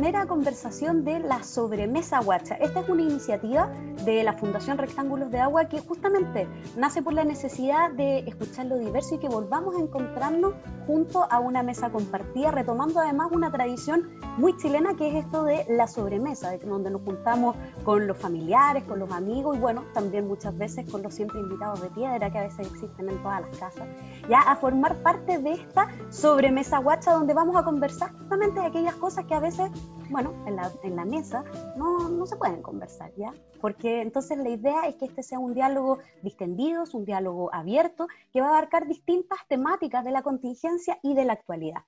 primera conversación de la sobremesa Guacha. Esta es una iniciativa de la Fundación Rectángulos de Agua que justamente nace por la necesidad de escuchar lo diverso y que volvamos a encontrarnos junto a una mesa compartida, retomando además una tradición muy chilena que es esto de la sobremesa, de donde nos juntamos con los familiares, con los amigos y bueno, también muchas veces con los siempre invitados de piedra que a veces existen en todas las casas, ya a formar parte de esta sobremesa Guacha donde vamos a conversar justamente de aquellas cosas que a veces, bueno, en la, mesa no, no, se pueden conversar, ¿ya? Porque entonces la idea es que este sea un diálogo distendido, un diálogo abierto, que va a abarcar distintas temáticas de la contingencia y de la actualidad.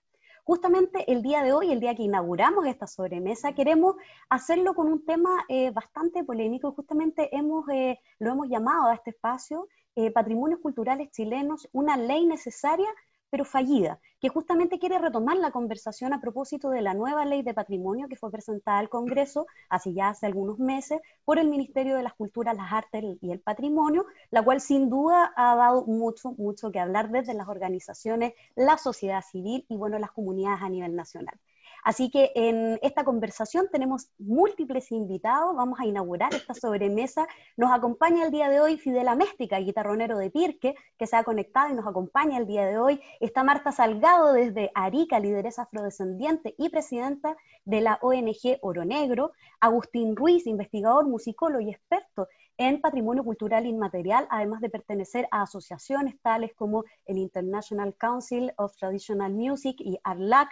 Justamente el día de hoy, el día que inauguramos esta sobremesa, queremos hacerlo con un tema eh, bastante polémico. Justamente hemos, eh, lo hemos llamado a este espacio eh, Patrimonios Culturales Chilenos, una ley necesaria pero fallida, que justamente quiere retomar la conversación a propósito de la nueva ley de patrimonio que fue presentada al Congreso hace ya hace algunos meses por el Ministerio de las Culturas, las Artes y el Patrimonio, la cual sin duda ha dado mucho, mucho que hablar desde las organizaciones, la sociedad civil y bueno, las comunidades a nivel nacional. Así que en esta conversación tenemos múltiples invitados, vamos a inaugurar esta sobremesa. Nos acompaña el día de hoy Fidel Améstica, guitarronero de Pirque, que se ha conectado y nos acompaña el día de hoy. Está Marta Salgado desde Arica, lideresa afrodescendiente y presidenta de la ONG Oro Negro. Agustín Ruiz, investigador, musicólogo y experto en patrimonio cultural inmaterial, además de pertenecer a asociaciones tales como el International Council of Traditional Music y ARLAC,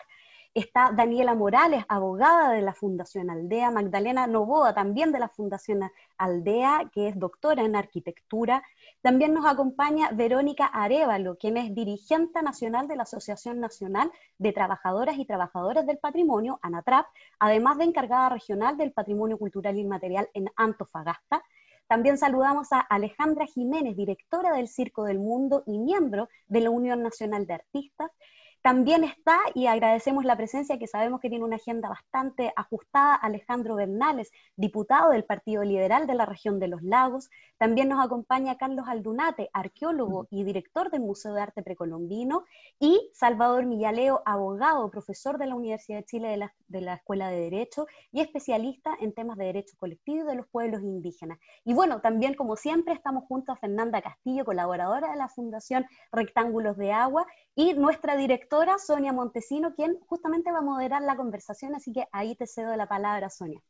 Está Daniela Morales, abogada de la Fundación Aldea, Magdalena Novoa, también de la Fundación Aldea, que es doctora en arquitectura. También nos acompaña Verónica Arevalo, quien es dirigente nacional de la Asociación Nacional de Trabajadoras y Trabajadores del Patrimonio, ANATRAP, además de encargada regional del Patrimonio Cultural Inmaterial en Antofagasta. También saludamos a Alejandra Jiménez, directora del Circo del Mundo y miembro de la Unión Nacional de Artistas. También está, y agradecemos la presencia, que sabemos que tiene una agenda bastante ajustada, Alejandro Bernales, diputado del Partido Liberal de la región de los Lagos. También nos acompaña Carlos Aldunate, arqueólogo y director del Museo de Arte Precolombino, y Salvador Millaleo, abogado, profesor de la Universidad de Chile de la, de la Escuela de Derecho y especialista en temas de derecho colectivo de los pueblos indígenas. Y bueno, también como siempre estamos junto a Fernanda Castillo, colaboradora de la Fundación Rectángulos de Agua, y nuestra directora Sonia Montesino, quien justamente va a moderar la conversación, así que ahí te cedo la palabra, Sonia.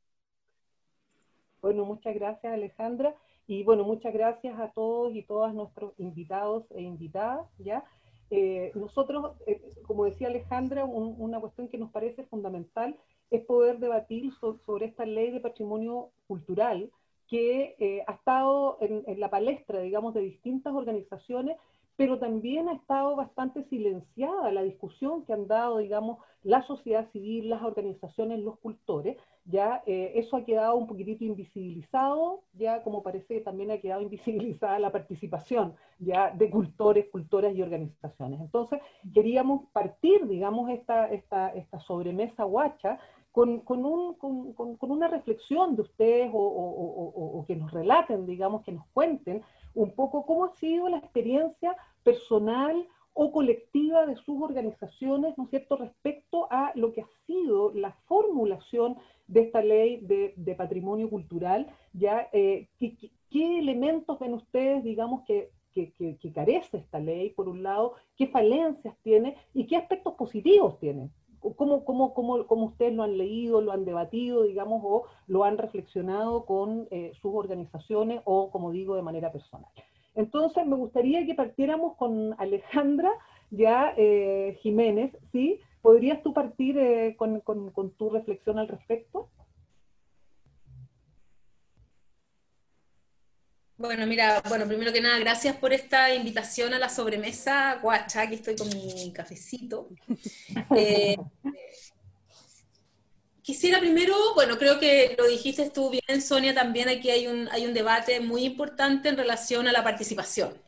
Bueno, muchas gracias Alejandra y bueno, muchas gracias a todos y todas nuestros invitados e invitadas, ¿ya? Eh, nosotros, eh, como decía Alejandra, una cuestión que nos parece fundamental es poder debatir sobre esta ley de patrimonio cultural que eh, ha estado en, en, la palestra, digamos, de distintas organizaciones pero también ha estado bastante silenciada la discusión que han dado, digamos, la sociedad civil, las organizaciones, los cultores, ya eh, eso ha quedado un poquitito invisibilizado, ya como parece también ha quedado invisibilizada la participación ya de cultores, cultoras y organizaciones. Entonces, queríamos partir, digamos, esta, esta, esta sobremesa guacha con, con, un, con, con, una reflexión de ustedes o, o, o, que nos relaten, digamos, que nos cuenten un poco cómo ha sido la experiencia personal o colectiva de sus organizaciones, ¿no es cierto?, respecto a lo que ha sido la formulación de esta ley de, patrimonio cultural, ya, eh, ¿qué, elementos ven ustedes, digamos, que, que, que, carece esta ley, por un lado, qué falencias tiene y qué aspectos positivos tiene? ¿Cómo, cómo, cómo, cómo ustedes lo han leído, lo han debatido, digamos, o lo han reflexionado con eh, sus organizaciones o, como digo, de manera personal? Entonces, me gustaría que partiéramos con Alejandra ya eh, Jiménez, ¿sí? ¿Podrías tú partir eh, con, con, con, tu reflexión al respecto? Bueno, mira, bueno, primero que nada, gracias por esta invitación a la sobremesa guacha, aquí estoy con mi cafecito. Eh, quisiera primero, bueno, creo que lo dijiste tú bien, Sonia, también aquí hay un, hay un debate muy importante en relación a la participación.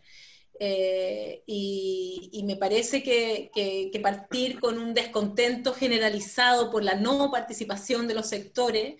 Eh, y, me parece que, que, partir con un descontento generalizado por la no participación de los sectores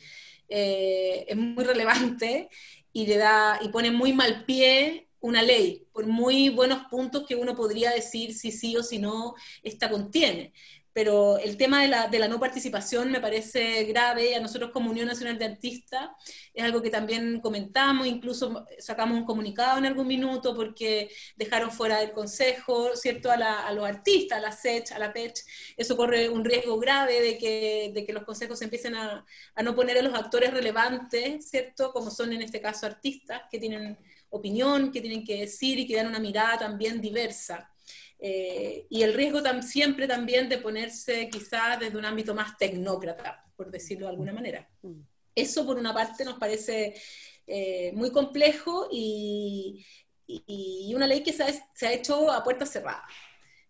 eh, es muy relevante y le da y pone muy mal pie una ley, por muy buenos puntos que uno podría decir si sí o si no esta contiene. Pero el tema de la, la, no participación me parece grave. A nosotros como Unión Nacional de Artistas es algo que también comentamos, incluso sacamos un comunicado en algún minuto porque dejaron fuera del Consejo, ¿cierto?, a, a los artistas, a la SECH, a la PECH. Eso corre un riesgo grave de que, de que los consejos empiecen a, a no poner a los actores relevantes, ¿cierto?, como son en este caso artistas que tienen opinión, que tienen que decir y que dan una mirada también diversa. Eh, y el riesgo siempre también de ponerse quizás desde un ámbito más tecnócrata, por decirlo de alguna manera. Mm. Eso por una parte nos parece eh, muy complejo y, y, una ley que se ha, se ha hecho a puertas cerradas.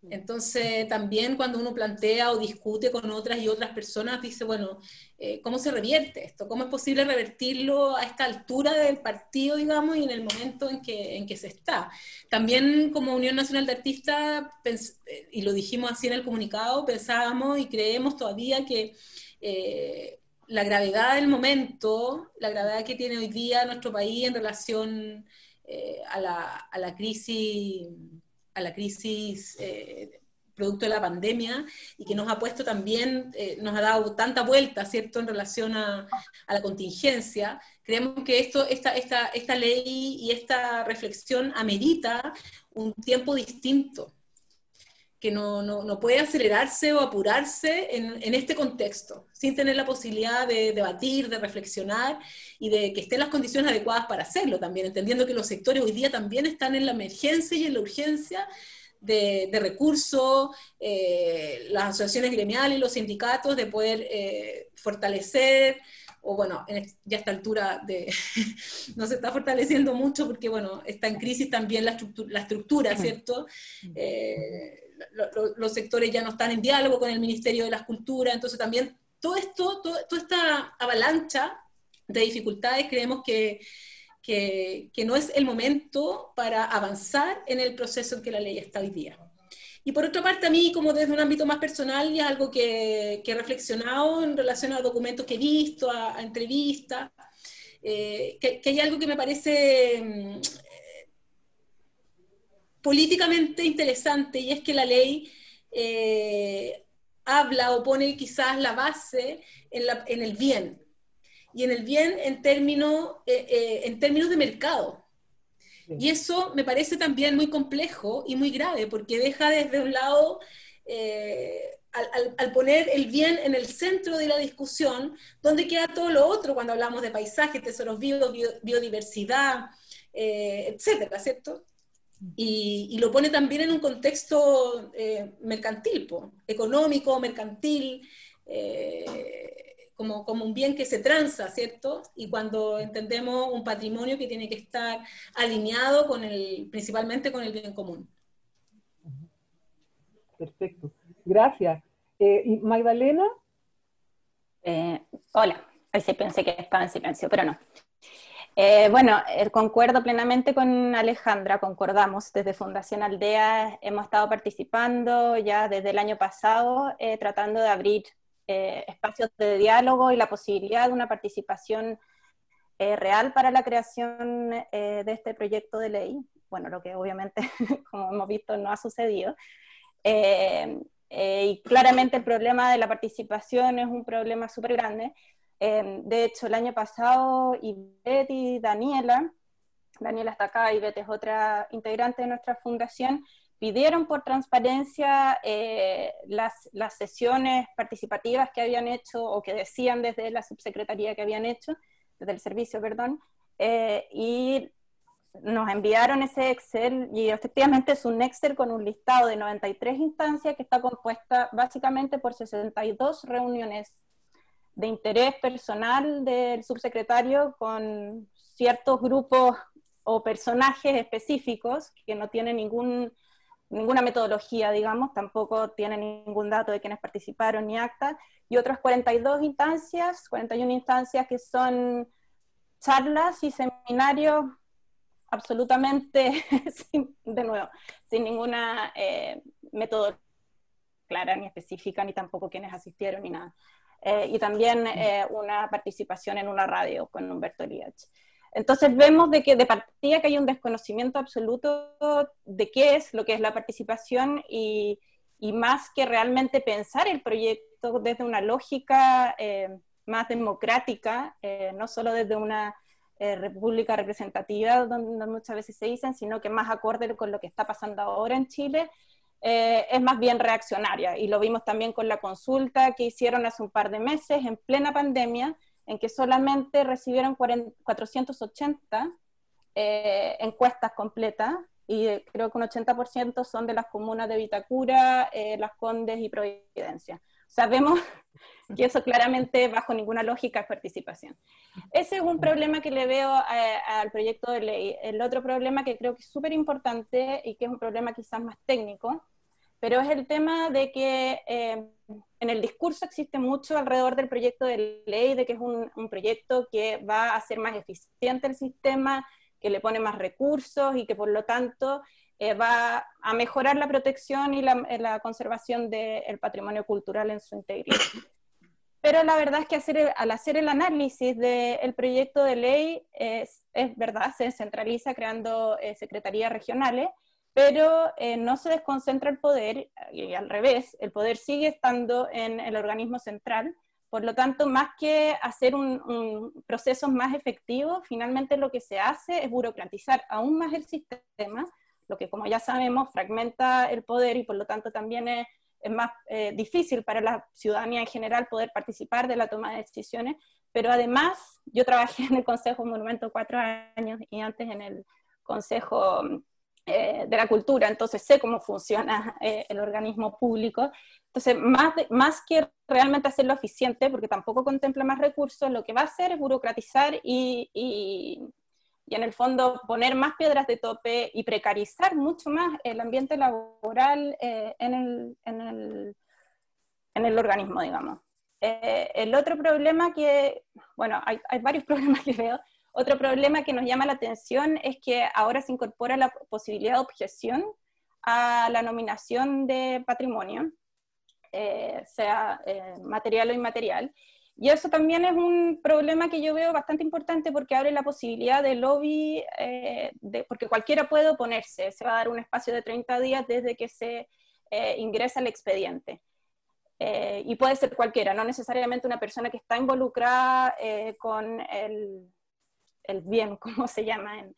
Entonces, también cuando uno plantea o discute con otras y otras personas, dice, bueno, eh, ¿cómo se revierte esto? ¿Cómo es posible revertirlo a esta altura del partido, digamos, y en el momento en que, en que se está? También como Unión Nacional de Artistas, eh, y lo dijimos así en el comunicado, pensábamos y creemos todavía que... Eh, la gravedad del momento, la gravedad que tiene hoy día nuestro país en relación a, la, a la crisis a la crisis eh, producto de la pandemia y que nos ha puesto también, eh, nos ha dado tanta vuelta, ¿cierto?, en relación a, la contingencia. Creemos que esto, esta, esta, esta ley y esta reflexión amerita un tiempo distinto que no, no, no, puede acelerarse o apurarse en, en, este contexto, sin tener la posibilidad de debatir, de reflexionar y de que estén las condiciones adecuadas para hacerlo también, entendiendo que los sectores hoy día también están en la emergencia y en la urgencia de, de recursos, eh, las asociaciones gremiales y los sindicatos de poder eh, fortalecer o bueno, ya a esta altura de, no se está fortaleciendo mucho porque, bueno, está en crisis también la, estructura, la estructura ¿cierto? Eh, los sectores ya no están en diálogo con el Ministerio de las Culturas, entonces también todo esto, toda esta avalancha de dificultades creemos que, que, no es el momento para avanzar en el proceso en que la ley está hoy día. Y por otra parte, a mí, como desde un ámbito más personal, y algo que, he reflexionado en relación a documentos que he visto, a, entrevistas, eh, que, hay algo que me parece mm, políticamente interesante y es que la ley eh, habla o pone quizás la base en, el bien y en el bien en, términos, eh, eh, en términos de mercado. Y eso me parece también muy complejo y muy grave porque deja desde un lado, al, poner el bien en el centro de la discusión, donde queda todo lo otro cuando hablamos de paisaje, tesoros vivos, biodiversidad, etcétera, ¿cierto? Y, lo pone también en un contexto eh, mercantil, económico, mercantil, eh, como, como, un bien que se transa, ¿cierto? Y cuando entendemos un patrimonio que tiene que estar alineado con el, principalmente con el bien común. Perfecto. Gracias. Eh, ¿Y Magdalena? hola. Ahí sí pensé que estaba en silencio, pero no. Eh, bueno, eh, concuerdo plenamente con Alejandra, concordamos. Desde Fundación Aldea hemos estado participando ya desde el año pasado, eh, tratando de abrir espacios de diálogo y la posibilidad de una participación real para la creación de este proyecto de ley. Bueno, lo que obviamente, como hemos visto, no ha sucedido. y claramente el problema de la participación es un problema súper grande. Em, de hecho, el año pasado, Ivette y Daniela, Daniela está acá, Ivette es otra integrante de nuestra fundación, pidieron por transparencia eh, las, sesiones participativas que habían hecho o que decían desde la subsecretaría que habían hecho, desde el servicio, perdón, eh, y nos enviaron ese Excel y efectivamente es un Excel con un listado de 93 instancias que está compuesta básicamente por 62 reuniones de interés personal del subsecretario con ciertos grupos o personajes específicos que no tienen ninguna metodología, digamos, tampoco tienen ningún dato de quienes participaron ni acta, y otras 42 instancias, 41 instancias que son charlas y seminarios absolutamente, de nuevo, sin ninguna eh, metodología clara ni específica, ni tampoco quienes asistieron ni nada. Eh, y también eh, una participación en una radio con Humberto Liach. Entonces vemos de que de partida que hay un desconocimiento absoluto de qué es lo que es la participación y, y más que realmente pensar el proyecto desde una lógica eh, más democrática, eh, no solo desde una eh, república representativa, donde muchas veces se dicen, sino que más acorde con lo que está pasando ahora en Chile, es más bien reaccionaria. Y lo vimos también con la consulta que hicieron hace un par de meses en plena pandemia, en que solamente recibieron 480 encuestas completas y creo que un 80% son de las comunas de Vitacura, eh, Las Condes y Providencia. Sabemos que eso claramente bajo ninguna lógica es participación. Ese es un problema que le veo eh, al proyecto de ley. El otro problema que creo que es súper importante y que es un problema quizás más técnico, pero es el tema de que eh, en el discurso existe mucho alrededor del proyecto de ley, de que es un, un proyecto que va a hacer más eficiente el sistema, que le pone más recursos y que por lo tanto eh, va a mejorar la protección y la, eh, conservación del patrimonio cultural en su integridad. Pero la verdad es que hacer al hacer el análisis del proyecto de ley, es, es, verdad, se descentraliza creando eh, secretarías regionales, pero no se desconcentra el poder, y al revés, el poder sigue estando en el organismo central, por lo tanto, más que hacer un, proceso más efectivo, finalmente lo que se hace es burocratizar aún más el sistema, lo que como ya sabemos fragmenta el poder y por lo tanto también es, más eh, difícil para la ciudadanía en general poder participar de la toma de decisiones. Pero además, yo trabajé en el Consejo Monumento cuatro años y antes en el Consejo eh, de la Cultura, entonces sé cómo funciona eh, el organismo público entonces, más, más que realmente hacerlo eficiente, porque tampoco contempla más recursos, lo que va a hacer es burocratizar y, y, en el fondo poner más piedras de tope y precarizar mucho más el ambiente laboral eh, en, el, en, el, en, el, organismo, digamos. Eh, el otro problema que, bueno, hay, hay varios problemas que veo. Otro problema que nos llama la atención es que ahora se incorpora la posibilidad de objeción a la nominación de patrimonio. Eh, sea eh, material o inmaterial. Y eso también es un problema que yo veo bastante importante porque abre la posibilidad de lobby, eh, de, porque cualquiera puede oponerse, se va a dar un espacio de 30 días desde que se ingresa el expediente. y puede ser cualquiera, no necesariamente una persona que está involucrada con el, el, bien, como se llama en,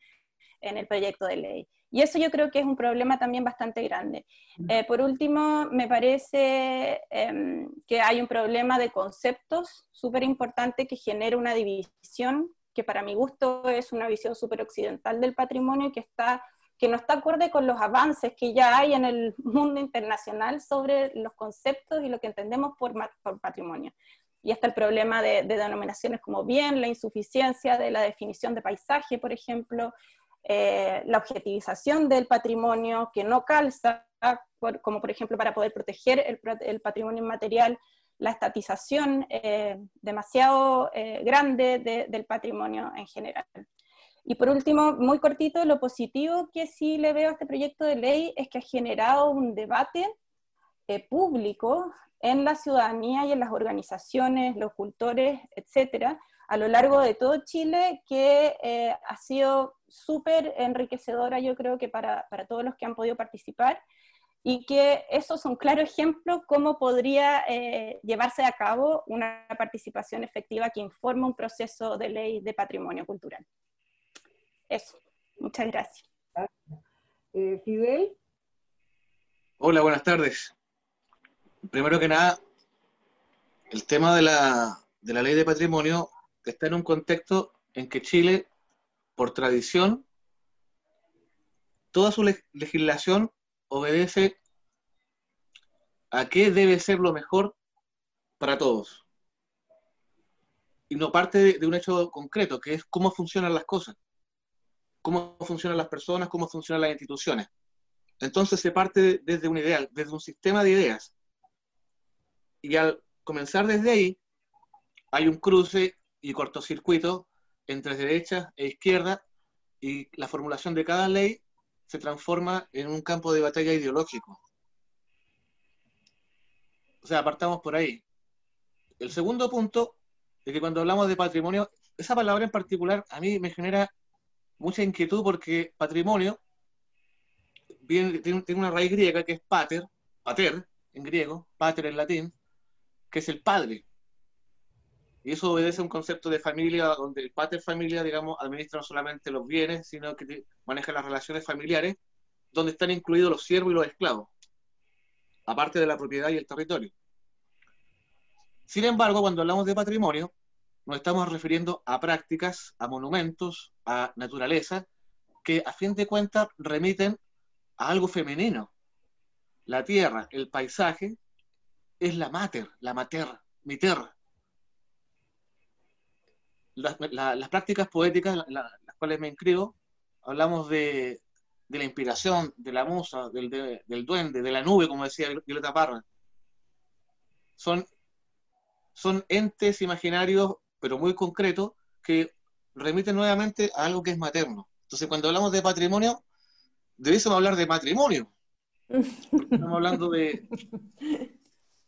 en el proyecto de ley. Y eso yo creo que es un problema también bastante grande. Eh, por último, me parece em, que hay un problema de conceptos súper importante que genera una división que para mi gusto es una visión súper occidental del patrimonio y que, está, que no está acorde con los avances que ya hay en el mundo internacional sobre los conceptos y lo que entendemos por, por patrimonio. Y está el problema de, de, denominaciones como bien, la insuficiencia de la definición de paisaje, por ejemplo, eh, la objetivización del patrimonio que no calza, como por ejemplo para poder proteger el, patrimonio inmaterial, la estatización eh, demasiado eh, grande del patrimonio en general. Y por último, muy cortito, lo positivo que sí le veo a este proyecto de ley es que ha generado un debate público en la ciudadanía y en las organizaciones, los cultores, etcétera, a lo largo de todo Chile, que eh, ha sido súper enriquecedora, yo creo que para, para, todos los que han podido participar, y que eso es un claro ejemplo cómo podría eh, llevarse a cabo una participación efectiva que informa un proceso de ley de patrimonio cultural. Eso, muchas gracias. Eh, Fidel. Hola, buenas tardes. Primero que nada, el tema de la, de la ley de patrimonio está en un contexto en que Chile, por tradición, toda su legislación obedece a qué debe ser lo mejor para todos. Y no parte de, un hecho concreto, que es cómo funcionan las cosas, cómo funcionan las personas, cómo funcionan las instituciones. Entonces se parte desde un ideal, desde un sistema de ideas. Y al comenzar desde ahí, hay un cruce y cortocircuito entre derecha e izquierda y la formulación de cada ley se transforma en un campo de batalla ideológico. O sea, apartamos por ahí. El segundo punto es que cuando hablamos de patrimonio, esa palabra en particular a mí me genera mucha inquietud porque patrimonio tiene, una raíz griega que es pater, pater, en griego, pater en latín, que es el padre. Y eso obedece a un concepto de familia donde el pater familia, digamos, administra no solamente los bienes, sino que maneja las relaciones familiares, donde están incluidos los siervos y los esclavos, aparte de la propiedad y el territorio. Sin embargo, cuando hablamos de patrimonio, nos estamos refiriendo a prácticas, a monumentos, a naturaleza, que a fin de cuentas remiten a algo femenino. La tierra, el paisaje, es la mater, la mater, mi tierra. Las, prácticas poéticas, las cuales me inscribo, hablamos de, la inspiración, de la musa, del, del, duende, de la nube, como decía Violeta Parra. Son, son entes imaginarios, pero muy concretos, que remiten nuevamente a algo que es materno. Entonces, cuando hablamos de patrimonio, debiésemos hablar de matrimonio. Estamos hablando de,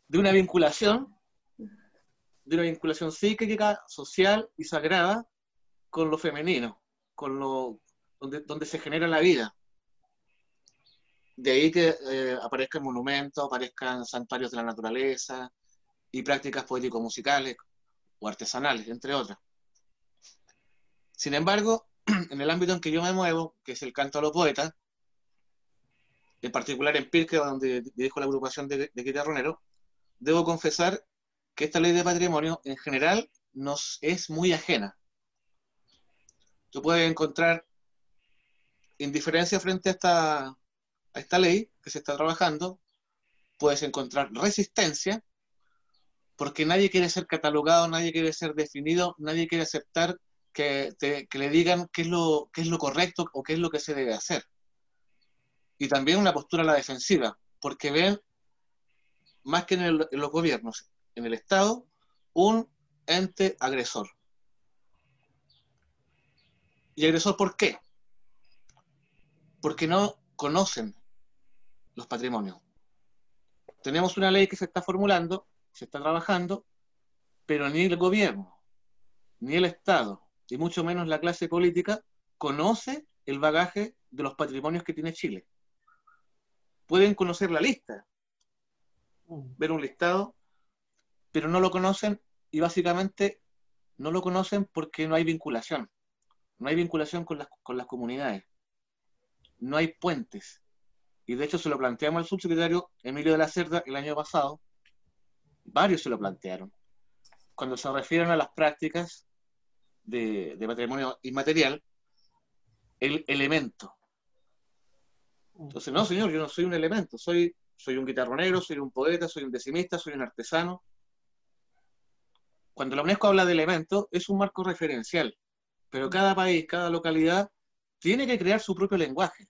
de una vinculación, de una vinculación psíquica, social y sagrada con lo femenino, con lo donde, donde se genera la vida. De ahí que eh, aparezcan monumentos, aparezcan santuarios de la naturaleza y prácticas poético-musicales o artesanales, entre otras. Sin embargo, en el ámbito en que yo me muevo, que es el canto a los poetas, en particular en Pirque, donde dirijo la agrupación de, de guitarroneros, debo confesar que esta ley de patrimonio en general nos es muy ajena. Tú puedes encontrar indiferencia frente a esta, a esta ley que se está trabajando, puedes encontrar resistencia, porque nadie quiere ser catalogado, nadie quiere ser definido, nadie quiere aceptar que, le digan qué es, lo, qué es lo correcto o qué es lo que se debe hacer. Y también una postura a la defensiva, porque ven, más que en, los gobiernos, en el Estado, un ente agresor. ¿Y agresor por qué? Porque no conocen los patrimonios. Tenemos una ley que se está formulando, se está trabajando, pero ni el gobierno, ni el Estado, y mucho menos la clase política, conoce el bagaje de los patrimonios que tiene Chile. Pueden conocer la lista. Ver un listado, pero no lo conocen y básicamente no lo conocen porque no hay vinculación. No hay vinculación con las, con las comunidades. No hay puentes. Y de hecho se lo planteamos al subsecretario Emilio de la Cerda el año pasado. Varios se lo plantearon. Cuando se refieren a las prácticas de, patrimonio inmaterial el elemento. Entonces, no, señor, yo no soy un elemento, soy, soy un guitarronero, soy un poeta, soy un decimista, soy un artesano. Cuando la UNESCO habla de elemento, es un marco referencial, pero cada país, cada localidad tiene que crear su propio lenguaje.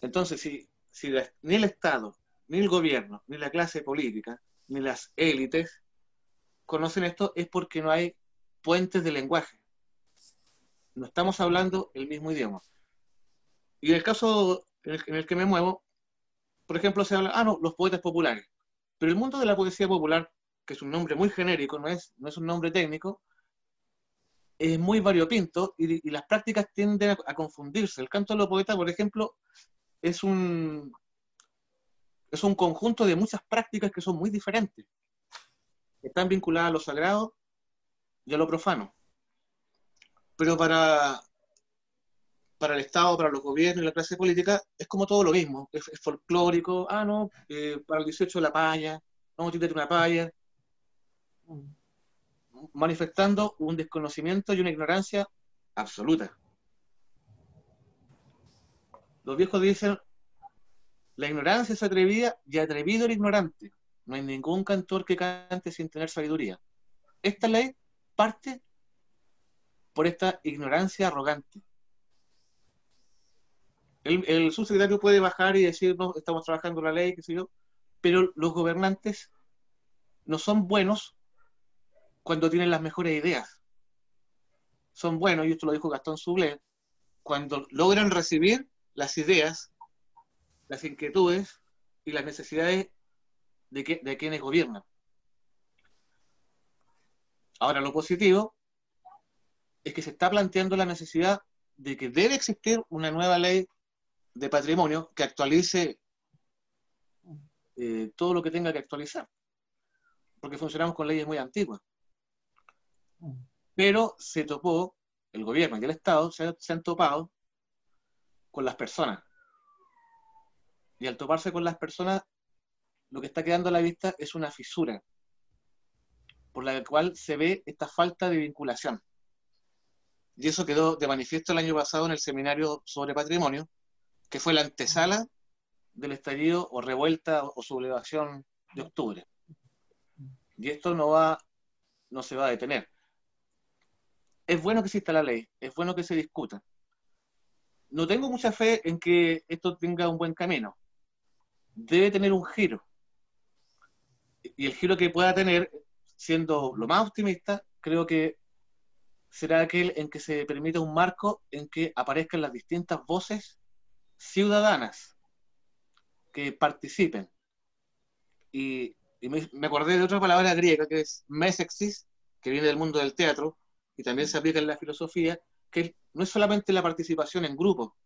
Entonces, si, si ni el Estado, ni el gobierno, ni la clase política, ni las élites conocen esto, es porque no hay puentes de lenguaje. No estamos hablando el mismo idioma. Y el caso en el, que me muevo, por ejemplo, se habla, ah, no, los poetas populares. Pero el mundo de la poesía popular, que es un nombre muy genérico, no es, no es un nombre técnico, es muy variopinto y, las prácticas tienden a, confundirse. El canto de los poetas, por ejemplo, es un, es un conjunto de muchas prácticas que son muy diferentes. Están vinculadas a lo sagrado yo lo profano. Pero para, para el Estado, para los gobiernos y la clase política, es como todo lo mismo. Es, folclórico. Ah, no, eh, para el 18 la paya, vamos a tirar una paya. Manifestando un desconocimiento y una ignorancia absoluta. Los viejos dicen, la ignorancia es atrevida y atrevido el ignorante. No hay ningún cantor que cante sin tener sabiduría. Esta ley parte por esta ignorancia arrogante. El, subsecretario puede bajar y decir, no, estamos trabajando la ley, qué sé yo, pero los gobernantes no son buenos cuando tienen las mejores ideas. Son buenos, y esto lo dijo Gastón Sublet, cuando logran recibir las ideas, las inquietudes y las necesidades de, que, de quienes gobiernan. Ahora, lo positivo es que se está planteando la necesidad de que debe existir una nueva ley de patrimonio que actualice eh, todo lo que tenga que actualizar, porque funcionamos con leyes muy antiguas. Pero se topó, el gobierno y el Estado se, se han topado con las personas. Y al toparse con las personas, lo que está quedando a la vista es una fisura, por la cual se ve esta falta de vinculación. Y eso quedó de manifiesto el año pasado en el seminario sobre patrimonio, que fue la antesala del estallido o revuelta o sublevación de octubre. Y esto no va, no se va a detener. Es bueno que exista la ley, es bueno que se discuta. No tengo mucha fe en que esto tenga un buen camino. Debe tener un giro. Y el giro que pueda tener, siendo lo más optimista, creo que será aquel en que se permita un marco en que aparezcan las distintas voces ciudadanas que participen. Y, me, acordé de otra palabra griega que es mesexis, que viene del mundo del teatro y también se aplica en la filosofía, que no es solamente la participación en grupo,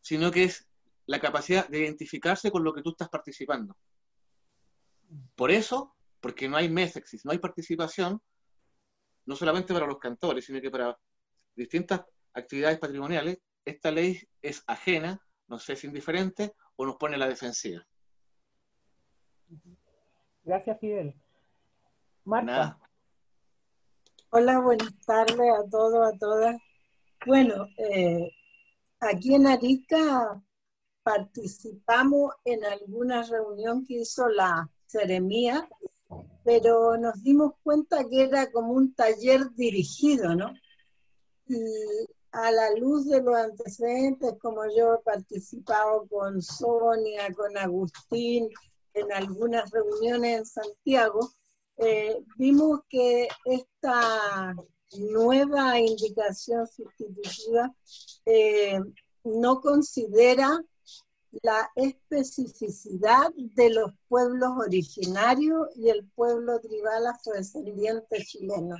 sino que es la capacidad de identificarse con lo que tú estás participando. Por eso, porque no hay mesexis, no hay participación, no solamente para los cantores, sino que para distintas actividades patrimoniales, esta ley es ajena, no sé, es indiferente o nos pone la defensiva. Gracias, Fidel. Marta. Hola, buenas tardes a todos, a todas. Bueno, eh, aquí en Arica participamos en alguna reunión que hizo la Ceremía pero nos dimos cuenta que era como un taller dirigido, ¿no? Y a la luz de los antecedentes, como yo he participado con Sonia, con Agustín, en algunas reuniones en Santiago, eh, vimos que esta nueva indicación sustitutiva eh, no considera la especificidad de los pueblos originarios y el pueblo tribal afrodescendiente chileno.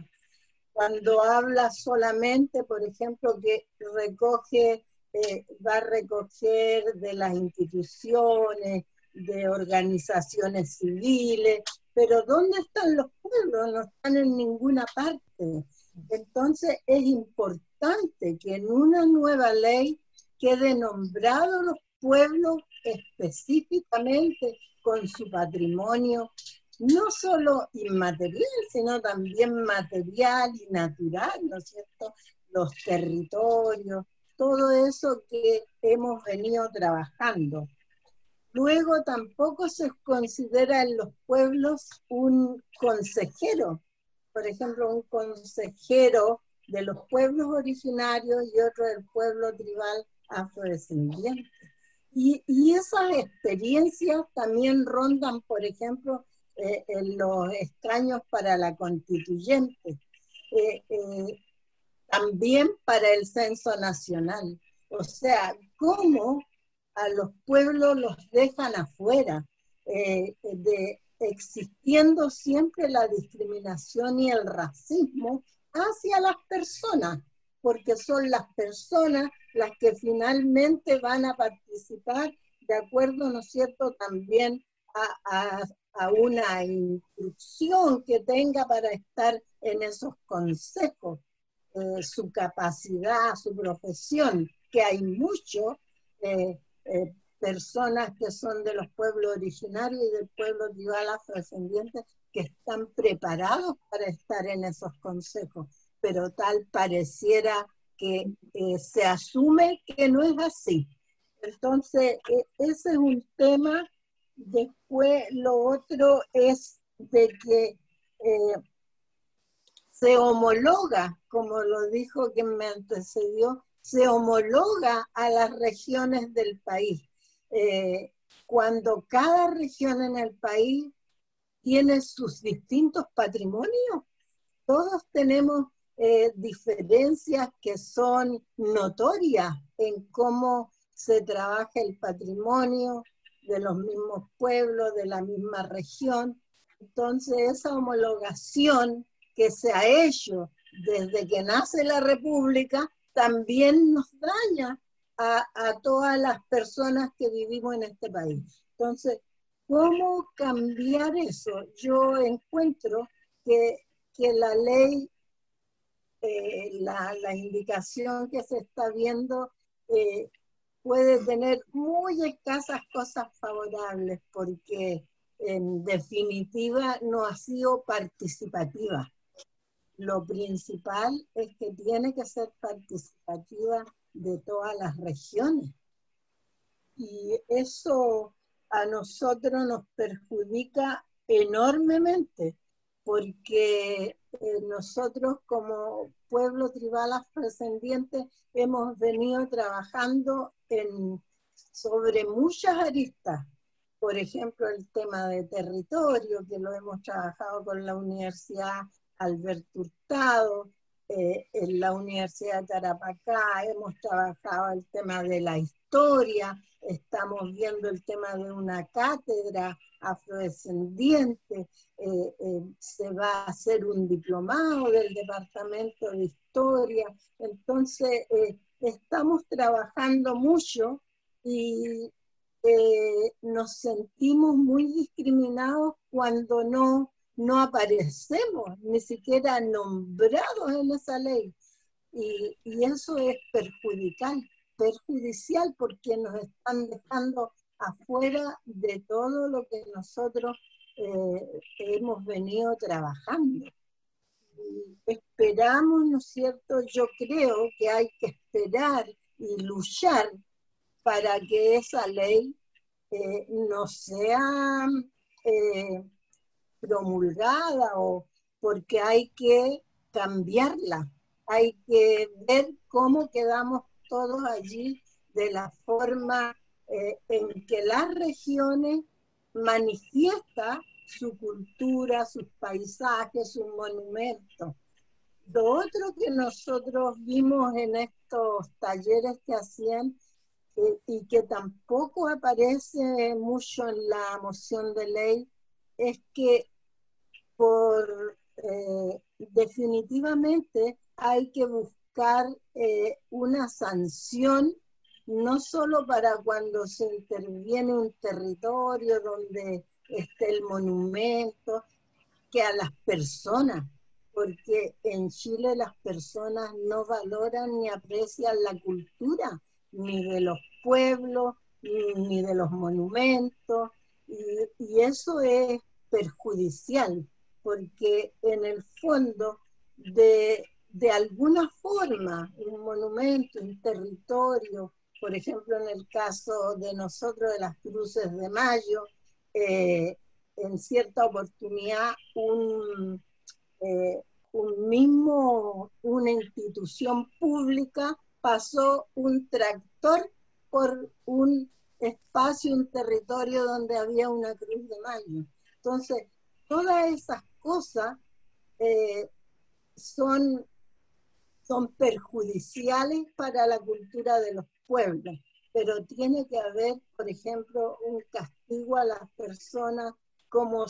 Cuando habla solamente, por ejemplo, que recoge, eh, va a recoger de las instituciones, de organizaciones civiles, pero ¿dónde están los pueblos? No están en ninguna parte. Entonces es importante que en una nueva ley quede nombrado los pueblo específicamente con su patrimonio, no solo inmaterial, sino también material y natural, ¿no es cierto? Los territorios, todo eso que hemos venido trabajando. Luego tampoco se considera en los pueblos un consejero, por ejemplo, un consejero de los pueblos originarios y otro del pueblo tribal afrodescendiente. Y, esas experiencias también rondan, por ejemplo, eh, en los extraños para la constituyente, eh, eh, también para el censo nacional. O sea, cómo a los pueblos los dejan afuera, de, existiendo siempre la discriminación y el racismo hacia las personas, porque son las personas las que finalmente van a participar de acuerdo, ¿no es cierto?, también a, una instrucción que tenga para estar en esos consejos, eh, su capacidad, su profesión, que hay muchos eh, eh, personas que son de los pueblos originarios y del pueblo tribal afrodescendiente que están preparados para estar en esos consejos, pero tal pareciera que se asume que no es así. Entonces, e, ese es un tema. Después, lo otro es de que eh, se homologa, como lo dijo quien me antecedió, se homologa a las regiones del país. Eh, cuando cada región en el país tiene sus distintos patrimonios, todos tenemos eh, diferencias que son notorias en cómo se trabaja el patrimonio de los mismos pueblos, de la misma región. Entonces, esa homologación que se ha hecho desde que nace la República también nos daña a, a todas las personas que vivimos en este país. Entonces, ¿Cómo cambiar eso? Yo encuentro que, que la ley, eh, la, la, indicación que se está viendo eh, puede tener muy escasas cosas favorables porque en definitiva no ha sido participativa. Lo principal es que tiene que ser participativa de todas las regiones. Y eso a nosotros nos perjudica enormemente, porque eh, nosotros como pueblo tribal afrodescendiente hemos venido trabajando en, sobre muchas aristas. Por ejemplo, el tema de territorio, que lo hemos trabajado con la Universidad Alberto Hurtado, eh, en la Universidad de Tarapacá, hemos trabajado el tema de la historia, estamos viendo el tema de una cátedra afrodescendiente, eh, eh, se va a hacer un diplomado del Departamento de Historia, entonces estamos trabajando mucho y nos sentimos muy discriminados cuando no no aparecemos ni siquiera nombrados en esa ley. Y, eso es perjudicial, perjudicial porque nos están dejando afuera de todo lo que nosotros eh, hemos venido trabajando. Esperamos, ¿no es cierto? Yo creo que hay que esperar y luchar para que esa ley eh, no sea eh, promulgada o porque hay que cambiarla, hay que ver cómo quedamos todos allí de la forma eh, en que las regiones manifiesta su cultura, sus paisajes, sus monumentos. Lo otro que nosotros vimos en estos talleres que hacían eh, y que tampoco aparece mucho en la moción de ley es que por eh, definitivamente hay que buscar eh, una sanción no solo para cuando se interviene un territorio donde el monumento, que a las personas, porque en Chile las personas no valoran ni aprecian la cultura, ni de los pueblos, ni, de los monumentos, y eso es perjudicial, porque en el fondo, de, alguna forma, un monumento, un territorio, por ejemplo, en el caso de nosotros de las Cruces de Mayo, eh, en cierta oportunidad un, eh, un mismo, una institución pública pasó un tractor por un espacio, un territorio donde había una cruz de mayo. Entonces, todas esas cosas eh, son, son perjudiciales para la cultura de los pueblos, pero tiene que haber, por ejemplo, un castigo a las personas como,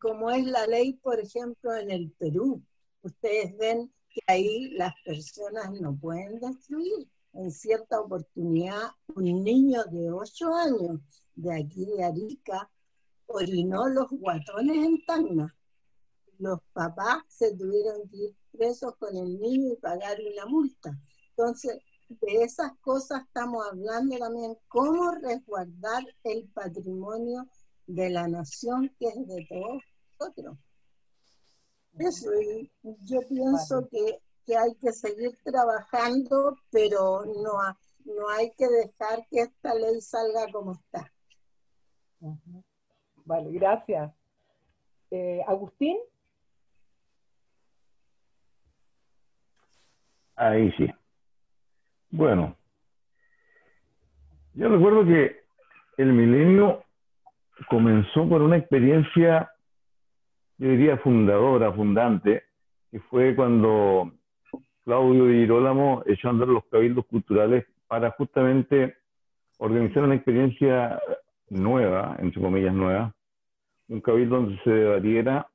como es la ley, por ejemplo, en el Perú. Ustedes ven que ahí las personas no pueden destruir. En cierta oportunidad, un niño de 8 años de aquí de Arica orinó los guatones en Tacna. Los papás se tuvieron que ir presos con el niño y pagar una multa. Entonces, de esas cosas estamos hablando también, cómo resguardar el patrimonio de la nación que es de todos nosotros. Eso, y yo pienso que, hay que seguir trabajando, pero no, no hay que dejar que esta ley salga como está. Vale, gracias. Eh, Agustín. Ahí sí. Bueno, yo recuerdo que el milenio comenzó con una experiencia, yo diría, fundadora, fundante, que fue cuando Claudio Di Girolamo echó a andar los cabildos culturales para justamente organizar una experiencia nueva, entre comillas nueva, un cabildo donde se debatiera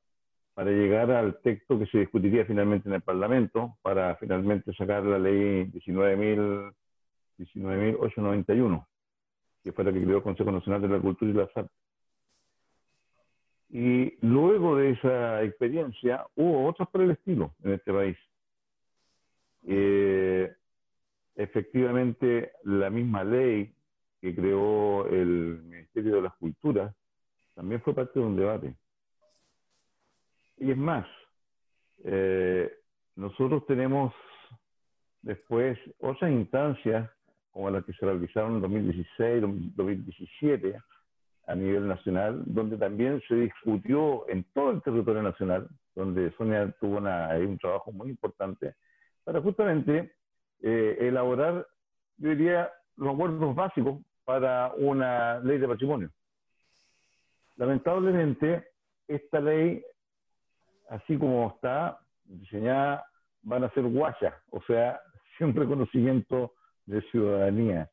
para llegar al texto que se discutiría finalmente en el Parlamento, para finalmente sacar la ley 19.891, que fue la que creó el Consejo Nacional de la Cultura y las Artes. Y luego de esa experiencia hubo otras por el estilo en este país. Eh, efectivamente, la misma ley que creó el Ministerio de las Culturas también fue parte de un debate. Y es más, eh, nosotros tenemos después otras instancias como las que se realizaron en 2016, 2017 a nivel nacional, donde también se discutió en todo el territorio nacional, donde Sonia tuvo un trabajo muy importante, para justamente eh, elaborar, yo diría, los acuerdos básicos para una ley de patrimonio. Lamentablemente, esta ley, así como está diseñada, van a ser guayas, o sea, sin reconocimiento de ciudadanía.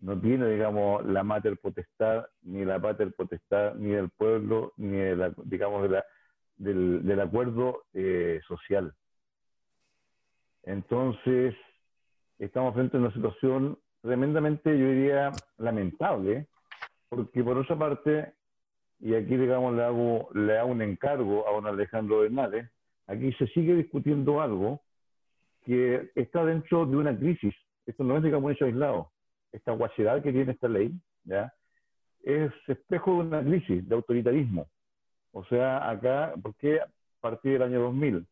No tiene, digamos, la mater potestad, ni la pater potestad, ni del pueblo, ni, digamos, del, acuerdo eh, social. Entonces, estamos frente a una situación tremendamente, yo diría, lamentable, porque por otra parte, y aquí, digamos, le hago, le hago un encargo a don Alejandro Bernales, aquí se sigue discutiendo algo que está dentro de una crisis. Esto no es, digamos, un hecho aislado. Esta guachedad que tiene esta ley, ¿ya? es espejo de una crisis de autoritarismo. O sea, acá, ¿por qué a partir del año 2000?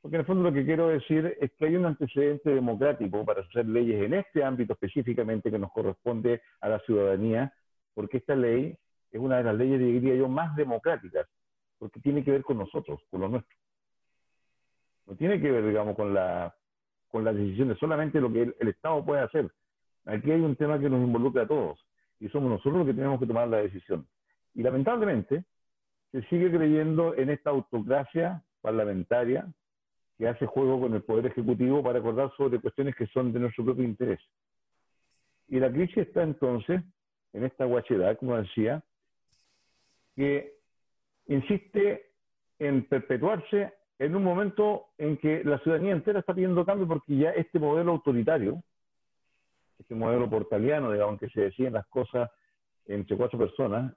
Porque en el fondo lo que quiero decir es que hay un antecedente democrático para hacer leyes en este ámbito específicamente que nos corresponde a la ciudadanía, porque esta ley es una de las leyes, diría yo, más democráticas, porque tiene que ver con nosotros, con lo nuestro. No tiene que ver, digamos, con la con las decisiones, solamente lo que el, Estado puede hacer. Aquí hay un tema que nos involucra a todos y somos nosotros los que tenemos que tomar la decisión. Y lamentablemente se sigue creyendo en esta autocracia parlamentaria que hace juego con el Poder Ejecutivo para acordar sobre cuestiones que son de nuestro propio interés. Y la crisis está entonces en esta guachedad, como decía, que insiste en perpetuarse en un momento en que la ciudadanía entera está pidiendo cambio porque ya este modelo autoritario, este modelo portaliano, digamos, que se decían las cosas entre cuatro personas,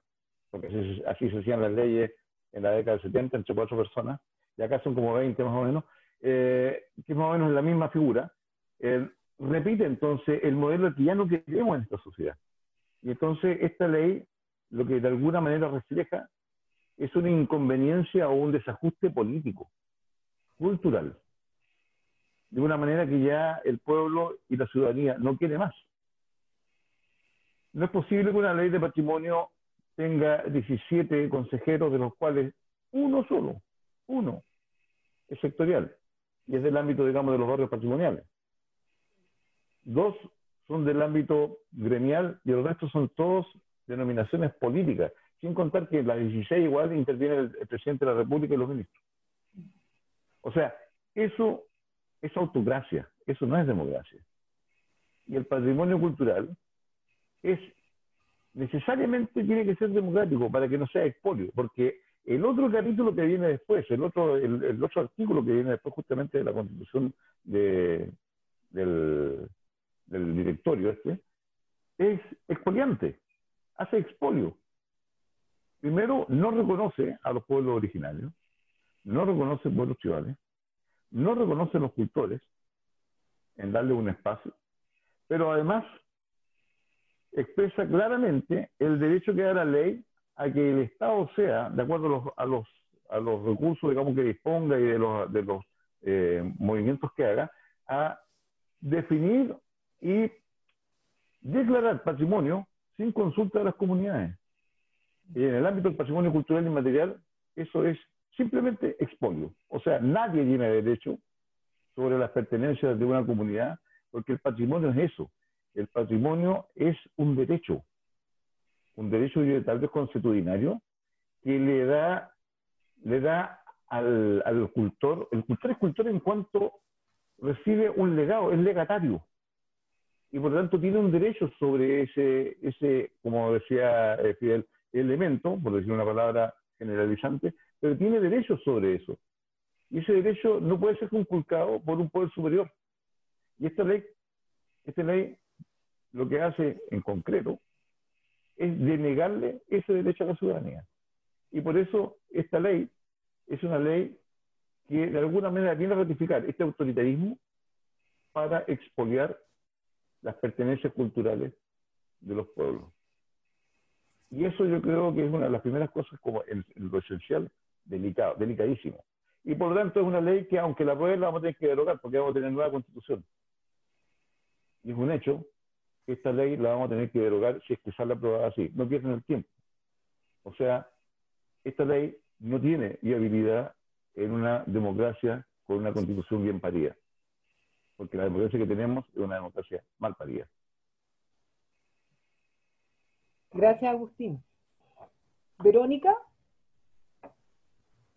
porque así, se hacían las leyes en la década del 70 entre cuatro personas, y acá son como 20 más o menos, eh, que es más o menos la misma figura, eh, repite entonces el modelo que ya no queremos en esta sociedad. Y entonces esta ley lo que de alguna manera refleja es una inconveniencia o un desajuste político cultural, de una manera que ya el pueblo y la ciudadanía no quiere más. No es posible que una ley de patrimonio tenga 17 consejeros, de los cuales uno solo, uno, es sectorial y es del ámbito, digamos, de los barrios patrimoniales. Dos son del ámbito gremial y el resto son todos denominaciones políticas, sin contar que las 16 igual interviene el presidente de la República y los ministros. O sea, eso es autocracia, eso no es democracia. Y el patrimonio cultural es necesariamente tiene que ser democrático para que no sea expolio, porque el otro capítulo que viene después, el otro, el, otro artículo que viene después justamente de la constitución del, del directorio este, es expoliante, hace expolio. Primero, no reconoce a los pueblos originarios, no reconoce pueblos tribales, no reconoce los cultores en darle un espacio, pero además expresa claramente el derecho que da la ley a que el Estado sea, de acuerdo a los, a los, recursos, digamos, que disponga y de los, de los eh, movimientos que haga, a definir y declarar patrimonio sin consulta de las comunidades. Y en el ámbito del patrimonio cultural y material, eso es simplemente expolio. O sea, nadie tiene derecho sobre las pertenencias de una comunidad, porque el patrimonio es eso. El patrimonio es un derecho, un derecho tal vez consuetudinario, que le da, le da al, al cultor, el cultor es cultor en cuanto recibe un legado, es legatario. Y por lo tanto tiene un derecho sobre ese, ese como decía eh, Fidel, elemento, por decir una palabra generalizante, pero tiene derechos sobre eso. Y ese derecho no puede ser conculcado por un poder superior. Y esta ley, esta ley lo que hace en concreto es denegarle ese derecho a la ciudadanía. Y por eso esta ley es una ley que de alguna manera viene a ratificar este autoritarismo para expoliar las pertenencias culturales de los pueblos. Y eso yo creo que es una de las primeras cosas como en, lo esencial, delicado, delicadísimo. Y por lo tanto es una ley que aunque la aprueben la vamos a tener que derogar porque vamos a tener nueva constitución. Y es un hecho que esta ley la vamos a tener que derogar si es que sale aprobada así. No pierden el tiempo. O sea, esta ley no tiene viabilidad en una democracia con una constitución bien parida. Porque la democracia que tenemos es una democracia mal parida. Gracias, Agustín. Verónica.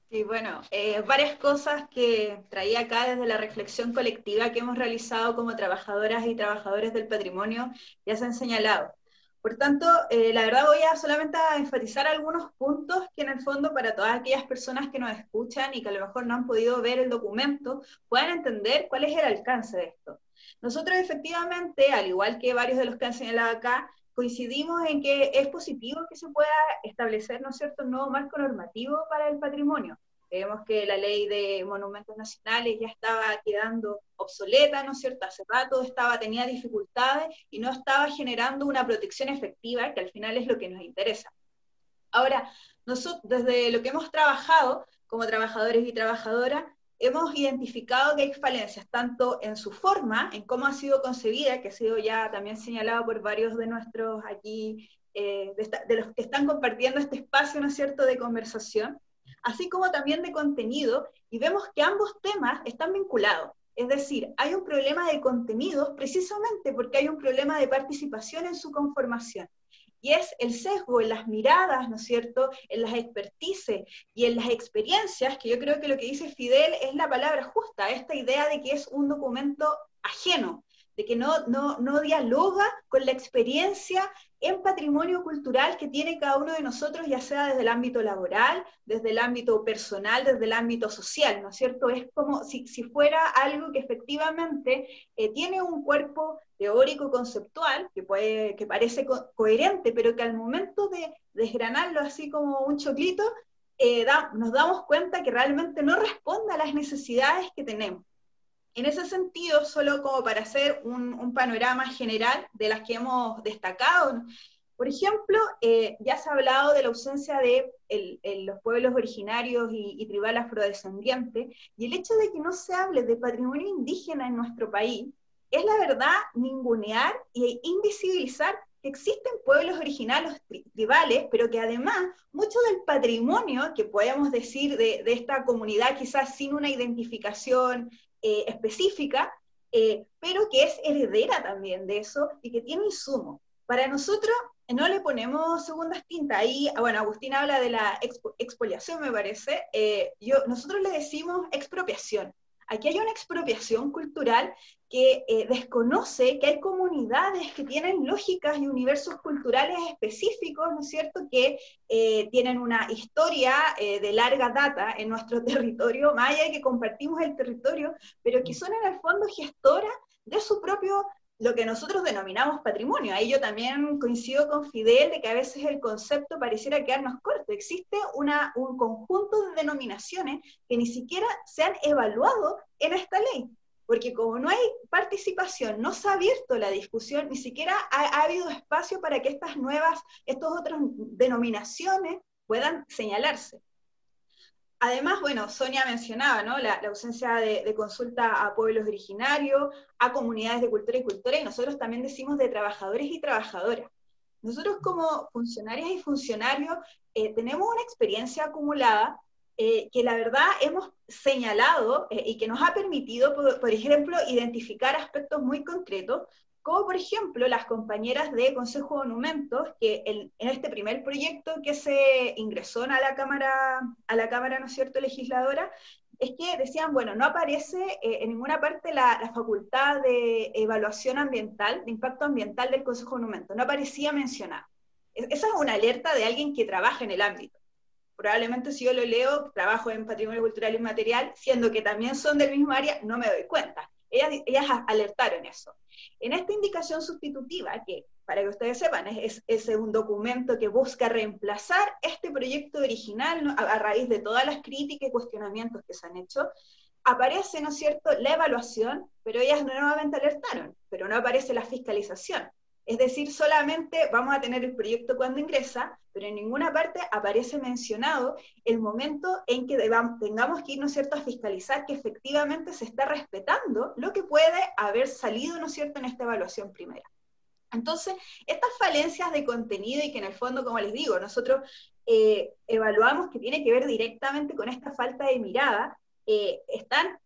Sí, bueno, eh, varias cosas que traía acá desde la reflexión colectiva que hemos realizado como trabajadoras y trabajadores del patrimonio ya se han señalado. Por tanto, eh, la verdad voy a solamente enfatizar algunos puntos que en el fondo para todas aquellas personas que nos escuchan y que a lo mejor no han podido ver el documento, puedan entender cuál es el alcance de esto. Nosotros efectivamente, al igual que varios de los que han señalado acá, coincidimos en que es positivo que se pueda establecer, ¿no es cierto?, un nuevo marco normativo para el patrimonio. Vemos que la ley de monumentos nacionales ya estaba quedando obsoleta, ¿no es cierto? Hace rato estaba, tenía dificultades y no estaba generando una protección efectiva, que al final es lo que nos interesa. Ahora, nosotros, desde lo que hemos trabajado como trabajadores y trabajadoras, hemos identificado que hay falencias tanto en su forma, en cómo ha sido concebida, que ha sido ya también señalado por varios de nuestros aquí, eh, de, de, los que están compartiendo este espacio, ¿no es cierto?, de conversación, así como también de contenido, y vemos que ambos temas están vinculados. Es decir, hay un problema de contenidos precisamente porque hay un problema de participación en su conformación. Y es el sesgo en las miradas, ¿no es cierto?, en las expertices y en las experiencias, que yo creo que lo que dice Fidel es la palabra justa, esta idea de que es un documento ajeno, de que no, no, no dialoga con la experiencia en patrimonio cultural que tiene cada uno de nosotros, ya sea desde el ámbito laboral, desde el ámbito personal, desde el ámbito social, ¿no es cierto? Es como si, si fuera algo que efectivamente eh, tiene un cuerpo teórico conceptual que, puede, que parece coherente, pero que al momento de desgranarlo así como un choclito, eh, nos damos cuenta que realmente no responde a las necesidades que tenemos. En ese sentido, solo como para hacer un, panorama general de las que hemos destacado, por ejemplo, eh, ya se ha hablado de la ausencia de los pueblos originarios y, y tribal afrodescendientes, y el hecho de que no se hable de patrimonio indígena en nuestro país es la verdad ningunear e invisibilizar que existen pueblos originales tribales, pero que además mucho del patrimonio que podemos decir de, de, esta comunidad, quizás sin una identificación eh, específica, eh, pero que es heredera también de eso y que tiene insumo. Para nosotros no le ponemos segundas tintas. Ahí, bueno, Agustín habla de la expoliación, me parece. Eh, yo, nosotros le decimos expropiación. Aquí hay una expropiación cultural que eh, desconoce que hay comunidades que tienen lógicas y universos culturales específicos, ¿no es cierto?, que eh, tienen una historia eh, de larga data en nuestro territorio, más allá de que compartimos el territorio, pero que son en el fondo gestoras de su propio lo que nosotros denominamos patrimonio. Ahí yo también coincido con Fidel de que a veces el concepto pareciera quedarnos corto. Existe un conjunto de denominaciones que ni siquiera se han evaluado en esta ley, porque como no hay participación, no se ha abierto la discusión, ni siquiera ha, ha habido espacio para que estas nuevas, estas otras denominaciones puedan señalarse. Además, bueno, Sonia mencionaba ¿no? la, ausencia de, consulta a pueblos originarios, a comunidades de cultura y cultura, y nosotros también decimos de trabajadores y trabajadoras. Nosotros como funcionarias y funcionarios eh, tenemos una experiencia acumulada eh, que la verdad hemos señalado eh, y que nos ha permitido, por, ejemplo, identificar aspectos muy concretos como por ejemplo las compañeras de Consejo de Monumentos, que en, este primer proyecto que se ingresó a la Cámara, a la Cámara, ¿no es cierto?, legisladora, es que decían, bueno, no aparece eh, en ninguna parte la, facultad de evaluación ambiental, de impacto ambiental del Consejo de Monumentos, no aparecía mencionada. Esa es una alerta de alguien que trabaja en el ámbito. Probablemente si yo lo leo, trabajo en patrimonio cultural y material, siendo que también son del mismo área, no me doy cuenta. Ellas, ellas alertaron eso. En esta indicación sustitutiva, que para que ustedes sepan, es, es, un documento que busca reemplazar este proyecto original a, raíz de todas las críticas y cuestionamientos que se han hecho. Aparece, ¿no es cierto?, la evaluación, pero ellas nuevamente alertaron, pero no aparece la fiscalización. Es decir, solamente vamos a tener el proyecto cuando ingresa, pero en ninguna parte aparece mencionado el momento en que tengamos que ir, ¿no cierto?, a fiscalizar que efectivamente se está respetando lo que puede haber salido, ¿no es cierto?, en esta evaluación primera. Entonces, estas falencias de contenido y que en el fondo, como les digo, nosotros eh, evaluamos que tiene que ver directamente con esta falta de mirada, eh, están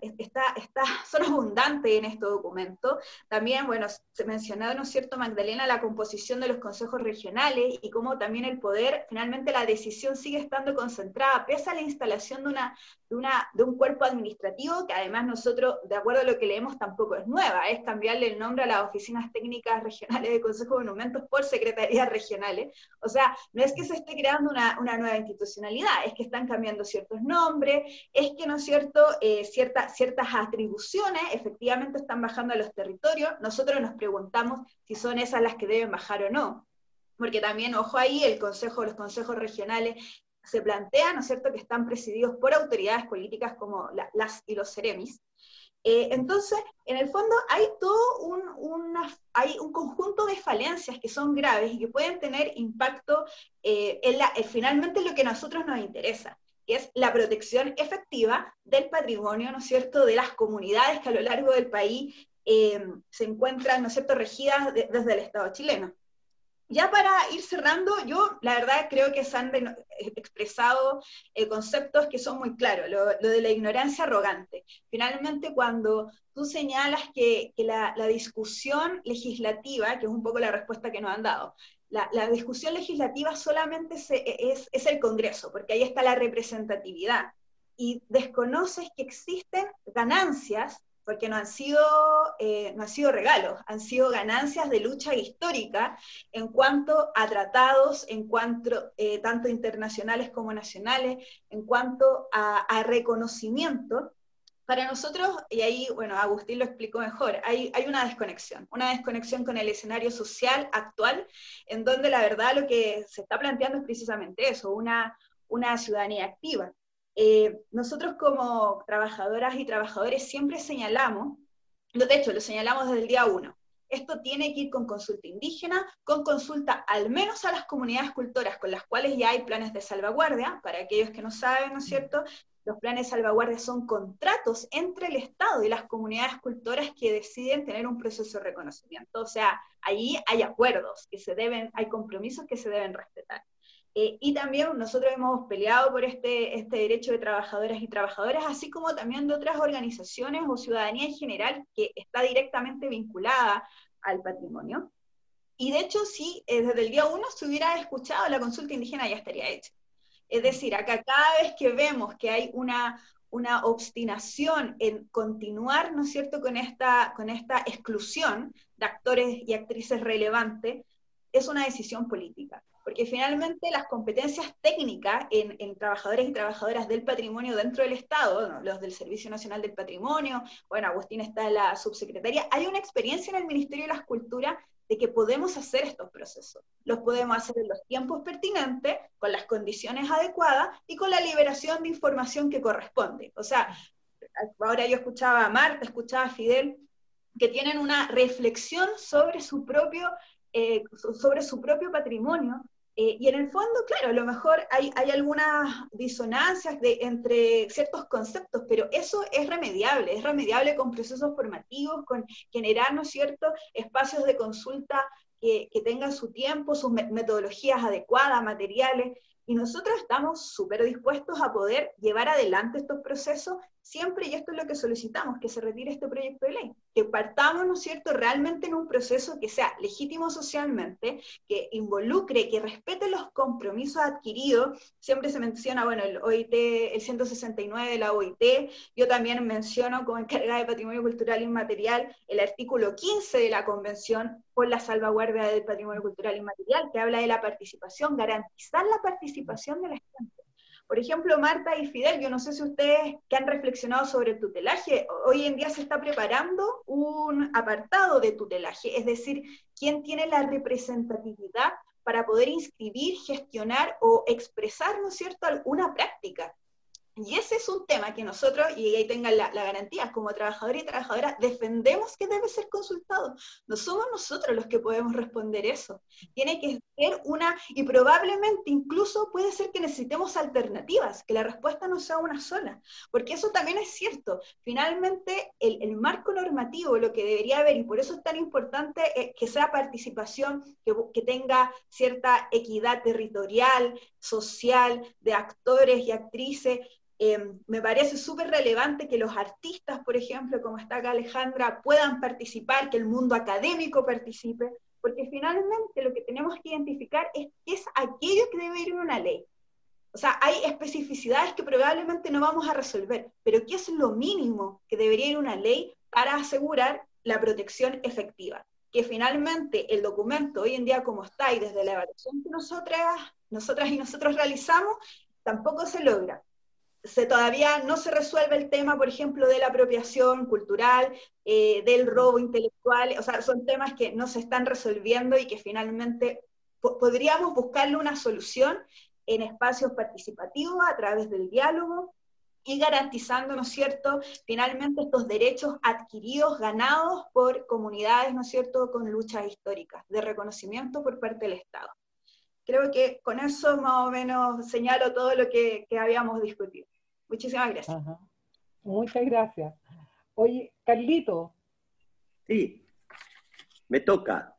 está, está, son abundantes en este documento. También, bueno, se mencionaba, ¿no es cierto, Magdalena, la composición de los consejos regionales y cómo también el poder, finalmente la decisión sigue estando concentrada, pese a la instalación de, una, de, una, de un cuerpo administrativo, que además nosotros, de acuerdo a lo que leemos, tampoco es nueva, es cambiarle el nombre a las oficinas técnicas regionales de Consejo de Monumentos por secretarías regionales. O sea, no es que se esté creando una, una nueva institucionalidad, es que están cambiando ciertos nombres, es que, ¿no es cierto?, eh, ciertas atribuciones efectivamente están bajando a los territorios. Nosotros nos preguntamos si son esas las que deben bajar o no. Porque también, ojo ahí, el consejo, los consejos regionales se plantean, ¿no es cierto?, que están presididos por autoridades políticas como las y los ceremis. Eh, entonces, en el fondo hay todo un, hay un conjunto de falencias que son graves y que pueden tener impacto eh, en la, finalmente en lo que a nosotros nos interesa es la protección efectiva del patrimonio, ¿no es cierto?, de las comunidades que a lo largo del país eh, se encuentran, ¿no es cierto?, regidas desde el Estado chileno. Ya para ir cerrando, yo la verdad creo que se han expresado eh, conceptos que son muy claros, lo, de la ignorancia arrogante. Finalmente, cuando tú señalas que, la, la, discusión legislativa, que es un poco la respuesta que nos han dado, la, discusión legislativa solamente e, es, es, el Congreso, porque ahí está la representatividad. Y desconoces que existen ganancias, porque no han sido, eh, no han sido regalos, han sido ganancias de lucha histórica en cuanto a tratados, en cuanto eh, tanto internacionales como nacionales, en cuanto a, a reconocimiento para nosotros, y ahí, bueno, Agustín lo explicó mejor, hay, hay una desconexión, una desconexión con el escenario social actual, en donde la verdad lo que se está planteando es precisamente eso, una, una ciudadanía activa. Eh, nosotros como trabajadoras y trabajadores siempre señalamos, de hecho lo señalamos desde el día uno, esto tiene que ir con consulta indígena, con consulta al menos a las comunidades cultoras con las cuales ya hay planes de salvaguardia, para aquellos que no saben, ¿no es cierto? Los planes salvaguardia son contratos entre el Estado y las comunidades cultoras que deciden tener un proceso de reconocimiento. O sea, allí hay acuerdos que se deben, hay compromisos que se deben respetar. Eh, y también nosotros hemos peleado por este, este derecho de trabajadoras y trabajadoras, así como también de otras organizaciones o ciudadanía en general que está directamente vinculada al patrimonio. Y de hecho, si eh, desde el día uno se hubiera escuchado la consulta indígena, ya estaría hecha. Es decir, acá cada vez que vemos que hay una, una obstinación en continuar, ¿no es cierto?, con esta, con esta exclusión de actores y actrices relevantes, es una decisión política. Porque finalmente las competencias técnicas en, trabajadores y trabajadoras del patrimonio dentro del Estado, los del Servicio Nacional del Patrimonio, bueno, Agustín está en la subsecretaría, hay una experiencia en el Ministerio de las Culturas de que podemos hacer estos procesos. Los podemos hacer en los tiempos pertinentes, con las condiciones adecuadas y con la liberación de información que corresponde. O sea, ahora yo escuchaba a Marta, escuchaba a Fidel, que tienen una reflexión sobre su propio, eh, sobre su propio patrimonio, eh, y en el fondo, claro, a lo mejor hay, hay algunas disonancias de, entre ciertos conceptos, pero eso es remediable, es remediable con procesos formativos, con generar, ¿no es cierto?, espacios de consulta que, que tengan su tiempo, sus metodologías adecuadas, materiales, y nosotros estamos súper dispuestos a poder llevar adelante estos procesos siempre, y esto es lo que solicitamos, que se retire este proyecto de ley, que partamos, ¿no es cierto?, realmente en un proceso que sea legítimo socialmente, que involucre, que respete los compromisos adquiridos. Siempre se menciona, bueno, el OIT, el 169 de la OIT, yo también menciono como encargada de Patrimonio Cultural Inmaterial el artículo 15 de la Convención por la salvaguardia del patrimonio cultural inmaterial, que habla de la participación, garantizar la participación de la gente Por ejemplo, Marta y Fidel, yo no sé si ustedes que han reflexionado sobre el tutelaje, hoy en día se está preparando un apartado de tutelaje, es decir, quién tiene la representatividad para poder inscribir, gestionar o expresar, ¿no es cierto?, alguna práctica. Y ese es un tema que nosotros, y ahí tengan la, garantía, como trabajadores y trabajadoras, defendemos que debe ser consultado. No somos nosotros los que podemos responder eso. Tiene que ser una, y probablemente incluso puede ser que necesitemos alternativas, que la respuesta no sea una sola, porque eso también es cierto. Finalmente, el, marco normativo, lo que debería haber, y por eso es tan importante eh, que sea participación, que, que tenga cierta equidad territorial, social, de actores y actrices, Em, me parece súper relevante que los artistas, por ejemplo, como está acá Alejandra, puedan participar, que el mundo académico participe, porque finalmente lo que tenemos que identificar es qué es aquello que debe ir en una ley. O sea, hay especificidades que probablemente no vamos a resolver, pero ¿qué es lo mínimo que debería ir una ley para asegurar la protección efectiva? Que finalmente el documento hoy en día como está y desde la evaluación que nosotras, nosotras y nosotros realizamos, tampoco se logra se, todavía no se resuelve el tema, por ejemplo, de la apropiación cultural, eh, del robo intelectual, o sea, son temas que no se están resolviendo y que finalmente podríamos buscarle una solución en espacios participativos a través del diálogo y garantizando, ¿no es cierto?, finalmente estos derechos adquiridos, ganados por comunidades, ¿no es cierto?, con luchas históricas, de reconocimiento por parte del Estado. Creo que con eso más o menos señalo todo lo que, que habíamos discutido. Muchísimas gracias. Muchas gracias. Oye, Carlito. Sí, me toca.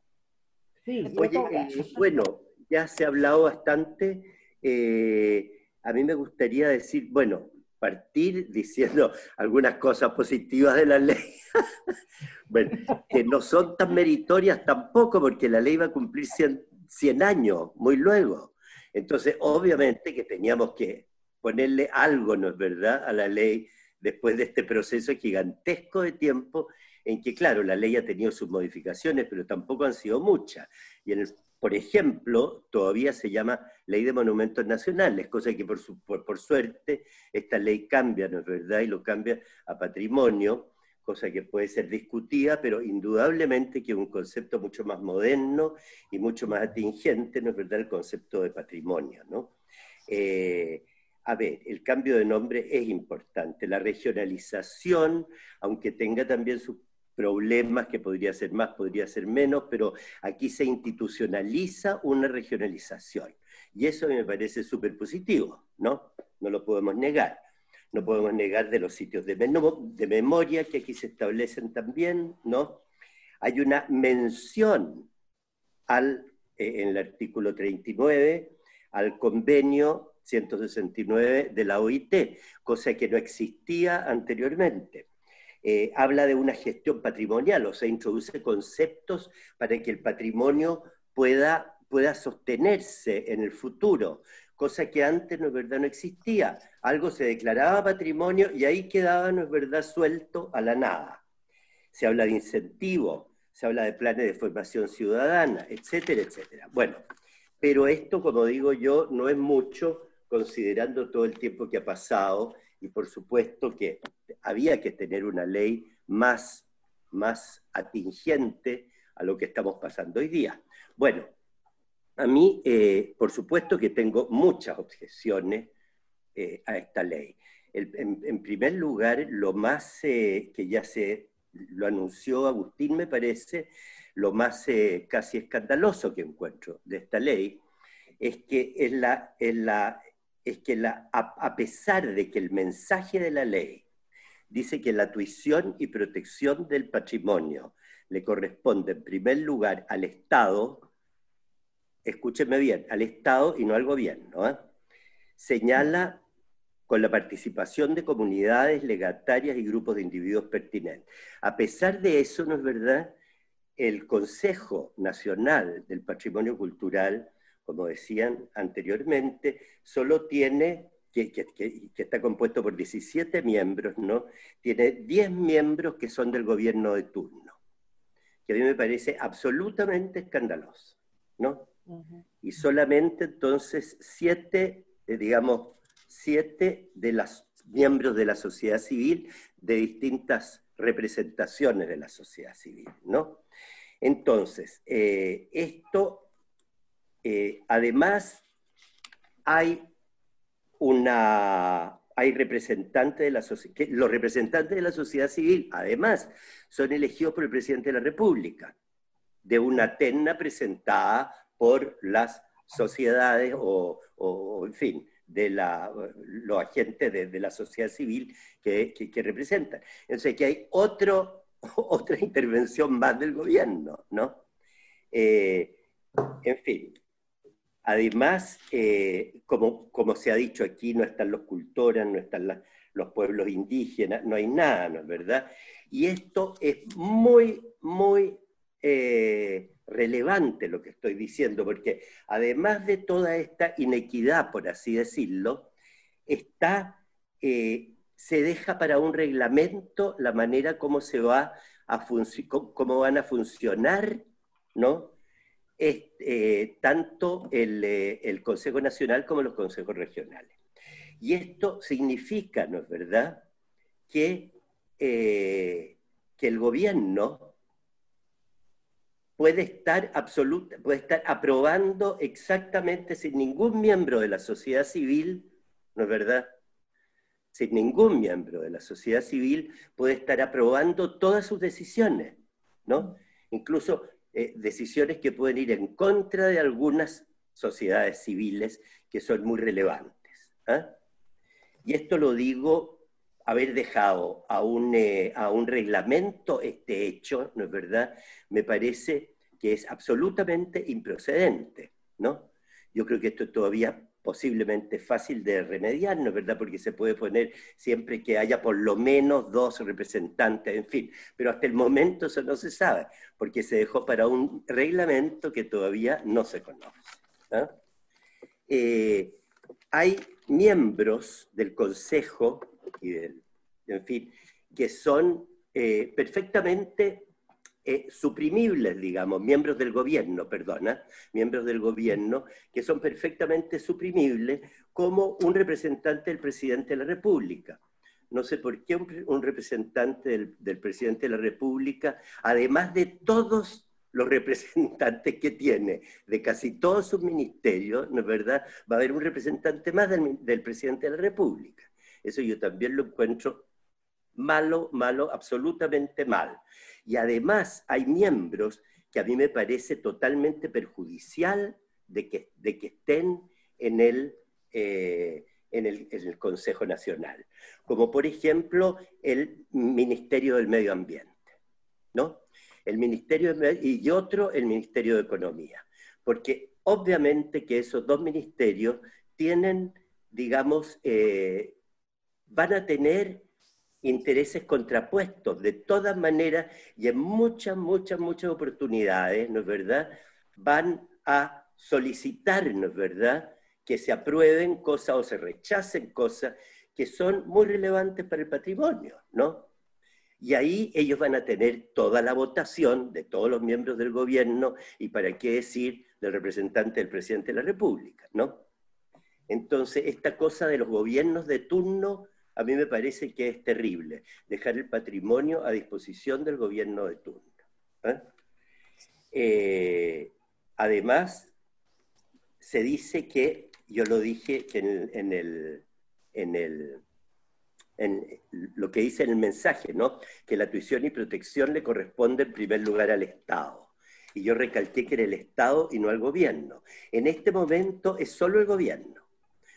Sí, Oye, eh, bueno, ya se ha hablado bastante. Eh, a mí me gustaría decir, bueno, partir diciendo algunas cosas positivas de la ley. bueno, que no son tan meritorias tampoco, porque la ley va a cumplir 100, 100 años, muy luego. Entonces, obviamente que teníamos que ponerle algo, ¿no es verdad?, a la ley después de este proceso gigantesco de tiempo en que, claro, la ley ha tenido sus modificaciones, pero tampoco han sido muchas. Y en por ejemplo, todavía se llama Ley de Monumentos Nacionales, cosa que por, por, por suerte esta ley cambia, ¿no es verdad? Y lo cambia a patrimonio, cosa que puede ser discutida, pero indudablemente que es un concepto mucho más moderno y mucho más atingente, ¿no es verdad?, el concepto de patrimonio, ¿no? Eh, a ver, el cambio de nombre es importante. La regionalización, aunque tenga también sus problemas, que podría ser más, podría ser menos, pero aquí se institucionaliza una regionalización. Y eso me parece súper positivo, ¿no? No lo podemos negar. No podemos negar de los sitios de, memoria que aquí se establecen también, ¿no? Hay una mención al, eh, en el artículo 39 al convenio 169 de la OIT, cosa que no existía anteriormente. Eh, habla de una gestión patrimonial, o sea, introduce conceptos para que el patrimonio pueda, pueda sostenerse en el futuro, cosa que antes, no es verdad, no existía. Algo se declaraba patrimonio y ahí quedaba, no es verdad, suelto a la nada. Se habla de incentivos, se habla de planes de formación ciudadana, etcétera, etcétera. Bueno, pero esto, como digo yo, no es mucho considerando todo el tiempo que ha pasado y por supuesto que había que tener una ley más, más atingente a lo que estamos pasando hoy día. Bueno, a mí, eh, por supuesto que tengo muchas objeciones eh, a esta ley. en, primer lugar, lo más eh, que ya se lo anunció Agustín, me parece, lo más casi escandaloso que encuentro de esta ley es que es es la, es que a, pesar de que el mensaje de la ley dice que la tuición y protección del patrimonio le corresponde en primer lugar al Estado, escúcheme bien, al Estado y no al gobierno, ¿eh? señala con la participación de comunidades legatarias y grupos de individuos pertinentes. A pesar de eso, ¿no es verdad? El Consejo Nacional del Patrimonio Cultural como decían anteriormente, solo tiene, que, está compuesto por 17 miembros, ¿no? Tiene 10 miembros que son del gobierno de turno, que a mí me parece absolutamente escandaloso, ¿no? Y solamente entonces siete, eh, digamos, siete de los miembros de la sociedad civil de distintas representaciones de la sociedad civil, ¿no? Entonces, eh, esto, eh, además, hay una, hay representantes de la sociedad, los representantes de la sociedad civil, además, son elegidos por el presidente de la República, de una terna presentada por las sociedades o, en fin, de los agentes de, la sociedad civil que, representan. Entonces, que hay otra intervención más del gobierno, ¿no? Eh, en fin, Además, eh, como, se ha dicho aquí, no están los cultores, no están los pueblos indígenas, no hay nada, ¿no es verdad? Y esto es muy, muy eh, relevante lo que estoy diciendo, porque además de toda esta inequidad, por así decirlo, está, eh, se deja para un reglamento la manera como se va a cómo van a funcionar, ¿no? Eh, tanto eh, el, Consejo Nacional como los consejos regionales. Y esto significa, ¿no es verdad?, que, eh, que el gobierno puede estar, absoluta, puede estar aprobando exactamente sin ningún miembro de la sociedad civil, ¿no es verdad? Sin ningún miembro de la sociedad civil puede estar aprobando todas sus decisiones, ¿no? Incluso eh, decisiones que pueden ir en contra de algunas sociedades civiles que son muy relevantes. ¿ah? Y esto lo digo, haber dejado a un, eh, a un reglamento este hecho, ¿no es verdad? Me parece que es absolutamente improcedente, ¿no? Yo creo que esto todavía posiblemente fácil de remediar, ¿no es verdad? Porque se puede poner siempre que haya por lo menos dos representantes, en fin, pero hasta el momento eso no se sabe, porque se dejó para un reglamento que todavía no se conoce. Eh, hay miembros del Consejo, y en fin, que son eh, perfectamente eh, suprimibles, digamos, miembros del gobierno, perdona, miembros del gobierno, que son perfectamente suprimibles como un representante del presidente de la República. No sé por qué un, representante del, del, presidente de la República, además de todos los representantes que tiene, de casi todos sus ministerios, ¿no es verdad? Va a haber un representante más del, del presidente de la República. Eso yo también lo encuentro malo, malo, absolutamente mal. Y además hay miembros que a mí me parece totalmente perjudicial de que, de que estén en el, eh, en, el, en el Consejo Nacional, como por ejemplo el Ministerio del Medio Ambiente, ¿no? El Ministerio y otro el Ministerio de Economía, porque obviamente que esos dos ministerios tienen, digamos, eh, van a tener intereses contrapuestos, de todas maneras, y en muchas, muchas, muchas oportunidades, ¿no es verdad?, van a solicitar, ¿no es verdad?, que se aprueben cosas o se rechacen cosas que son muy relevantes para el patrimonio, ¿no? Y ahí ellos van a tener toda la votación de todos los miembros del gobierno y para qué decir del representante del presidente de la República, ¿no? Entonces, esta cosa de los gobiernos de turno a mí me parece que es terrible dejar el patrimonio a disposición del gobierno de turno. ¿eh? Eh, además, se dice que, yo lo dije en, el, en, el, en lo que dice en el mensaje, ¿no? que la tuición y protección le corresponde en primer lugar al Estado. Y yo recalqué que era el Estado y no al gobierno. En este momento es solo el gobierno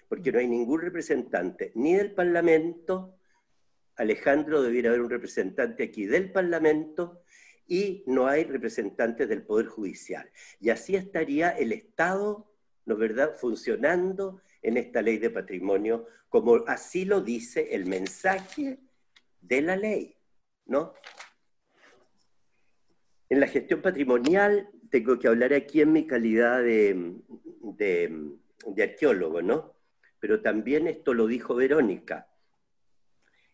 porque no hay ningún representante ni del Parlamento, Alejandro debiera haber un representante aquí del Parlamento, y no hay representantes del Poder Judicial. Y así estaría el Estado, ¿no es verdad?, funcionando en esta ley de patrimonio, como así lo dice el mensaje de la ley, ¿no? En la gestión patrimonial, tengo que hablar aquí en mi calidad de, de, de arqueólogo, ¿no? Pero también esto lo dijo Verónica.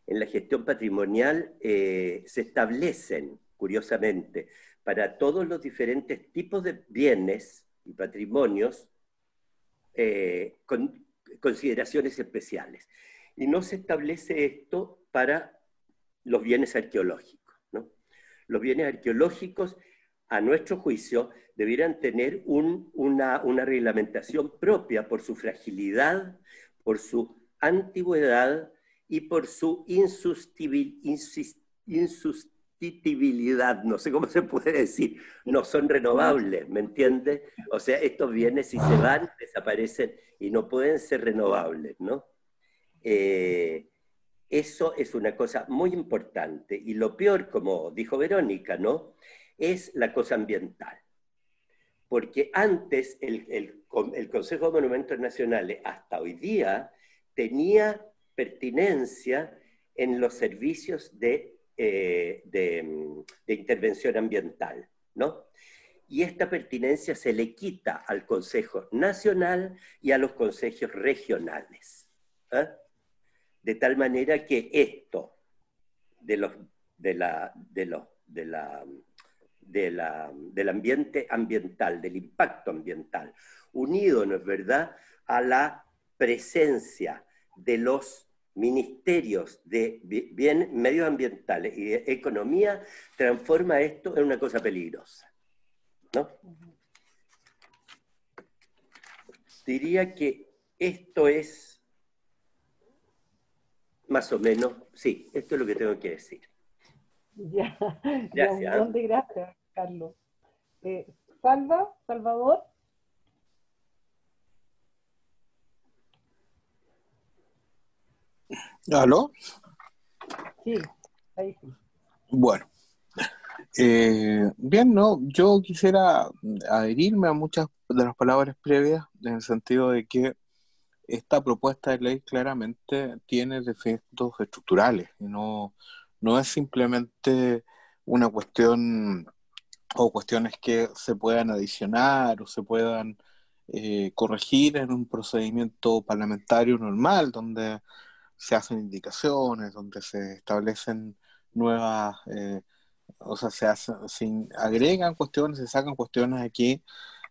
En la gestión patrimonial eh, se establecen, curiosamente, para todos los diferentes tipos de bienes y patrimonios, eh, consideraciones especiales. Y no se establece esto para los bienes arqueológicos. ¿no? Los bienes arqueológicos, a nuestro juicio, debieran tener una, una reglamentación propia por su fragilidad, por su antigüedad y por su insustituibilidad, no sé cómo se puede decir, no son renovables, ¿me entiendes? O sea, estos bienes si se van, desaparecen y no pueden ser renovables, ¿no? Eh, eso es una cosa muy importante. Y lo peor, como dijo Verónica, ¿no? Es la cosa ambiental. Porque antes el, el, el Consejo de Monumentos Nacionales, hasta hoy día, tenía pertinencia en los servicios de, eh, de, de, intervención ambiental, ¿no? Y esta pertinencia se le quita al Consejo Nacional y a los consejos regionales. ¿eh? De tal manera que esto de los, del ambiente ambiental, del impacto ambiental, unido, ¿no es verdad?, a la presencia de los ministerios de bien medios ambientales y de economía, transforma esto en una cosa peligrosa. ¿no? Diría que esto es más o menos, sí, esto es lo que tengo que decir. Ya, gracias. gracias, Carlos. Eh, Salva, Salvador. ¿Aló? Sí, ahí sí. Bueno. Eh, bien, no, yo quisiera adherirme a muchas de las palabras previas en el sentido de que esta propuesta de ley claramente tiene defectos estructurales y no, no es simplemente una cuestión o cuestiones que se puedan adicionar o se puedan eh, corregir en un procedimiento parlamentario normal donde se hacen indicaciones, donde se establecen nuevas, eh, o sea, se, hacen, se agregan cuestiones, se sacan cuestiones. Aquí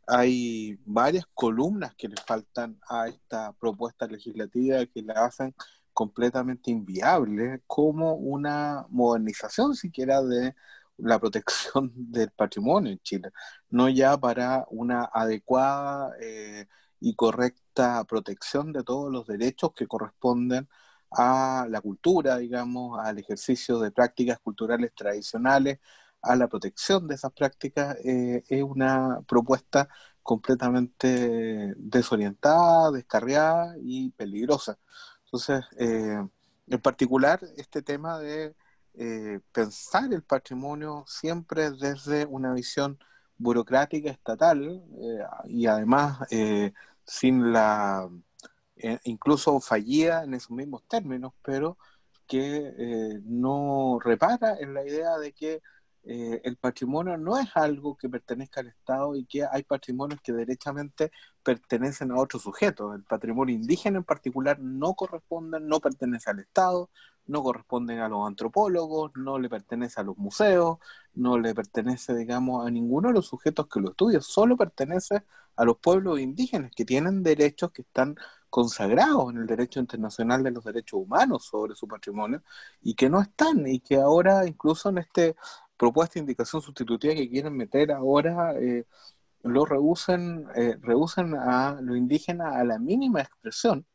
hay varias columnas que le faltan a esta propuesta legislativa que la hacen completamente inviable como una modernización siquiera de la protección del patrimonio en Chile, no ya para una adecuada eh, y correcta protección de todos los derechos que corresponden la cultura, digamos, al ejercicio de prácticas culturales tradicionales, a la protección de esas prácticas eh, es una propuesta completamente desorientada, descarriada y peligrosa. Entonces, eh, en particular, este tema de eh, pensar el patrimonio siempre desde una visión burocrática estatal y además sin la, incluso fallida en esos mismos términos, pero que no repara en la idea de que eh, el patrimonio no es algo que pertenezca al Estado y que hay patrimonios que derechamente pertenecen a otros sujetos. El patrimonio indígena en particular no corresponde, no pertenece al Estado, no corresponde a los antropólogos, no le pertenece a los museos, no le pertenece, digamos, a ninguno de los sujetos que lo estudian, solo pertenece a los pueblos indígenas que tienen derechos que están consagrados en el derecho internacional de los derechos humanos sobre su patrimonio y que no están y que ahora incluso en este propuesta de indicación sustitutiva que quieren meter ahora eh, lo rehusen, eh, a lo indígena a la mínima expresión,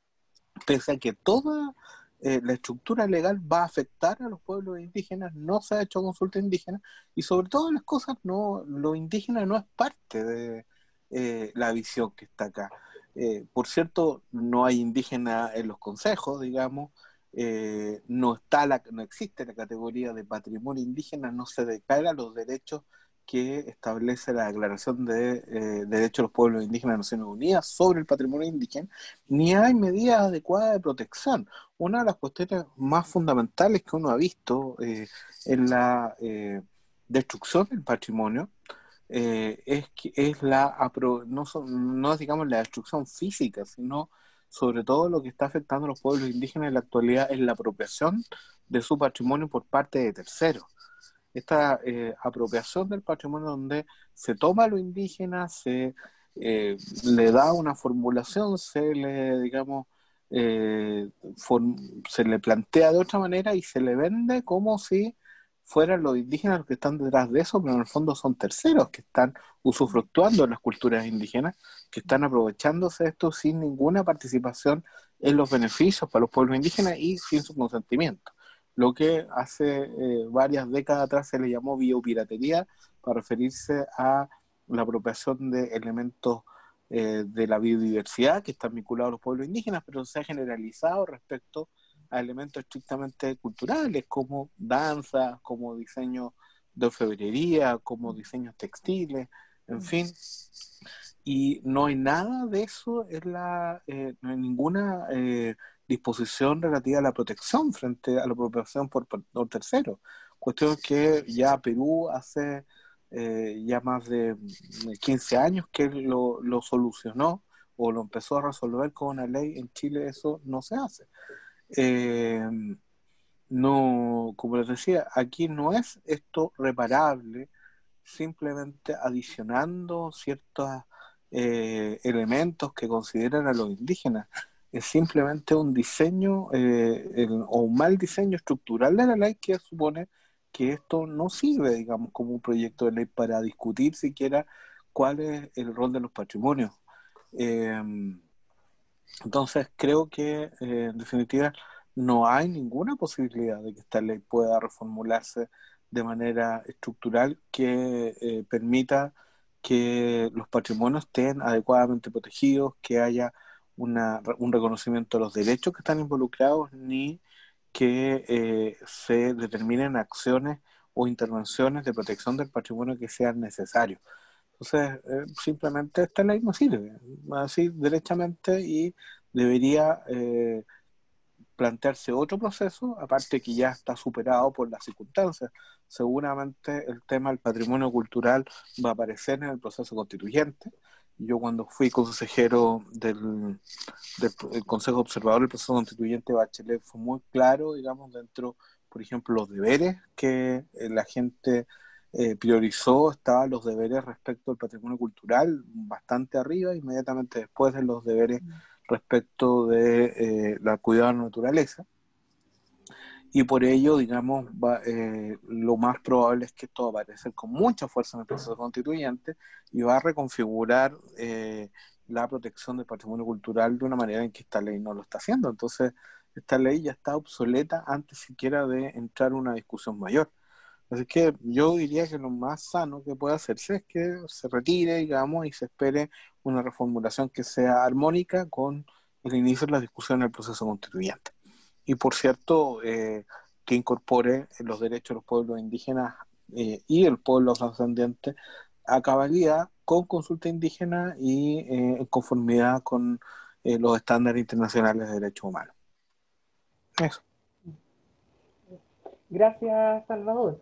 pese a que toda eh, la estructura legal va a afectar a los pueblos indígenas, no se ha hecho consulta indígena y sobre todo las cosas, no, lo indígena no es parte de eh, la visión que está acá. Por cierto, no hay indígena en los consejos, digamos, eh, no, está la, no existe la categoría de patrimonio indígena, no se declara los derechos que establece la Declaración de eh, Derechos de los Pueblos Indígenas de Naciones Unidas sobre el patrimonio indígena, ni hay medidas adecuadas de protección. Una de las cuestiones más fundamentales que uno ha visto eh, en la destrucción del patrimonio es que es la no, no es digamos la destrucción física, sino sobre todo lo que está afectando a los pueblos indígenas en la actualidad es la apropiación de su patrimonio por parte de terceros. Esta eh, apropiación del patrimonio donde se toma lo indígena, se eh, le da una formulación, se le, digamos, eh, se le plantea de otra manera y se le vende como si fueran los indígenas los que están detrás de eso, pero en el fondo son terceros que están usufructuando en las culturas indígenas, que están aprovechándose de esto sin ninguna participación en los beneficios para los pueblos indígenas y sin su consentimiento. Lo que hace eh, varias décadas atrás se le llamó biopiratería para referirse a la apropiación de elementos eh, de la biodiversidad que están vinculados a los pueblos indígenas, pero se ha generalizado respecto elementos estrictamente culturales como danza, como diseño de orfebrería, como diseños textiles, en fin. Y no hay nada de eso en la, eh, no hay ninguna eh, disposición relativa a la protección frente a la apropiación por, por terceros. Cuestión que ya Perú hace eh, ya más de 15 años que lo, lo, solucionó o lo empezó a resolver con una ley. En Chile eso no se hace. Eh, no, como les decía, aquí no es esto reparable simplemente adicionando ciertos eh, elementos que consideran a los indígenas. Es simplemente un diseño o un mal diseño estructural de la ley que supone que esto no sirve, digamos, como un proyecto de ley para discutir siquiera cuál es el rol de los patrimonios. Em, entonces, creo que eh, en definitiva no hay ninguna posibilidad de que esta ley pueda reformularse de manera estructural que eh, permita que los patrimonios estén adecuadamente protegidos, que haya una, un reconocimiento de los derechos que están involucrados, ni que eh, se determinen acciones o intervenciones de protección del patrimonio que sean necesarios. Entonces, eh, simplemente esta ley no sirve, así derechamente, y debería eh, plantearse otro proceso, aparte que ya está superado por las circunstancias. Seguramente el tema del patrimonio cultural va a aparecer en el proceso constituyente, yo cuando fui consejero del, del, Consejo Observador del Proceso Constituyente Bachelet fue muy claro, digamos, dentro, por ejemplo, los deberes que eh, la gente eh, priorizó, estaban los deberes respecto al patrimonio cultural bastante arriba, inmediatamente después de los deberes mm. respecto de eh, la cuidado de la naturaleza y por ello, digamos, eh, lo más probable es que esto va a aparecer con mucha fuerza en el proceso constituyente y va a reconfigurar eh, la protección del patrimonio cultural de una manera en que esta ley no lo está haciendo. Entonces, esta ley ya está obsoleta antes siquiera de entrar en una discusión mayor. Así que yo diría que lo más sano que puede hacerse es que se retire, digamos, y se espere una reformulación que sea armónica con el inicio de la discusión en el proceso constituyente y por cierto, eh, que incorpore los derechos de los pueblos indígenas eh, y el pueblo ascendiente a cabalidad con consulta indígena y eh, en conformidad con los estándares internacionales de derechos humanos. Eso. Gracias, Salvador.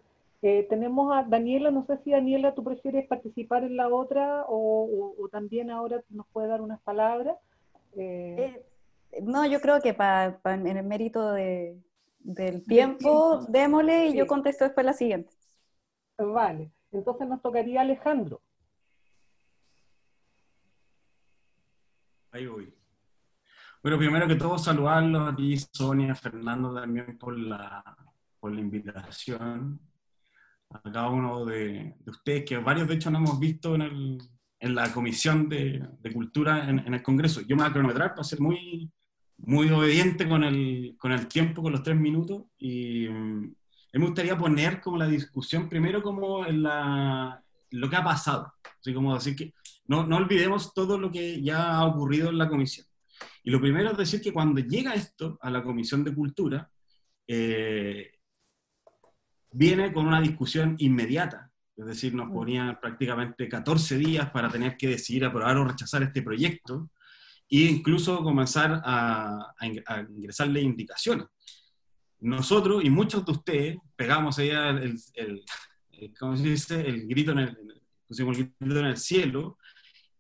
Tenemos a Daniela, no sé si Daniela tú prefieres participar en la otra o, o, también ahora nos puede dar unas palabras. No, yo creo que para en el mérito de, del tiempo, démosle y yo contesto después la siguiente. Vale, entonces nos tocaría Alejandro. Ahí voy. Bueno, primero que todo, saludarlos a ti, Sonia, Fernando, también por la, por la invitación. A cada uno de, ustedes, que varios de hecho no hemos visto en, el, en la Comisión de, de Cultura en, en, el Congreso. Yo me voy a cronometrar para ser muy, muy obediente con el, con el tiempo, con los tres minutos, y mm, me gustaría poner como la discusión primero como en la, lo que ha pasado, así como decir que no, no olvidemos todo lo que ya ha ocurrido en la comisión. Y lo primero es decir que cuando llega esto a la Comisión de Cultura, eh, viene con una discusión inmediata, es decir, nos ponían prácticamente 14 días para tener que decidir aprobar o rechazar este proyecto, e incluso comenzar a, ingresarle indicaciones. Nosotros y muchos de ustedes pegamos ahí el, el, ¿cómo se dice? el grito en el, pusimos el grito en el cielo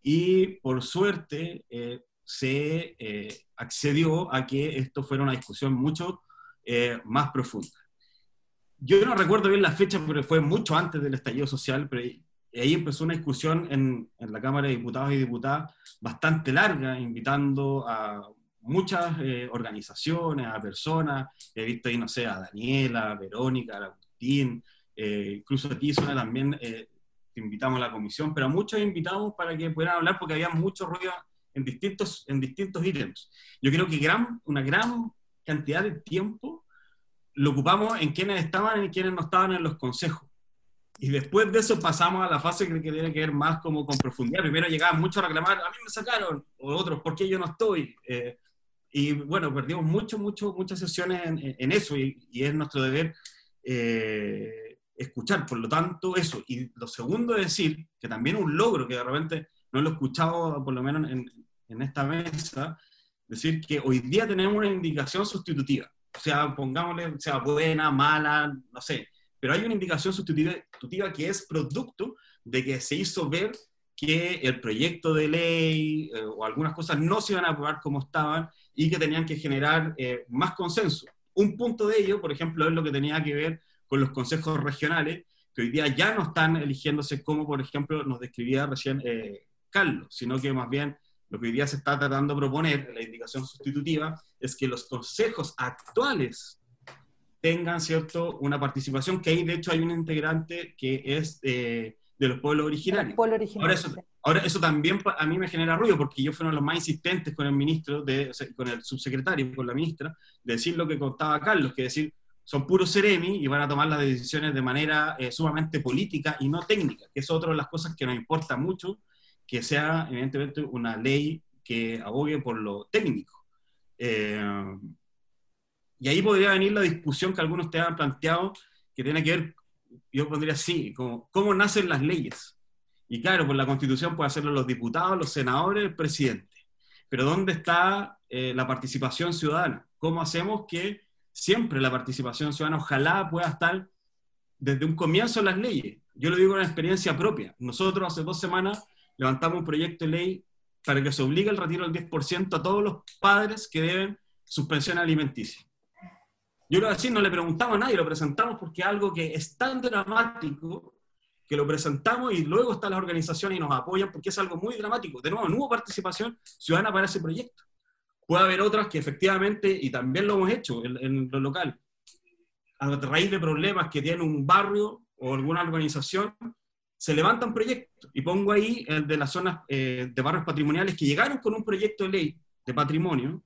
y por suerte eh, se eh, accedió a que esto fuera una discusión mucho eh, más profunda. Yo no recuerdo bien la fecha, pero fue mucho antes del estallido social, pero y ahí empezó una discusión en, en, la Cámara de Diputados y Diputadas bastante larga, invitando a muchas eh, organizaciones, a personas, he visto ahí, no sé, a Daniela, a Verónica, a Agustín, eh, incluso a ti, Zona, también eh, te invitamos a la comisión, pero a muchos invitamos para que pudieran hablar porque había mucho ruido en distintos, en distintos ítems. Yo creo que gran, una gran cantidad de tiempo lo ocupamos en quienes estaban y quienes no estaban en los consejos. Y después de eso pasamos a la fase que tiene que ver más como con profundidad. Primero llegaban muchos a reclamar, a mí me sacaron, o otros, ¿por qué yo no estoy? Eh, y bueno, perdimos mucho, mucho, muchas sesiones en, eso y, y, es nuestro deber eh, escuchar. Por lo tanto, eso. Y lo segundo es decir, que también un logro que de repente no lo he escuchado, por lo menos en, en esta mesa, decir que hoy día tenemos una indicación sustitutiva. O sea, pongámosle, sea buena, mala, no sé, pero hay una indicación sustitutiva que es producto de que se hizo ver que el proyecto de ley eh, o algunas cosas no se iban a aprobar como estaban y que tenían que generar eh, más consenso. Un punto de ello, por ejemplo, es lo que tenía que ver con los consejos regionales, que hoy día ya no están eligiéndose como, por ejemplo, nos describía recién eh, Carlos, sino que más bien lo que hoy día se está tratando de proponer, la indicación sustitutiva, es que los consejos actuales tengan, ¿cierto?, una participación, que ahí de hecho hay un integrante que es eh, de los pueblos originarios. Pueblo. Ahora, eso, ahora, eso, también a mí me genera ruido, porque yo fui uno de los más insistentes con el ministro, de, o sea, con el subsecretario, con la ministra, de decir lo que contaba Carlos, que decir, son puros seremi y van a tomar las decisiones de manera eh, sumamente política y no técnica, que es otra de las cosas que nos importa mucho, que sea evidentemente una ley que abogue por lo técnico. Eh, y ahí podría venir la discusión que algunos te han planteado, que tiene que ver, yo pondría así, como, cómo nacen las leyes. Y claro, por la constitución puede hacerlo los diputados, los senadores, el presidente. Pero ¿dónde está eh, la participación ciudadana? ¿Cómo hacemos que siempre la participación ciudadana ojalá pueda estar desde un comienzo en las leyes? Yo lo digo en experiencia propia. Nosotros hace dos semanas levantamos un proyecto de ley para que se obligue el retiro del 10% a todos los padres que deben suspensión alimenticia. Yo lo así no le preguntamos a nadie, lo presentamos porque algo que es tan dramático que lo presentamos y luego están las organizaciones y nos apoyan porque es algo muy dramático. De nuevo, no hubo participación ciudadana para ese proyecto. Puede haber otras que efectivamente, y también lo hemos hecho en, en lo local, a raíz de problemas que tiene un barrio o alguna organización, se levantan proyectos. Y pongo ahí el de las zonas eh, de barrios patrimoniales que llegaron con un proyecto de ley de patrimonio,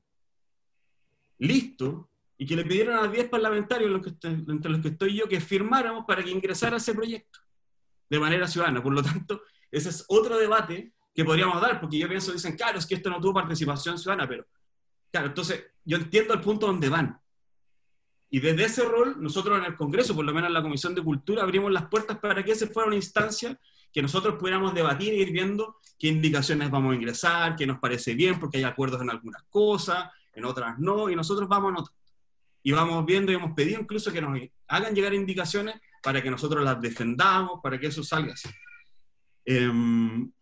listo, y que le pidieron a 10 parlamentarios, entre los que estoy yo, que firmáramos para que ingresara ese proyecto de manera ciudadana. Por lo tanto, ese es otro debate que podríamos dar, porque yo pienso, dicen, claro, es que esto no tuvo participación ciudadana, pero, claro, entonces yo entiendo el punto donde van. Y desde ese rol, nosotros en el Congreso, por lo menos en la Comisión de Cultura, abrimos las puertas para que ese fuera una instancia que nosotros pudiéramos debatir e ir viendo qué indicaciones vamos a ingresar, qué nos parece bien, porque hay acuerdos en algunas cosas, en otras no, y nosotros vamos a notar. Y vamos viendo y hemos pedido incluso que nos hagan llegar indicaciones para que nosotros las defendamos, para que eso salga así. Eh,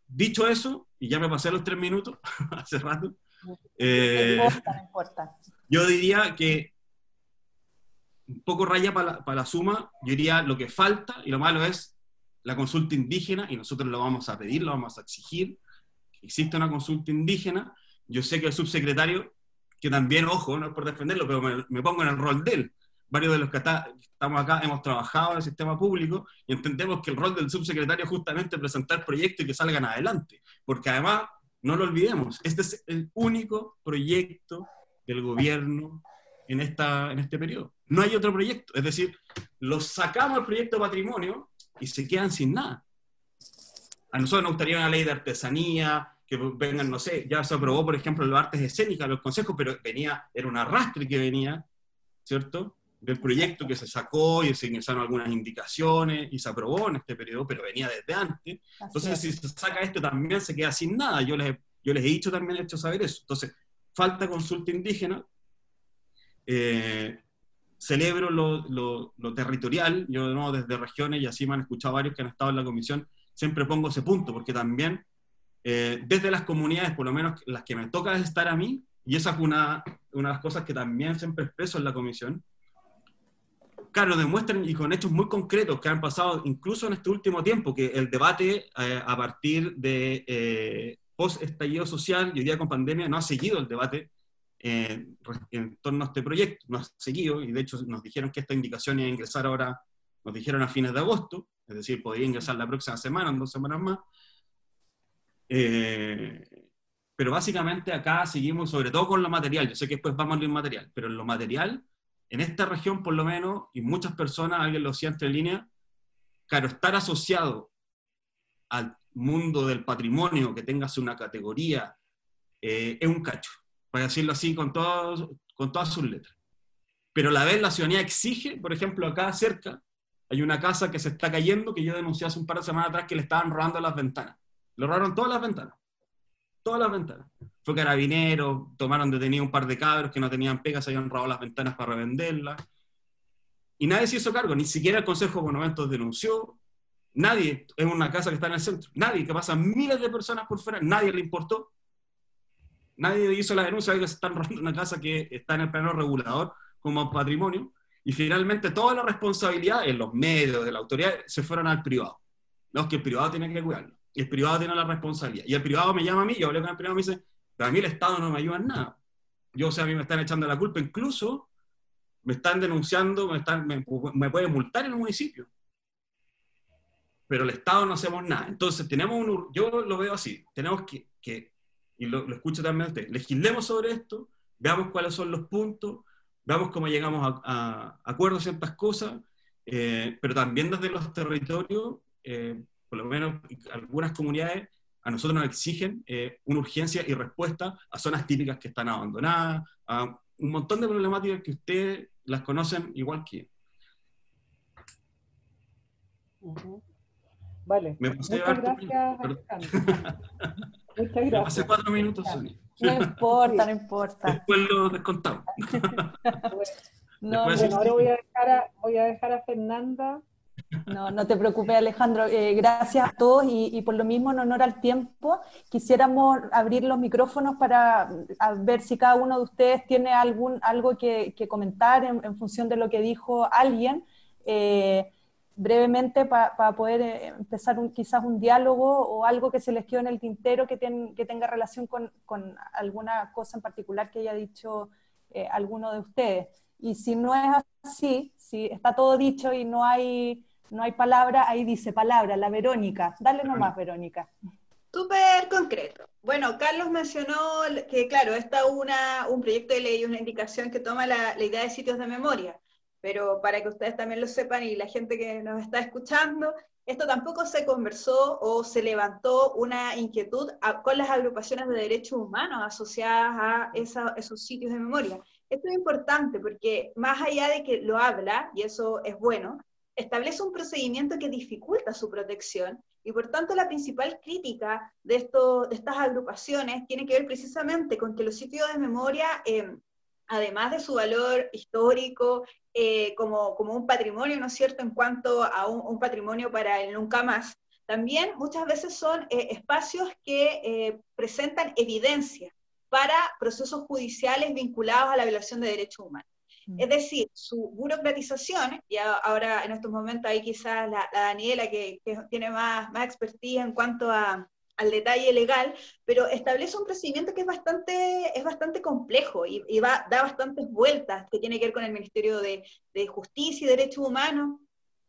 dicho eso, y ya me pasé los tres minutos hace rato, eh, no importa, no importa. yo diría que un poco raya para la, suma, yo diría lo que falta y lo malo es la consulta indígena y nosotros lo vamos a pedir, lo vamos a exigir, que exista una consulta indígena. Yo sé que el subsecretario, que también, ojo, no es por defenderlo, pero me, me pongo en el rol de él. Varios de los que está, estamos acá hemos trabajado en el sistema público y entendemos que el rol del subsecretario es justamente presentar proyectos y que salgan adelante. Porque además, no lo olvidemos, este es el único proyecto del gobierno en, esta, en este periodo. No hay otro proyecto. Es decir, los sacamos el proyecto de patrimonio y se quedan sin nada. A nosotros nos gustaría una ley de artesanía, que vengan, no sé, ya se aprobó, por ejemplo, los artes escénicas, los consejos, pero venía, era un arrastre que venía, ¿cierto? Del proyecto que se sacó y se ingresaron algunas indicaciones y se aprobó en este periodo, pero venía desde antes. Entonces, si se saca este también se queda sin nada. Yo les, yo les he dicho también, he hecho saber eso. Entonces, falta consulta indígena. Eh, celebro lo, territorial, yo no desde regiones y así me han escuchado varios que han estado en la comisión, siempre pongo ese punto, porque también eh, desde las comunidades, por lo menos las que me toca estar a mí, y esa es una, una de las cosas que también siempre expreso en la comisión, claro, demuestran y con hechos muy concretos que han pasado incluso en este último tiempo, que el debate eh, a partir de eh, post-estallido social y hoy día con pandemia no ha seguido el debate eh, en torno a este proyecto. Nos han seguido y de hecho nos dijeron que esta indicación iba a ingresar ahora, nos dijeron a fines de agosto, es decir, podría ingresar la próxima semana, en dos semanas más. Eh, pero básicamente acá seguimos sobre todo con lo material, yo sé que después vamos a lo inmaterial, pero en lo material, en esta región por lo menos, y muchas personas, alguien lo decía entre línea, claro, estar asociado al mundo del patrimonio, que tengas una categoría, eh, es un cacho, para decirlo así con, todos, con todas sus letras. Pero a la vez la ciudadanía exige, por ejemplo, acá cerca, hay una casa que se está cayendo, que yo denuncié hace un par de semanas atrás que le estaban robando las ventanas. Le robaron todas las ventanas. Todas las ventanas. Fue carabinero, tomaron detenido un par de cabros que no tenían pegas, se habían robado las ventanas para revenderlas. Y nadie se hizo cargo, ni siquiera el Consejo de Monumentos denunció, nadie, en una casa que está en el centro, nadie, que pasan miles de personas por fuera, nadie le importó. Nadie hizo la denuncia de que se están robando una casa que está en el plano regulador como patrimonio, y finalmente toda la responsabilidad en los medios, de la autoridad, se fueron al privado. Los que el privado tiene que cuidarlo. Y el privado tiene la responsabilidad. Y el privado me llama a mí, yo hablé con el privado y me dice, a mí el Estado no me ayuda en nada. Yo, o sea, a mí me están echando la culpa, incluso me están denunciando, me, están, me, me pueden multar en el municipio. Pero el Estado no hacemos nada. Entonces, tenemos un, yo lo veo así, tenemos que, que y lo, lo escucho también usted, legislemos sobre esto, veamos cuáles son los puntos, veamos cómo llegamos a, a acuerdos ciertas cosas, eh, pero también desde los territorios, eh, por lo menos algunas comunidades, a nosotros nos exigen eh, una urgencia y respuesta a zonas típicas que están abandonadas, a un montón de problemáticas que ustedes las conocen igual que Uh -huh. Vale. Me pasé Muchas gracias, Alejandro. Muchas gracias. Hace cuatro minutos, Sonia. No importa, no importa. Después lo descontamos. No, bueno, ahora voy a, dejar a, voy a dejar a Fernanda. No, no te preocupes, Alejandro. Eh, gracias a todos y, y, por lo mismo, en honor al tiempo, quisiéramos abrir los micrófonos para ver si cada uno de ustedes tiene algún, algo que, que comentar en, en, función de lo que dijo alguien. Eh, brevemente para pa poder eh, empezar un, quizás un diálogo o algo que se les quedó en el tintero que, ten, que tenga relación con, con, alguna cosa en particular que haya dicho eh, alguno de ustedes. Y si no es así, si está todo dicho y no hay, no hay palabra, ahí dice palabra, la Verónica. Dale nomás, Verónica. Súper concreto. Bueno, Carlos mencionó que, claro, está es un proyecto de ley, una indicación que toma la, la idea de sitios de memoria pero para que ustedes también lo sepan y la gente que nos está escuchando, esto tampoco se conversó o se levantó una inquietud a, con las agrupaciones de derechos humanos asociadas a esa, esos sitios de memoria. Esto es importante porque más allá de que lo habla, y eso es bueno, establece un procedimiento que dificulta su protección y por tanto la principal crítica de, esto, de estas agrupaciones tiene que ver precisamente con que los sitios de memoria... Eh, además de su valor histórico eh, como, como, un patrimonio, ¿no es cierto?, en cuanto a un, un, patrimonio para el nunca más, también muchas veces son eh, espacios que eh, presentan evidencia para procesos judiciales vinculados a la violación de derechos humanos. Mm. Es decir, su burocratización, y ahora en estos momentos hay quizás la, la Daniela que, que, tiene más, más expertise en cuanto a, al detalle legal, pero establece un procedimiento que es bastante, es bastante complejo y, y va, da bastantes vueltas, que tiene que ver con el Ministerio de, de Justicia y Derechos Humanos.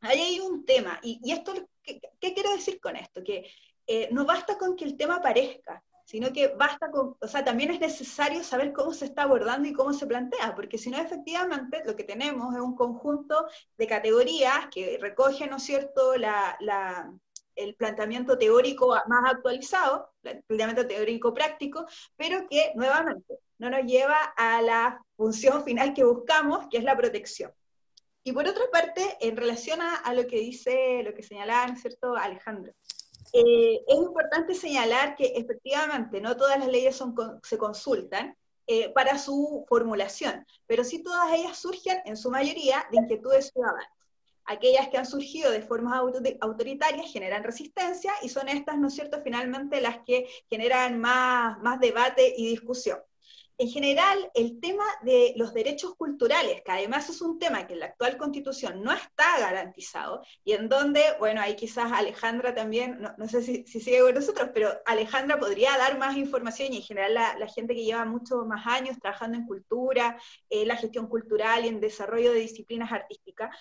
Ahí hay un tema, y, y esto, ¿qué, ¿qué, quiero decir con esto? Que eh, no basta con que el tema aparezca, sino que basta con, o sea, también es necesario saber cómo se está abordando y cómo se plantea, porque si no, efectivamente, lo que tenemos es un conjunto de categorías que recogen, ¿no es cierto?, la, la el planteamiento teórico más actualizado, el planteamiento teórico práctico, pero que nuevamente no nos lleva a la función final que buscamos, que es la protección. Y por otra parte, en relación a, a lo que dice, lo que señalaba, ¿no es cierto?, Alejandro, eh, es importante señalar que efectivamente no todas las leyes son, se consultan, eh, para su formulación, pero sí todas ellas surgen en su mayoría de inquietudes ciudadanas aquellas que han surgido de formas autoritarias generan resistencia y son estas, ¿no es cierto?, finalmente las que generan más, más debate y discusión. En general, el tema de los derechos culturales, que además es un tema que en la actual constitución no está garantizado, y en donde, bueno, ahí quizás Alejandra también, no, sé si, sigue con nosotros, pero Alejandra podría dar más información y en general la, gente que lleva muchos más años trabajando en cultura, eh, la gestión cultural y en desarrollo de disciplinas artísticas,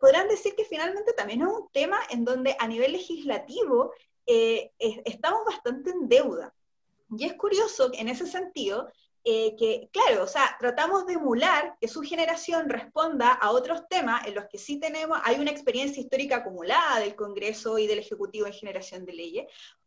podrán decir que finalmente también es un tema en donde a nivel legislativo eh, estamos bastante en deuda. Y es curioso en ese sentido eh, que, claro, o sea, tratamos de emular que su generación responda a otros temas en los que sí tenemos, hay una experiencia histórica acumulada del Congreso y del Ejecutivo en generación de leyes,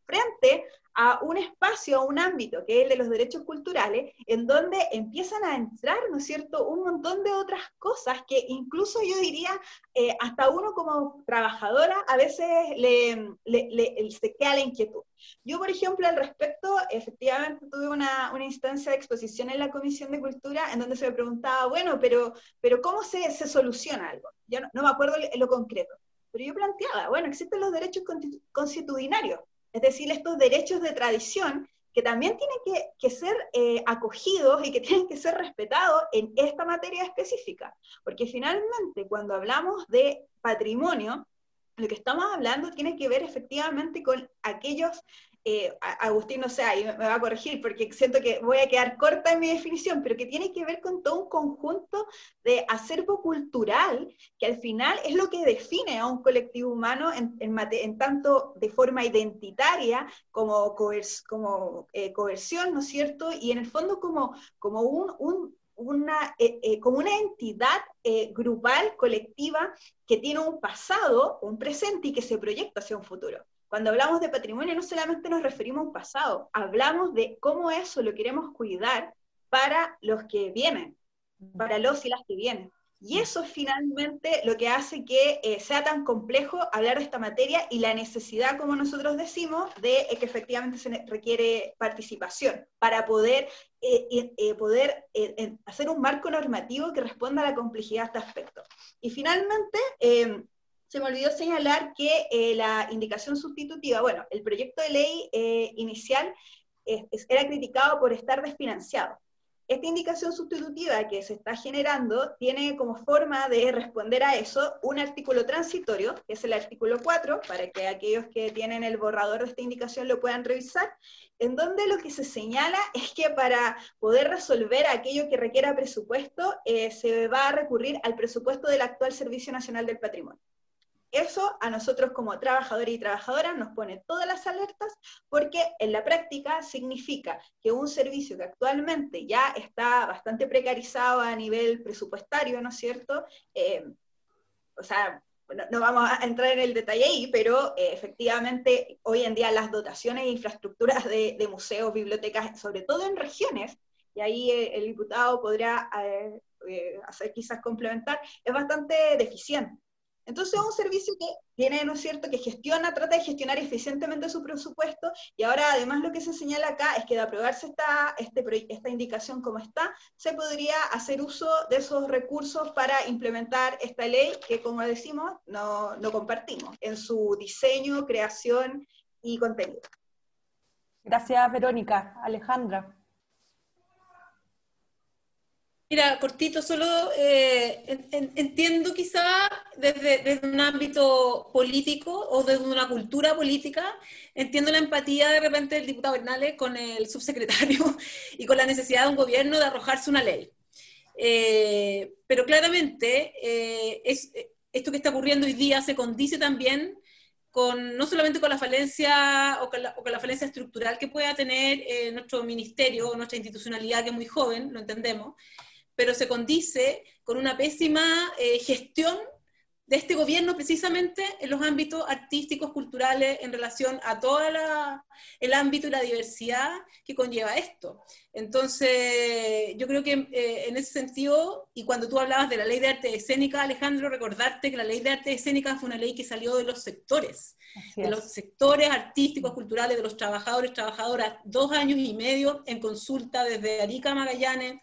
frente a un espacio, a un ámbito, que es el de los derechos culturales, en donde empiezan a entrar, ¿no es cierto?, un montón de otras cosas que incluso yo diría, eh, hasta uno como trabajadora a veces le, le, se queda la inquietud. Yo, por ejemplo, al respecto, efectivamente tuve una, una, instancia de exposición en la Comisión de Cultura en donde se me preguntaba, bueno, pero, pero ¿cómo se, se soluciona algo? Yo no, no me acuerdo lo concreto, pero yo planteaba, bueno, existen los derechos constitucionarios, es decir, estos derechos de tradición que también tienen que, ser eh, acogidos y que tienen que ser respetados en esta materia específica. Porque finalmente, cuando hablamos de patrimonio, lo que estamos hablando tiene que ver efectivamente con aquellos eh, Agustín, no sé, ahí me va a corregir porque siento que voy a quedar corta en mi definición, pero que tiene que ver con todo un conjunto de acervo cultural que al final es lo que define a un colectivo humano en, tanto de forma identitaria como, como eh, coerción, ¿no es cierto? Y en el fondo como, como un, una, eh, como una entidad grupal, colectiva, que tiene un pasado, un presente y que se proyecta hacia un futuro. Cuando hablamos de patrimonio no solamente nos referimos a un pasado, hablamos de cómo eso lo queremos cuidar para los que vienen, para los y las que vienen. Y eso es finalmente lo que hace que eh, sea tan complejo hablar de esta materia y la necesidad, como nosotros decimos, de que efectivamente se requiere participación para poder, eh, eh, poder hacer un marco normativo que responda a la complejidad de este aspecto. Y finalmente, se me olvidó señalar que eh, la indicación sustitutiva, bueno, el proyecto de ley eh, inicial era criticado por estar desfinanciado. Esta indicación sustitutiva que se está generando tiene como forma de responder a eso un artículo transitorio, que es el artículo 4, para que aquellos que tienen el borrador de esta indicación lo puedan revisar, en donde lo que se señala es que para poder resolver aquello que requiera presupuesto, eh, se va a recurrir al presupuesto del actual Servicio Nacional del Patrimonio. Eso a nosotros como trabajadores y trabajadoras nos pone todas las alertas porque en la práctica significa que un servicio que actualmente ya está bastante precarizado a nivel presupuestario, ¿no es cierto? Eh, o sea, no, vamos a entrar en el detalle ahí, pero eh, efectivamente hoy en día las dotaciones e infraestructuras de, museos, bibliotecas, sobre todo en regiones, y ahí eh, el, diputado podrá hacer quizás complementar, es bastante deficiente. Entonces es un servicio que tiene, ¿no es cierto?, que gestiona, trata de gestionar eficientemente su presupuesto y ahora además lo que se señala acá es que de aprobarse esta, este, esta indicación como está, se podría hacer uso de esos recursos para implementar esta ley que, como decimos, no, no compartimos en su diseño, creación y contenido. Gracias, Verónica. Alejandra. Mira, cortito, solo eh, entiendo quizá desde, un ámbito político o desde una cultura política, entiendo la empatía de repente del diputado Bernales con el subsecretario y con la necesidad de un gobierno de arrojarse una ley. Eh, pero claramente eh, es, esto que está ocurriendo hoy día se condice también con, no solamente con la falencia o con la, o con la falencia estructural que pueda tener nuestro ministerio o nuestra institucionalidad, que es muy joven, lo entendemos, pero se condice con una pésima eh, gestión de este gobierno precisamente en los ámbitos artísticos, culturales, en relación a todo el ámbito y la diversidad que conlleva esto. Entonces, yo creo que eh, en ese sentido, y cuando tú hablabas de la ley de arte escénica, Alejandro, recordarte que la ley de arte escénica fue una ley que salió de los sectores, de los sectores artísticos, culturales, de los trabajadores, trabajadoras, dos años y medio en consulta desde Arica Magallanes,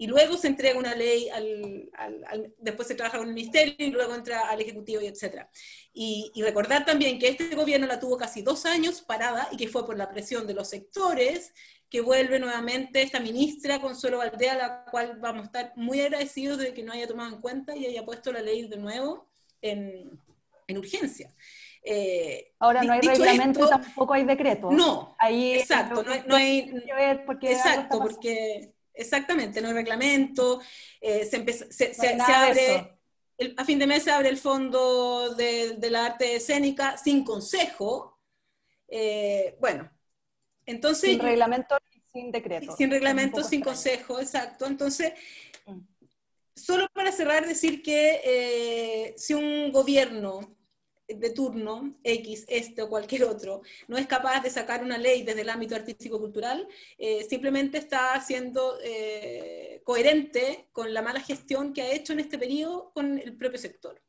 y luego se entrega una ley, al, después se trabaja con el ministerio y luego entra al Ejecutivo y etcétera. Y, recordar también que este gobierno la tuvo casi dos años parada y que fue por la presión de los sectores que vuelve nuevamente esta ministra Consuelo Valdea, a la cual vamos a estar muy agradecidos de que no haya tomado en cuenta y haya puesto la ley de nuevo en, urgencia. Eh, Ahora no hay reglamento y tampoco hay decreto. No, Ahí exacto, no, hay, porque exacto, porque exactamente, no hay reglamento, eh, se, se, abre, a fin de mes se abre el fondo de, de la arte escénica sin consejo. Eh, bueno, entonces... Sin reglamento sin decreto. Sin reglamento, sin consejo, exacto. Entonces, mm. solo para cerrar, decir que eh, si un gobierno de turno, X, este o cualquier otro, no es capaz de sacar una ley desde el ámbito artístico-cultural, eh, simplemente está siendo eh, coherente con la mala gestión que ha hecho en este periodo con el propio sector.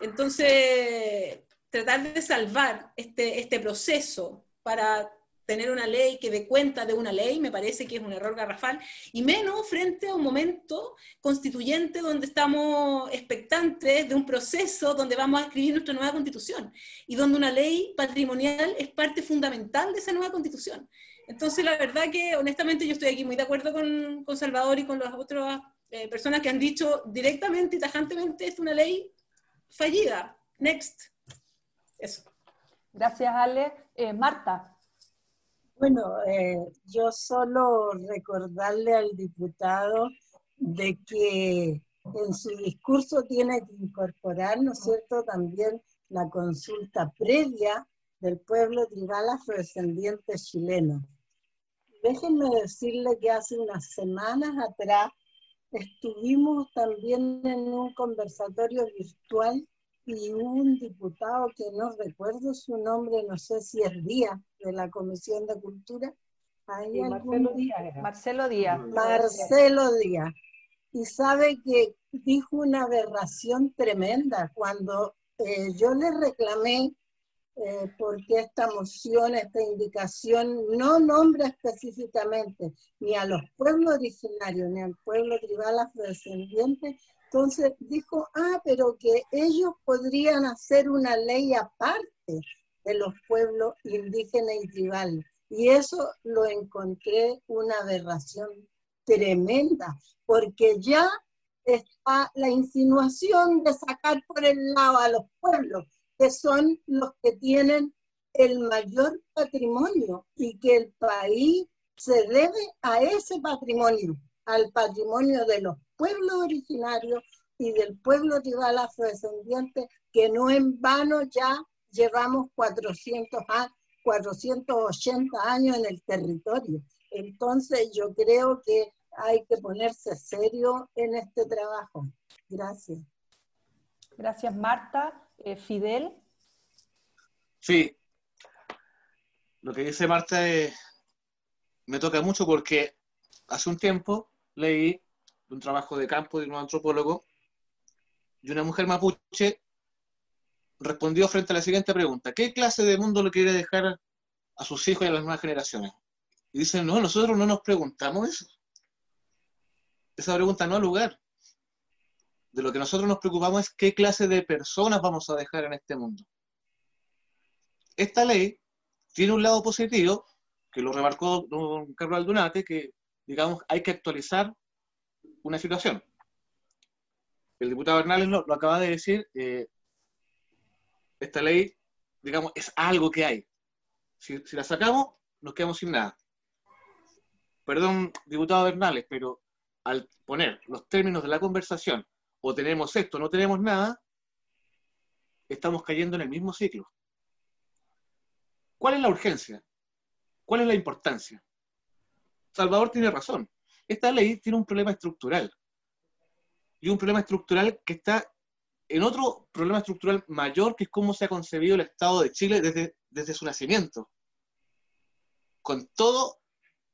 Entonces, tratar de salvar este, este proceso para tener una ley que dé cuenta de una ley, me parece que es un error garrafal, y menos frente a un momento constituyente donde estamos expectantes de un proceso donde vamos a escribir nuestra nueva constitución, y donde una ley patrimonial es parte fundamental de esa nueva constitución. Entonces, la verdad que honestamente yo estoy aquí muy de acuerdo con, con Salvador y con las otras eh, personas que han dicho directamente y tajantemente es una ley fallida. Next. Eso. Gracias, Ale. Eh, Marta. Bueno, eh, yo solo recordarle al diputado de que en su discurso tiene que incorporar, ¿no es cierto?, también la consulta previa del pueblo tribal afrodescendiente chileno. Déjenme decirle que hace unas semanas atrás estuvimos también en un conversatorio virtual y un diputado que no recuerdo su nombre, no sé si es Díaz, de la Comisión de Cultura. Marcelo Díaz. Marcelo Díaz. Marcelo Díaz. Y sabe que dijo una aberración tremenda cuando eh, yo le reclamé eh, porque esta moción, esta indicación no nombra específicamente ni a los pueblos originarios ni al pueblo tribal afrodescendiente, entonces dijo, ah, pero que ellos podrían hacer una ley aparte de los pueblos indígenas y tribales. Y eso lo encontré una aberración tremenda, porque ya está la insinuación de sacar por el lado a los pueblos, que son los que tienen el mayor patrimonio y que el país se debe a ese patrimonio, al patrimonio de los pueblo originario y del pueblo tribal afrodescendiente, que no en vano ya llevamos 400 480 años en el territorio. Entonces yo creo que hay que ponerse serio en este trabajo. Gracias. Gracias, Marta. Eh, Fidel. Sí, lo que dice Marta me toca mucho porque hace un tiempo leí un trabajo de campo de un antropólogo, y una mujer mapuche respondió frente a la siguiente pregunta, ¿qué clase de mundo le quiere dejar a sus hijos y a las nuevas generaciones? Y dicen, no, nosotros no nos preguntamos eso. Esa pregunta no ha lugar. De lo que nosotros nos preocupamos es qué clase de personas vamos a dejar en este mundo. Esta ley tiene un lado positivo, que lo remarcó don Carlos Aldunate, que, digamos, hay que actualizar una situación. El diputado Bernales lo, acaba de decir, eh, esta ley, digamos, es algo que hay. Si, la sacamos, nos quedamos sin nada. Perdón, diputado Bernales, pero al poner los términos de la conversación, o tenemos esto, no tenemos nada, estamos cayendo en el mismo ciclo. ¿Cuál es la urgencia? ¿Cuál es la importancia? Salvador tiene razón esta ley tiene un problema estructural. Y un problema estructural que está en otro problema estructural mayor, que es cómo se ha concebido el Estado de Chile desde, desde su nacimiento. Con todo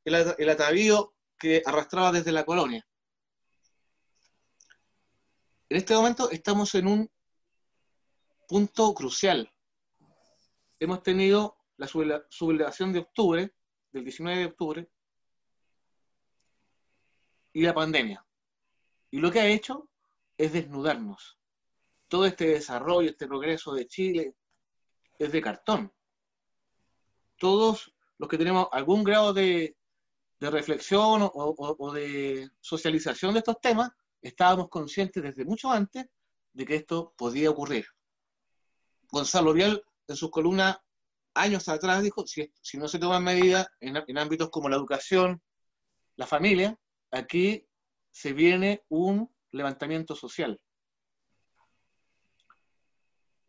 el, el atavío que arrastraba desde la colonia. En este momento estamos en un punto crucial. Hemos tenido la sublevación de octubre, del 19 de octubre, y la pandemia. Y lo que ha hecho es desnudarnos. Todo este desarrollo, este progreso de Chile es de cartón. Todos los que tenemos algún grado de, reflexión o, de socialización de estos temas, estábamos conscientes desde mucho antes de que esto podía ocurrir. Gonzalo Vial, en sus columnas años atrás, dijo, si, si no se toman medidas en ámbitos como la educación, la familia, aquí se viene un levantamiento social.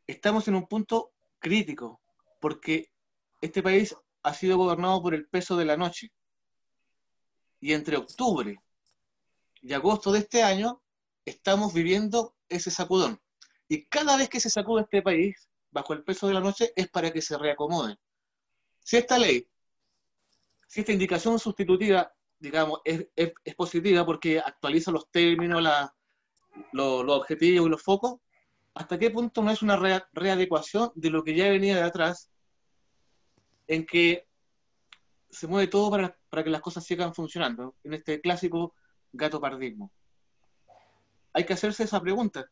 Estamos en un punto crítico, porque este país ha sido gobernado por el peso de la noche. Y entre octubre y agosto de este año estamos viviendo ese sacudón. Y cada vez que se sacude este país bajo el peso de la noche es para que se reacomode. Si esta ley, si esta indicación sustitutiva, digamos, es, positiva porque actualiza los términos, los objetivos y los focos, ¿hasta qué punto no es una readecuación de lo que ya venía de atrás en que se mueve todo para, para, que las cosas sigan funcionando, en este clásico gato pardismo. Hay que hacerse esa pregunta.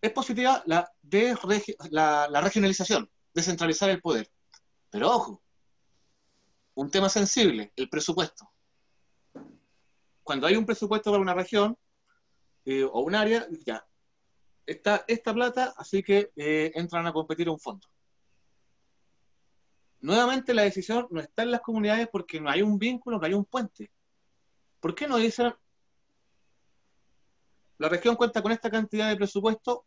Es positiva la, de, la, la regionalización, descentralizar el poder. Pero ojo, un tema sensible, el presupuesto. Cuando hay un presupuesto para una región eh, o un área, ya, está esta plata, así que eh, entran a competir un fondo. Nuevamente la decisión no está en las comunidades porque no hay un vínculo, no hay un puente. ¿Por qué no dicen la región cuenta con esta cantidad de presupuesto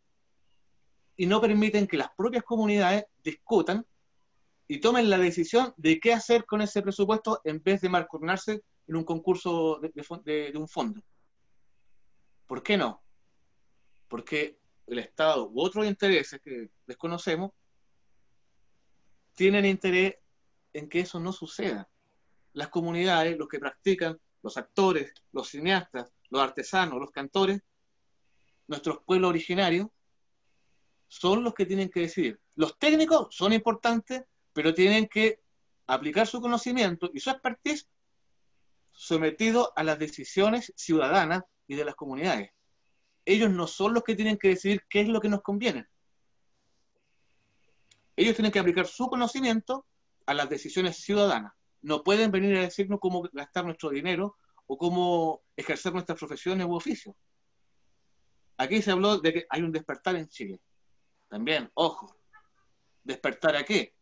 y no permiten que las propias comunidades discutan y tomen la decisión de qué hacer con ese presupuesto en vez de marcornarse en un concurso de, de un fondo? ¿Por qué no? Porque el Estado u otros intereses que desconocemos tienen interés en que eso no suceda. Las comunidades, los que practican, los actores, los cineastas, los artesanos, los cantores, nuestros pueblos originarios, son los que tienen que decidir. Los técnicos son importantes, pero tienen que aplicar su conocimiento y su expertise sometido a las decisiones ciudadanas y de las comunidades. Ellos no son los que tienen que decidir qué es lo que nos conviene ellos tienen que aplicar su conocimiento a las decisiones ciudadanas. No pueden venir a decirnos cómo gastar nuestro dinero o cómo ejercer nuestras profesiones u oficios. Aquí se habló de que hay un despertar en Chile. También, ojo, ¿despertar a qué?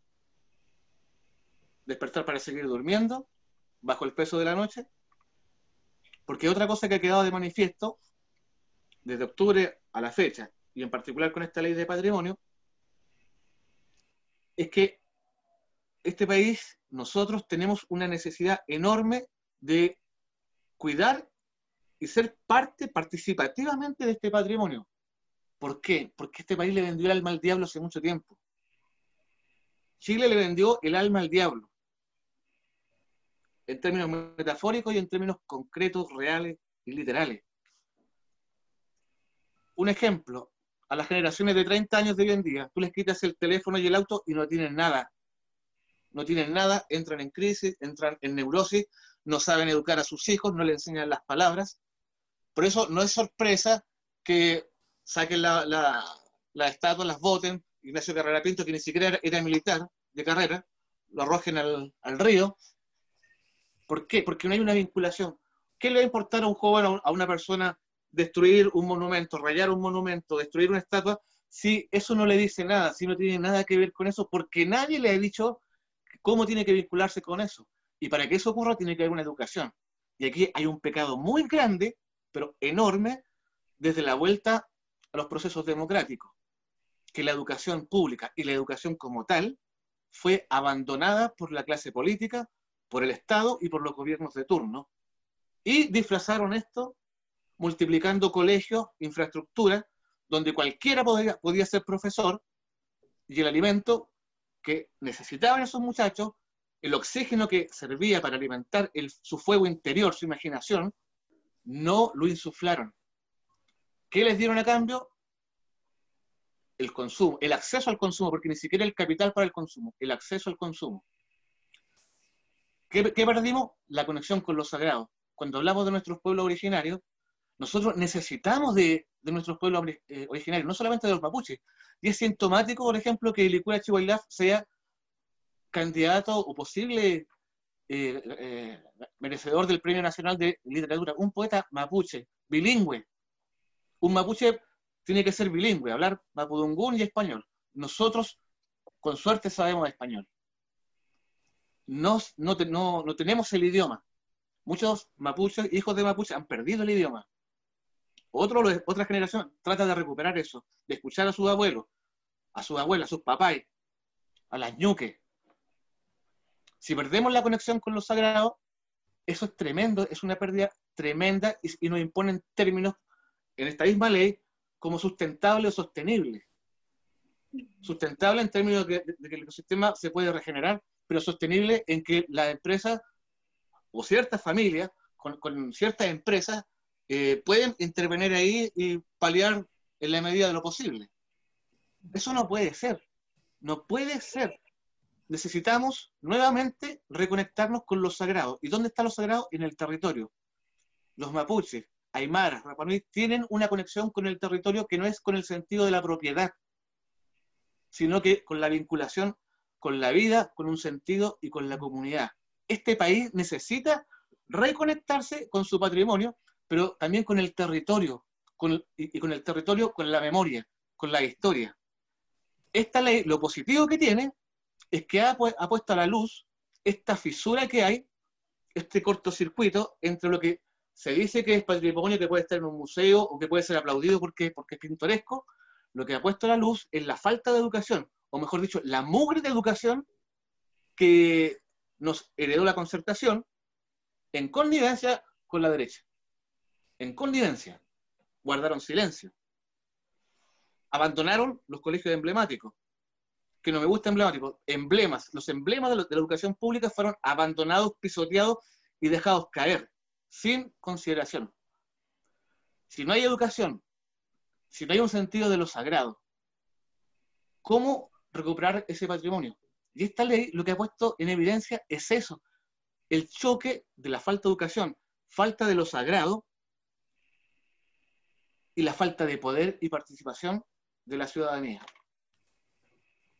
¿Despertar para seguir durmiendo bajo el peso de la noche? Porque otra cosa que ha quedado de manifiesto desde octubre a la fecha, y en particular con esta ley de patrimonio, es que este país, nosotros tenemos una necesidad enorme de cuidar y ser parte participativamente de este patrimonio. ¿Por qué? Porque este país le vendió el alma al diablo hace mucho tiempo. Chile le vendió el alma al diablo. En términos metafóricos y en términos concretos, reales y literales. Un ejemplo, a las generaciones de 30 años de hoy en día, tú les quitas el teléfono y el auto y no tienen nada. No tienen nada, entran en crisis, entran en neurosis, no saben educar a sus hijos, no le enseñan las palabras. Por eso no es sorpresa que saquen la, la, estatua, las voten, Ignacio Carrera Pinto, que ni siquiera era militar de carrera, lo arrojen al, al río. ¿Por qué? Porque no hay una vinculación. ¿Qué le va a importar a un joven, a una persona destruir un monumento, rayar un monumento, destruir una estatua, si eso no le dice nada, si no tiene nada que ver con eso, porque nadie le ha dicho cómo tiene que vincularse con eso. Y para que eso ocurra tiene que haber una educación. Y aquí hay un pecado muy grande, pero enorme, desde la vuelta a los procesos democráticos, que la educación pública y la educación como tal fue abandonada por la clase política, por el Estado y por los gobiernos de turno. Y disfrazaron esto multiplicando colegios, infraestructura, donde cualquiera podía, ser profesor, y el alimento que necesitaban esos muchachos, el oxígeno que servía para alimentar su fuego interior, su imaginación, no lo insuflaron. ¿Qué les dieron a cambio? El consumo, el acceso al consumo, porque ni siquiera el capital para el consumo, el acceso al consumo. ¿Qué, perdimos? La conexión con los sagrados. Cuando hablamos de nuestros pueblos originarios, nosotros necesitamos de, nuestros pueblos eh, originarios, no solamente de los mapuches. Y es sintomático, por ejemplo, que Licura Chihuahua sea candidato o posible eh, eh, merecedor del Premio Nacional de Literatura, un poeta mapuche, bilingüe. Un mapuche tiene que ser bilingüe, hablar mapudungún y español. Nosotros, con suerte, sabemos español. No, no tenemos el idioma. Muchos mapuches, hijos de mapuche, han perdido el idioma. Otro, otra generación trata de recuperar eso, de escuchar a sus abuelos, a sus abuelas, a sus papás, a las ñuques, si perdemos la conexión con lo sagrado, eso es tremendo, es una pérdida tremenda y, nos imponen términos en esta misma ley como sustentable o sostenible. Sustentable en términos de, que el ecosistema se puede regenerar, pero sostenible en que las empresas o ciertas familias con, ciertas empresas eh, pueden intervenir ahí y paliar en la medida de lo posible. Eso no puede ser. No puede ser necesitamos nuevamente reconectarnos con lo sagrado. ¿Y dónde está lo sagrado? En el territorio. Los mapuches, aymaras, rapanui, tienen una conexión con el territorio que no es con el sentido de la propiedad, sino que con la vinculación con la vida, con un sentido y con la comunidad. Este país necesita reconectarse con su patrimonio, pero también con el territorio, y con el territorio, con la memoria, con la historia. Esta ley, lo positivo que tiene, es que ha, puesto a la luz esta fisura que hay, este cortocircuito entre lo que se dice que es patrimonio que puede estar en un museo o que puede ser aplaudido porque, porque es pintoresco, lo que ha puesto a la luz es la falta de educación, o mejor dicho, la mugre de educación que nos heredó la concertación en connivencia con la derecha. En connivencia. Guardaron silencio. Abandonaron los colegios emblemáticos que no me gusta emblemático, emblemas, los emblemas de, la educación pública fueron abandonados, pisoteados y dejados caer, sin consideración. Si no hay educación, si no hay un sentido de lo sagrado, ¿cómo recuperar ese patrimonio? Y esta ley lo que ha puesto en evidencia es eso, el choque de la falta de educación, falta de lo sagrado y la falta de poder y participación de la ciudadanía.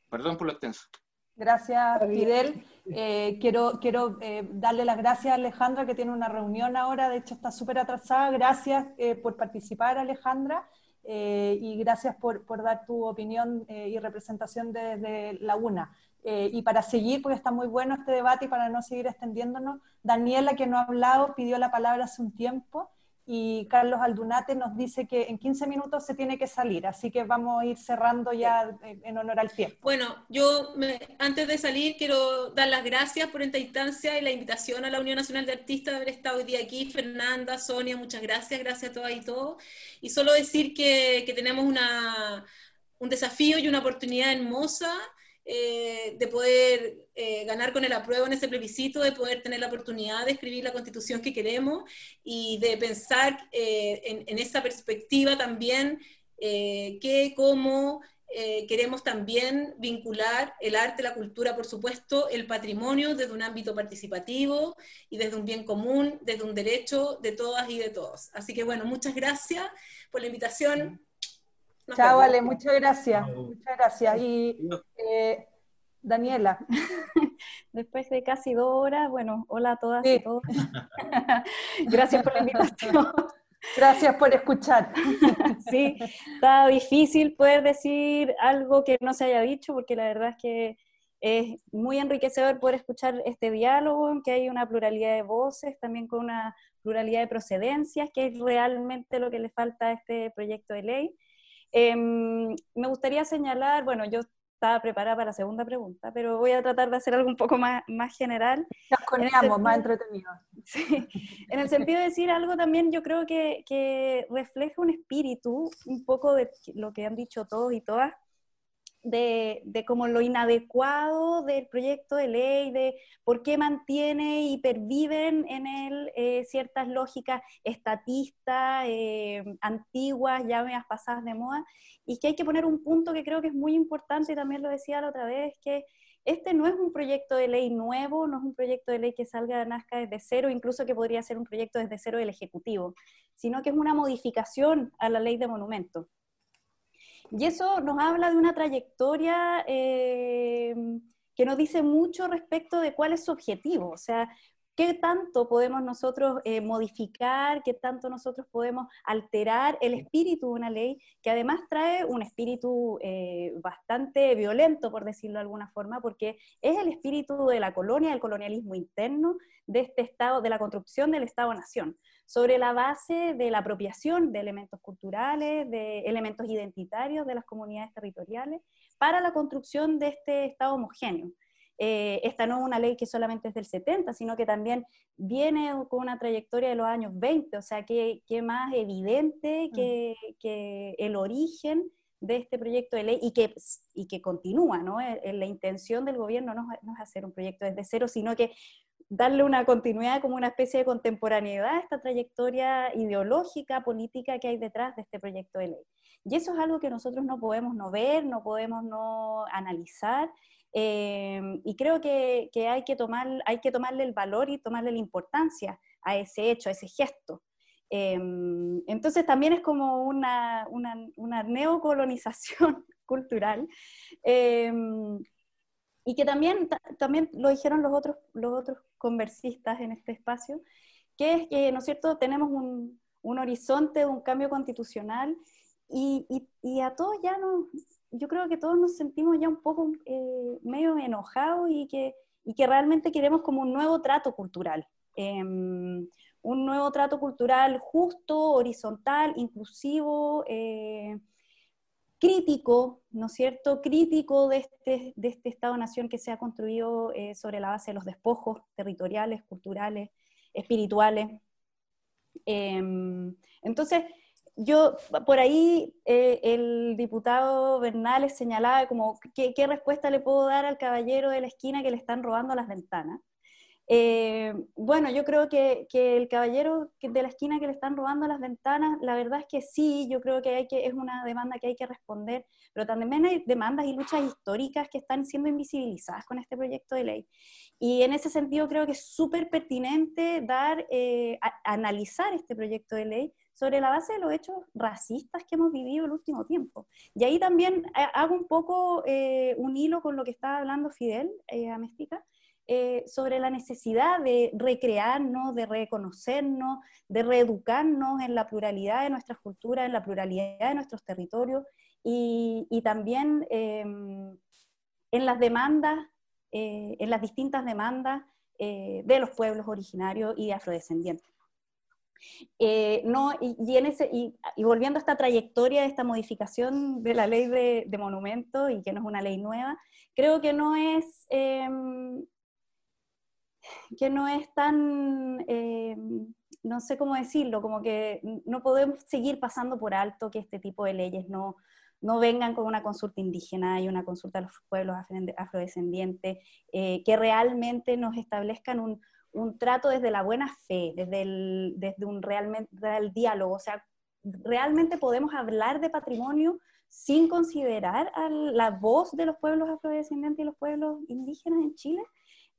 Perdón por lo extenso. Gracias, Fidel. Eh, quiero quiero eh, darle las gracias a Alejandra, que tiene una reunión ahora, de hecho está súper atrasada. Gracias eh, por participar, Alejandra, y gracias por, por, dar tu opinión y representación desde la UNA. y para seguir, porque está muy bueno este debate y para no seguir extendiéndonos, Daniela, que no ha hablado, pidió la palabra hace un tiempo y Carlos Aldunate nos dice que en 15 minutos se tiene que salir, así que vamos a ir cerrando ya en honor al tiempo. Bueno, yo antes de salir quiero dar las gracias por esta instancia y la invitación a la Unión Nacional de Artistas de haber estado hoy día aquí. Fernanda, Sonia, muchas gracias, gracias a todas y todos. Y solo decir que, que tenemos una, un desafío y una oportunidad hermosa eh, de poder eh, ganar con el apruebo en ese plebiscito, de poder tener la oportunidad de escribir la constitución que queremos y de pensar eh, en, esa perspectiva también que cómo queremos también vincular el arte, la cultura, por supuesto, el patrimonio desde un ámbito participativo y desde un bien común, desde un derecho de todas y de todos. Así que bueno, muchas gracias por la invitación. Chao, vale, muchas gracias. Muchas gracias. Y eh, Daniela. Después de casi dos horas, bueno, hola a todas y todos. gracias por la invitación. Gracias por escuchar. sí, está difícil poder decir algo que no se haya dicho, porque la verdad es que es muy enriquecedor poder escuchar este diálogo, que hay una pluralidad de voces, también con una pluralidad de procedencias, que es realmente lo que le falta a este proyecto de ley. Em, me gustaría señalar, bueno, yo estaba preparada para la segunda pregunta, pero voy a tratar de hacer algo un poco más, más general. Nos coneamos, más entretenido. Sí, en el sentido de decir algo también yo creo que, que refleja un espíritu, un poco de lo que han dicho todos y todas, de, de, como lo inadecuado del proyecto de ley, de por qué mantiene y perviven en él eh, ciertas lógicas estatistas, eh, antiguas, ya veas pasadas de moda, y que hay que poner un punto que creo que es muy importante, y también lo decía la otra vez, que este no es un proyecto de ley nuevo, no es un proyecto de ley que salga, nazca desde cero, incluso que podría ser un proyecto desde cero del Ejecutivo, sino que es una modificación a la ley de monumentos. Y eso nos habla de una trayectoria eh, que nos dice mucho respecto de cuál es su objetivo. O sea, qué tanto podemos nosotros eh, modificar, qué tanto nosotros podemos alterar el espíritu de una ley, que además trae un espíritu eh, bastante violento, por decirlo de alguna forma, porque es el espíritu de la colonia, del colonialismo interno, de este Estado, de la construcción del Estado-nación, sobre la base de la apropiación de elementos culturales, de elementos identitarios de las comunidades territoriales, para la construcción de este Estado homogéneo. Eh, esta no es una ley que solamente es del 70, sino que también viene con una trayectoria de los años 20, o sea, que, más evidente mm. que, el origen de este proyecto de ley y que, y que continúa, ¿no? Eh, eh, la intención del gobierno no, es hacer un proyecto desde cero, sino que darle una continuidad como una especie de contemporaneidad a esta trayectoria ideológica, política que hay detrás de este proyecto de ley. Y eso es algo que nosotros no podemos no ver, no podemos no analizar, Em, y creo que, hay, que tomar, hay que tomarle el valor y tomarle la importancia a ese hecho, a ese gesto. Em, entonces también es como una, una, neocolonización cultural. Em, y que también, también lo dijeron los otros, los otros conversistas en este espacio, que es que, ¿no es cierto?, tenemos un, un horizonte un cambio constitucional y, y, y, a todos ya no, yo creo que todos nos sentimos ya un poco eh, medio enojados y que, y que realmente queremos como un nuevo trato cultural. Em, un nuevo trato cultural justo, horizontal, inclusivo, eh, crítico, ¿no es cierto? Crítico de este, de este Estado-nación que se ha construido eh, sobre la base de los despojos territoriales, culturales, espirituales. Em, entonces, yo, por ahí eh, el diputado Bernales señalaba como ¿qué, respuesta le puedo dar al caballero de la esquina que le están robando las ventanas. Eh, bueno, yo creo que, el caballero de la esquina que le están robando las ventanas, la verdad es que sí, yo creo que, hay que es una demanda que hay que responder, pero también hay demandas y luchas históricas que están siendo invisibilizadas con este proyecto de ley. Y en ese sentido creo que es súper pertinente dar, eh, analizar este proyecto de ley sobre la base de los hechos racistas que hemos vivido el último tiempo. Y ahí también eh, hago un poco eh, un hilo con lo que estaba hablando Fidel eh, Amestica, eh, sobre la necesidad de recrearnos, de reconocernos, de reeducarnos en la pluralidad de nuestras culturas, en la pluralidad de nuestros territorios y, también em, en las demandas, en las distintas demandas de los pueblos originarios y afrodescendientes. Eh, no, y, volviendo a esta trayectoria de esta modificación de la ley de, de monumentos, y que no es una ley nueva, creo que no es, em, que no es tan, em, no sé cómo decirlo, como que no podemos seguir pasando por alto que este tipo de leyes no, no vengan con una consulta indígena y una consulta a los pueblos afrodescendientes, eh, que realmente nos establezcan un, un trato desde la buena fe, desde, el, desde un realmente, real diálogo. O sea, realmente podemos hablar de patrimonio sin considerar a la voz de los pueblos afrodescendientes y los pueblos indígenas en Chile.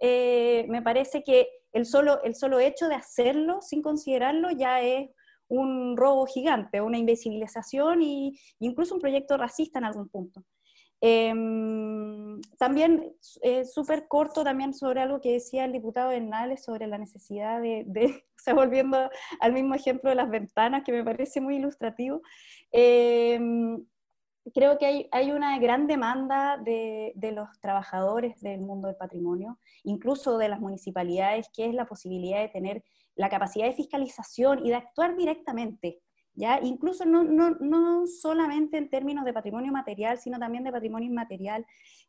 Eh, me parece que el solo, el solo hecho de hacerlo sin considerarlo ya es un robo gigante, una invisibilización e incluso un proyecto racista en algún punto. Em, también eh, súper corto también sobre algo que decía el diputado Bernales sobre la necesidad de, o sea, volviendo al mismo ejemplo de las ventanas, que me parece muy ilustrativo, em, creo que hay, hay, una gran demanda de, de, los trabajadores del mundo del patrimonio, incluso de las municipalidades, que es la posibilidad de tener la capacidad de fiscalización y de actuar directamente ¿ya? Incluso no, no, no, solamente en términos de patrimonio material, sino también de patrimonio inmaterial,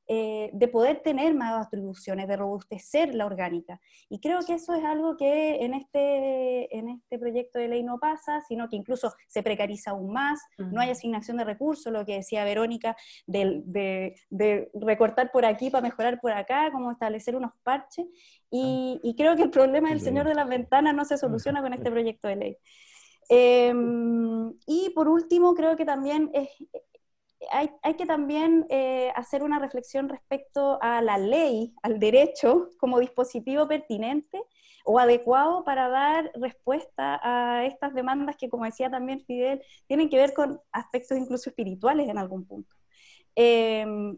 eh, de poder tener más atribuciones, de robustecer la orgánica. Y creo que eso es algo que en este, en este proyecto de ley no pasa, sino que incluso se precariza aún más, no hay asignación de recursos, lo que decía Verónica, de, de, de recortar por aquí para mejorar por acá, como establecer unos parches. Y, y creo que el problema del señor de las ventanas no se soluciona con este proyecto de ley. Em, y por último, creo que también es, hay, hay, que también eh, hacer una reflexión respecto a la ley, al derecho, como dispositivo pertinente o adecuado para dar respuesta a estas demandas que, como decía también Fidel, tienen que ver con aspectos incluso espirituales en algún punto. Em,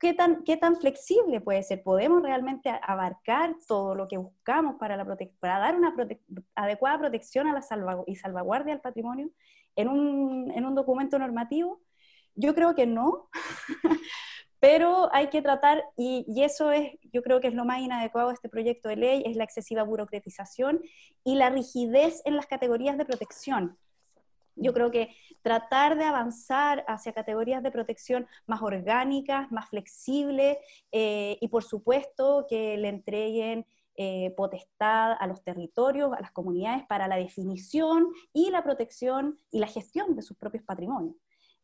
¿qué tan, ¿qué tan flexible puede ser? ¿Podemos realmente abarcar todo lo que buscamos para, la para dar una adecuada protección a la y salvaguardia al patrimonio en un, en un documento normativo? Yo creo que no, pero hay que tratar, y, y, eso es, yo creo que es lo más inadecuado de este proyecto de ley, es la excesiva burocratización y la rigidez en las categorías de protección. Yo creo que tratar de avanzar hacia categorías de protección más orgánicas, más flexibles eh, y por supuesto que le entreguen eh, potestad a los territorios, a las comunidades para la definición y la protección y la gestión de sus propios patrimonios.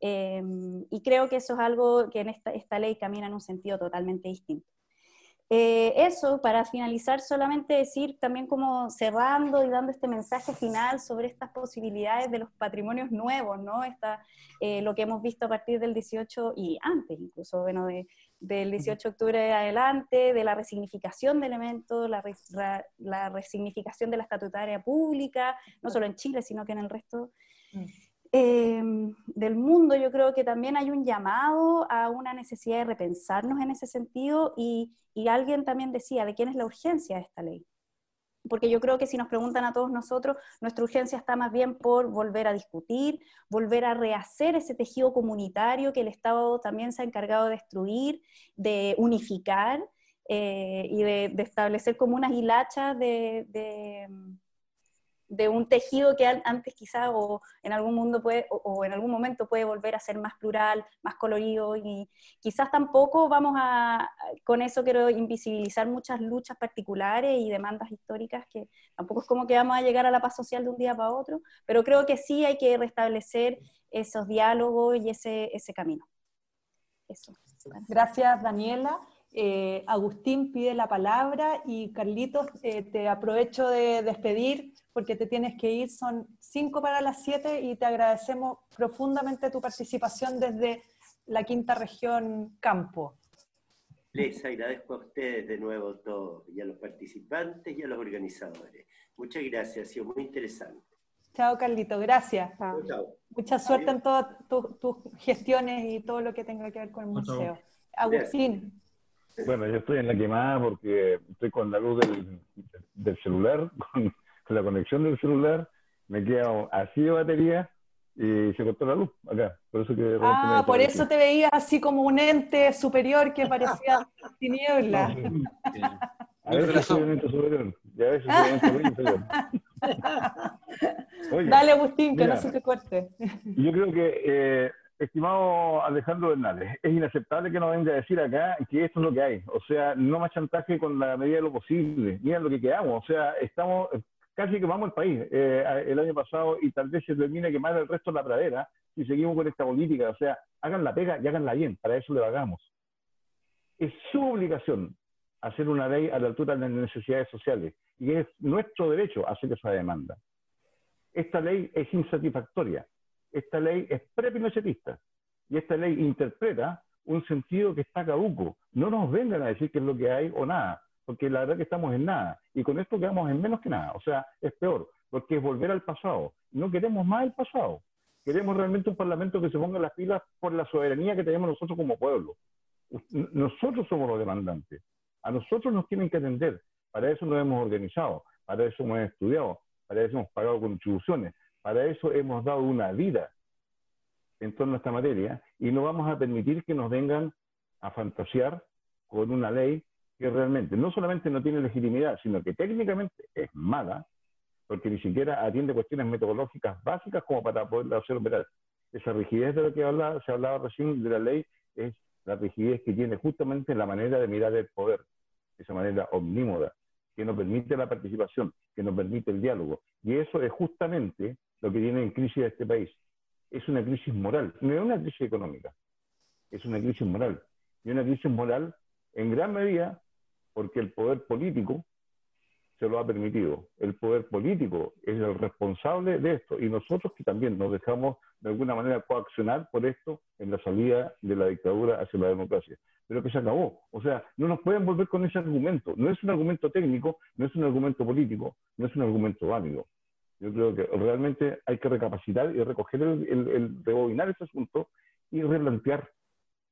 Em, y creo que eso es algo que en esta, esta ley camina en un sentido totalmente distinto. Eh, eso, para finalizar, solamente decir también como cerrando y dando este mensaje final sobre estas posibilidades de los patrimonios nuevos, ¿no? Esta, eh, lo que hemos visto a partir del 18 y antes, incluso, bueno, del 18 de octubre adelante, de la resignificación de elementos, la, la resignificación de la estatutaria pública, no solo en Chile, sino que en el resto. Mm. Em, del mundo, yo creo que también hay un llamado a una necesidad de repensarnos en ese sentido y, y alguien también decía, ¿de quién es la urgencia de esta ley? Porque yo creo que si nos preguntan a todos nosotros, nuestra urgencia está más bien por volver a discutir, volver a rehacer ese tejido comunitario que el Estado también se ha encargado de destruir, de unificar eh, y de, establecer como unas hilachas de, de un tejido que antes quizá o en algún mundo puede, o, en algún momento puede volver a ser más plural, más colorido y quizás tampoco vamos a, con eso quiero invisibilizar muchas luchas particulares y demandas históricas que tampoco es como que vamos a llegar a la paz social de un día para otro, pero creo que sí hay que restablecer esos diálogos y ese, ese camino. Eso. Gracias, Daniela. Eh, Agustín pide la palabra y Carlitos, eh, te aprovecho de despedir porque te tienes que ir, son cinco para las siete y te agradecemos profundamente tu participación desde la quinta región Campo. Les agradezco a ustedes de nuevo todo, y a los participantes y a los organizadores. Muchas gracias, ha sido muy interesante. Chao, Carlito, gracias. Mucha suerte en todas tus gestiones y todo lo que tenga que ver con el museo. Agustín. Bueno, yo estoy en la quemada porque estoy con la luz del, del celular, con la conexión del celular, me queda así de batería y se cortó la luz acá. Por eso que ah, por eso te veías así como un ente superior que parecía tiniebla. a veces soy un ente superior y a veces soy un ente inferior. Dale, Agustín, que no se te corte. Yo creo que, eh, estimado Alejandro Hernández, es inaceptable que nos venga a decir acá que esto es lo que hay. O sea, no más chantaje con la medida de lo posible. Mira lo que quedamos. O sea, estamos casi quemamos el país eh, el año pasado y tal vez se termine quemar el resto de la pradera si seguimos con esta política. O sea, hagan la pega y háganla bien, para eso le pagamos. Es su obligación hacer una ley a la altura de las necesidades sociales y es nuestro derecho hacer esa demanda. Esta ley es insatisfactoria, esta ley es prepinochetista y esta ley interpreta un sentido que está caduco. No nos vengan a decir qué es lo que hay o nada porque la verdad que estamos en nada. Y con esto quedamos en menos que nada. O sea, es peor, porque es volver al pasado. No queremos más el pasado. Queremos realmente un parlamento que se ponga las pilas por la soberanía que tenemos nosotros como pueblo. Nosotros somos los demandantes. A nosotros nos tienen que atender. Para eso nos hemos organizado, para eso hemos estudiado, para eso hemos pagado contribuciones, para eso hemos dado una vida en torno a esta materia y no vamos a permitir que nos vengan a fantasear con una ley que realmente no solamente no tiene legitimidad, sino que técnicamente es mala, porque ni siquiera atiende cuestiones metodológicas básicas como para poderla hacer operar. Esa rigidez de la que hablaba, se hablaba recién de la ley es la rigidez que tiene justamente la manera de mirar el poder, esa manera omnímoda, que no permite la participación, que no permite el diálogo. Y eso es justamente lo que tiene en crisis este país. Es una crisis moral, no es una crisis económica, es una crisis moral. Y una crisis moral en gran medida porque el poder político se lo ha permitido. El poder político es el responsable de esto y nosotros que también nos dejamos de alguna manera coaccionar por esto en la salida de la dictadura hacia la democracia. Pero que se acabó. O sea, no nos pueden volver con ese argumento. No es un argumento técnico, no es un argumento político, no es un argumento válido. Yo creo que realmente hay que recapacitar y recoger el, el, el rebobinar ese asunto y replantear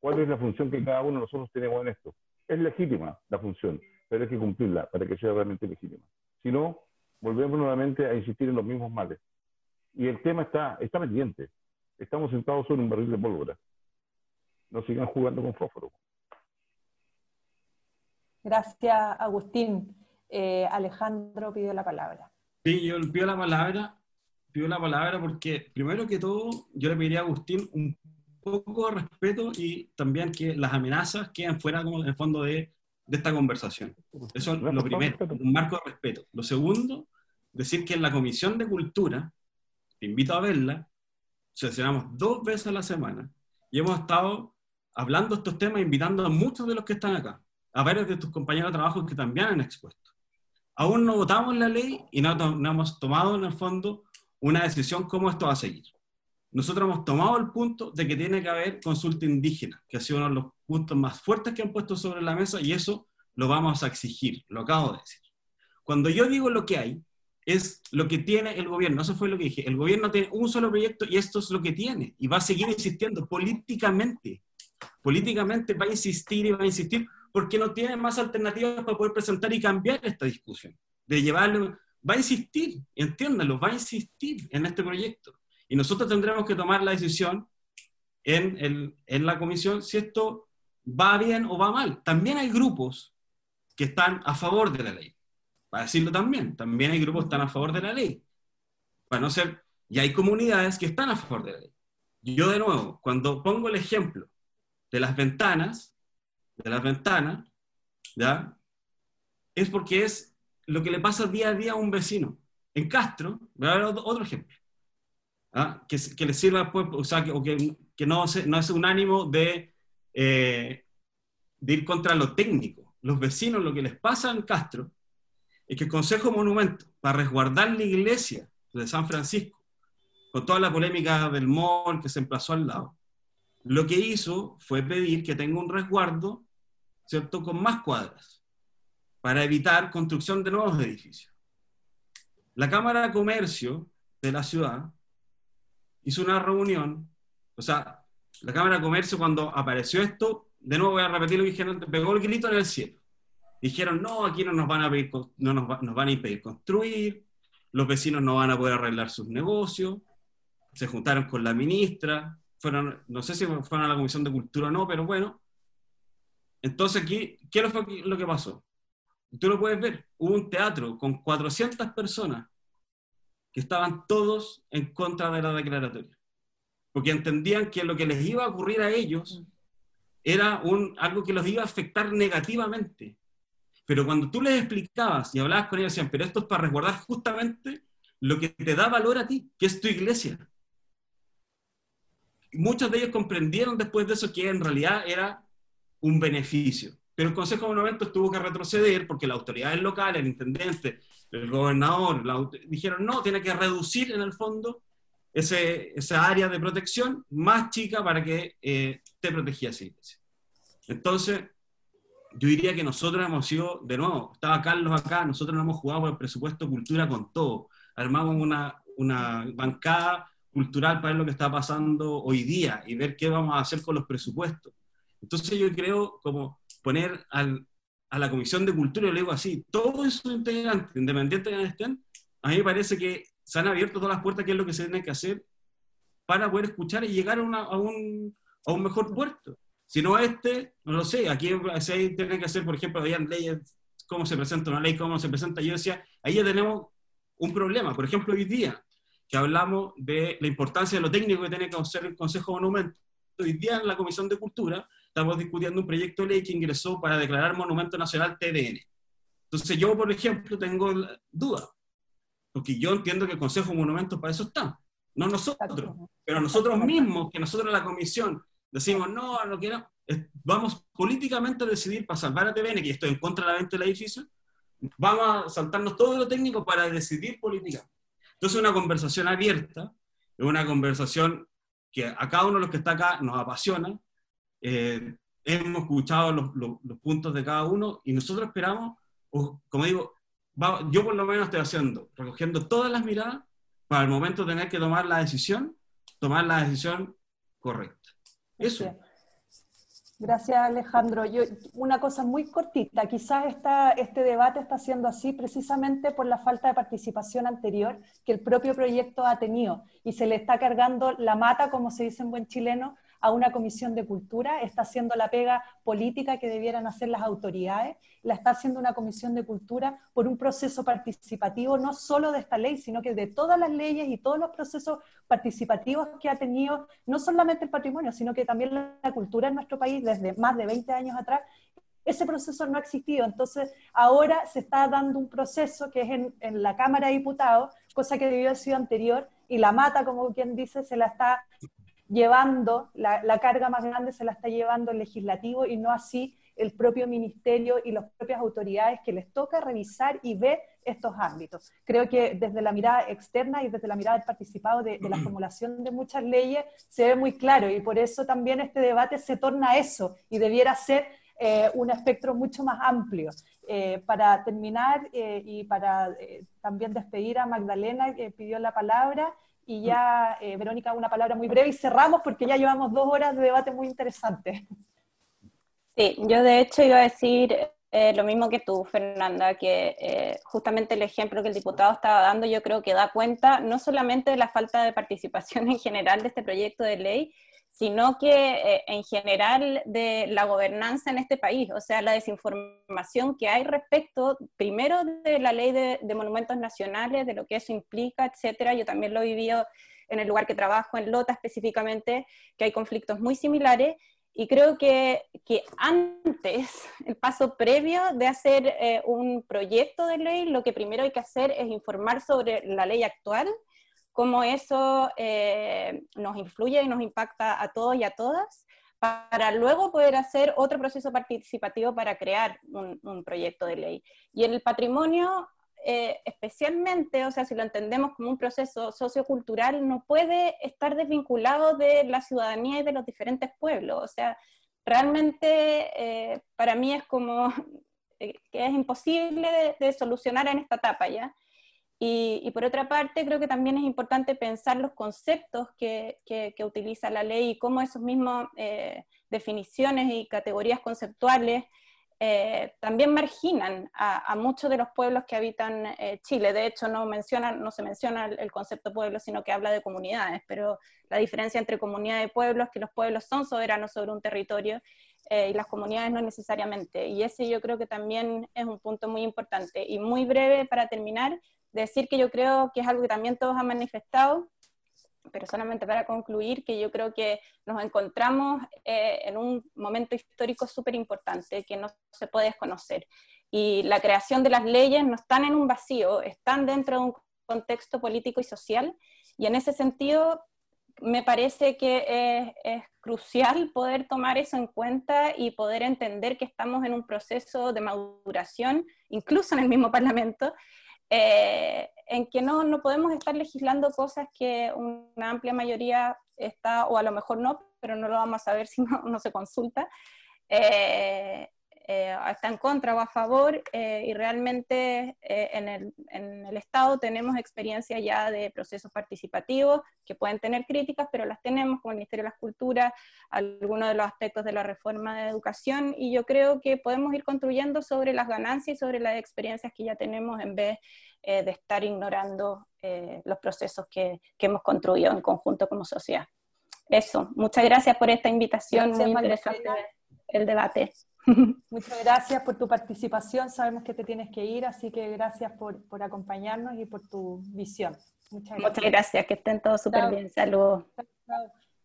cuál es la función que cada uno de nosotros tenemos en esto. Es legítima la función, pero hay que cumplirla para que sea realmente legítima. Si no, volvemos nuevamente a insistir en los mismos males. Y el tema está, está pendiente. Estamos sentados sobre un barril de pólvora. No sigan jugando con fósforo. Gracias, Agustín. Eh, Alejandro pidió la palabra. Sí, yo pido la palabra, pido la palabra porque primero que todo yo le pediría a Agustín un poco de respeto y también que las amenazas queden fuera como en el fondo de, de esta conversación. Eso es lo primero, un marco de respeto. Lo segundo, decir que en la Comisión de Cultura, te invito a verla, sesionamos dos veces a la semana y hemos estado hablando estos temas, invitando a muchos de los que están acá, a varios de tus compañeros de trabajo que también han expuesto. Aún no votamos la ley y no, no hemos tomado en el fondo una decisión cómo esto va a seguir. Nosotros hemos tomado el punto de que tiene que haber consulta indígena, que ha sido uno de los puntos más fuertes que han puesto sobre la mesa y eso lo vamos a exigir, lo acabo de decir. Cuando yo digo lo que hay, es lo que tiene el gobierno, eso fue lo que dije, el gobierno tiene un solo proyecto y esto es lo que tiene y va a seguir insistiendo políticamente, políticamente va a insistir y va a insistir porque no tiene más alternativas para poder presentar y cambiar esta discusión, de llevarlo, va a insistir, entiéndalo, va a insistir en este proyecto. Y nosotros tendremos que tomar la decisión en, el, en la comisión si esto va bien o va mal. También hay grupos que están a favor de la ley. Para decirlo también, también hay grupos que están a favor de la ley. Para no ser, y hay comunidades que están a favor de la ley. Yo de nuevo, cuando pongo el ejemplo de las ventanas, de las ventanas, ¿ya? Es porque es lo que le pasa día a día a un vecino. En Castro, voy a dar otro ejemplo. ¿Ah? que, que, le sirva, pues, o sea, que, o que, que no, no, es un ánimo de, eh, de ir contra lo técnico. Los vecinos, lo que les pasa en Castro, es que el Consejo Monumento, para resguardar la iglesia de San Francisco, con toda la polémica del mall que se emplazó al lado, lo que hizo fue pedir que tenga un resguardo, ¿cierto?, con más cuadras, para evitar construcción de nuevos edificios. La Cámara de Comercio de la ciudad hizo una reunión, o sea, la Cámara de Comercio cuando apareció esto, de nuevo voy a repetir lo que dijeron, pegó el grito en el cielo. Dijeron, no, aquí no nos van a, pedir, no nos, nos van a impedir construir, los vecinos no van a poder arreglar sus negocios, se juntaron con la ministra, fueron, no sé si fueron a la Comisión de Cultura o no, pero bueno. Entonces, aquí, ¿qué fue lo que pasó? Tú lo puedes ver, hubo un teatro con 400 personas que estaban todos en contra de la declaratoria, porque entendían que lo que les iba a ocurrir a ellos era un, algo que los iba a afectar negativamente. Pero cuando tú les explicabas y hablabas con ellos, decían, pero esto es para resguardar justamente lo que te da valor a ti, que es tu iglesia. Y muchos de ellos comprendieron después de eso que en realidad era un beneficio. Pero el Consejo de Monumentos tuvo que retroceder porque las autoridades locales, el intendente, el gobernador, dijeron, no, tiene que reducir en el fondo ese, esa área de protección más chica para que eh, te protegía esa iglesia. Entonces, yo diría que nosotros hemos sido, de nuevo, estaba Carlos acá, nosotros nos hemos jugado por el presupuesto cultura con todo. Armamos una, una bancada cultural para ver lo que está pasando hoy día y ver qué vamos a hacer con los presupuestos. Entonces yo creo como poner al, a la Comisión de Cultura, y lo digo así, todos sus integrantes, independientes de estén, a mí me parece que se han abierto todas las puertas, que es lo que se tiene que hacer para poder escuchar y llegar a, una, a, un, a un mejor puerto. Si no este, no lo sé, aquí se tiene que hacer, por ejemplo, habían leyes, cómo se presenta una ley, cómo se presenta, yo decía, ahí ya tenemos un problema. Por ejemplo, hoy día, que hablamos de la importancia de lo técnico que tiene que hacer el Consejo de Monumentos, hoy día en la Comisión de Cultura estamos discutiendo un proyecto de ley que ingresó para declarar Monumento Nacional TDN. Entonces yo, por ejemplo, tengo duda, porque yo entiendo que el Consejo de Monumentos para eso está, no nosotros, pero nosotros mismos, que nosotros la Comisión decimos, no, no quiero, vamos políticamente a decidir para salvar a TVN, que estoy en contra de la venta del edificio, vamos a saltarnos todo lo técnico para decidir política. Entonces una conversación abierta, es una conversación que a cada uno de los que está acá nos apasiona, eh, hemos escuchado los, los, los, puntos de cada uno y nosotros esperamos, como digo, va, yo por lo menos estoy haciendo, recogiendo todas las miradas para el momento de tener que tomar la decisión, tomar la decisión correcta. Eso. Gracias, Alejandro. Yo, una cosa muy cortita, quizás esta, este debate está siendo así precisamente por la falta de participación anterior que el propio proyecto ha tenido y se le está cargando la mata, como se dice en buen chileno, a una comisión de cultura, está haciendo la pega política que debieran hacer las autoridades, la está haciendo una comisión de cultura por un proceso participativo, no solo de esta ley, sino que de todas las leyes y todos los procesos participativos que ha tenido, no solamente el patrimonio, sino que también la cultura en nuestro país desde más de 20 años atrás, ese proceso no ha existido. Entonces, ahora se está dando un proceso que es en, la Cámara de Diputados, cosa que debió haber sido anterior, y la mata, como quien dice, se la está llevando, la, la, carga más grande se la está llevando el legislativo y no así el propio ministerio y las propias autoridades que les toca revisar y ver estos ámbitos. Creo que desde la mirada externa y desde la mirada del participado de, de la formulación de muchas leyes se ve muy claro y por eso también este debate se torna eso y debiera ser eh, un espectro mucho más amplio. Eh, para terminar eh, y para también despedir a Magdalena, que pidió la palabra, y ya, eh, Verónica, una palabra muy breve y cerramos porque ya llevamos dos horas de debate muy interesante. Sí, yo de hecho iba a decir eh, lo mismo que tú, Fernanda, que eh, justamente el ejemplo que el diputado estaba dando yo creo que da cuenta no solamente de la falta de participación en general de este proyecto de ley, sino que eh, en general de la gobernanza en este país, o sea, la desinformación que hay respecto, primero, de la ley de, monumentos nacionales, de lo que eso implica, etcétera. Yo también lo he vivido en el lugar que trabajo, en Lota específicamente, que hay conflictos muy similares, y creo que, que antes, el paso previo de hacer eh, un proyecto de ley, lo que primero hay que hacer es informar sobre la ley actual, cómo eso eh, nos influye y nos impacta a todos y a todas, para luego poder hacer otro proceso participativo para crear un, un proyecto de ley. Y el patrimonio, eh, especialmente, o sea, si lo entendemos como un proceso sociocultural, no puede estar desvinculado de la ciudadanía y de los diferentes pueblos. O sea, realmente eh, para mí es como eh, que es imposible de, de solucionar en esta etapa ya. Y, por otra parte, creo que también es importante pensar los conceptos que, utiliza la ley y cómo esos mismos eh, definiciones y categorías conceptuales eh, también marginan a, muchos de los pueblos que habitan eh, Chile. De hecho, no, mencionan, no se menciona el, el, concepto pueblo, sino que habla de comunidades, pero la diferencia entre comunidad y pueblo es que los pueblos son soberanos sobre un territorio eh, y las comunidades no necesariamente. Y ese yo creo que también es un punto muy importante. Y muy breve para terminar, decir que yo creo que es algo que también todos han manifestado, pero solamente para concluir que yo creo que nos encontramos eh, en un momento histórico súper importante que no se puede desconocer. Y la creación de las leyes no están en un vacío, están dentro de un contexto político y social. Y en ese sentido, me parece que es, crucial poder tomar eso en cuenta y poder entender que estamos en un proceso de maduración, incluso en el mismo Parlamento, eh, en que no, no podemos estar legislando cosas que una amplia mayoría está, o a lo mejor no, pero no lo vamos a saber si no, no se consulta, eh, eh, está en contra o a favor, eh, y realmente eh, en el, en, el, Estado tenemos experiencia ya de procesos participativos que pueden tener críticas, pero las tenemos como el Ministerio de las Culturas, algunos de los aspectos de la reforma de educación, y yo creo que podemos ir construyendo sobre las ganancias y sobre las experiencias que ya tenemos en vez eh, de estar ignorando eh, los procesos que, que, hemos construido en conjunto como sociedad. Eso, muchas gracias por esta invitación, gracias, muy interesante el debate. Muchas gracias por tu participación. Sabemos que te tienes que ir, así que gracias por, por acompañarnos y por tu visión. Muchas gracias. Muchas gracias. Que estén todos súper bien. Saludos.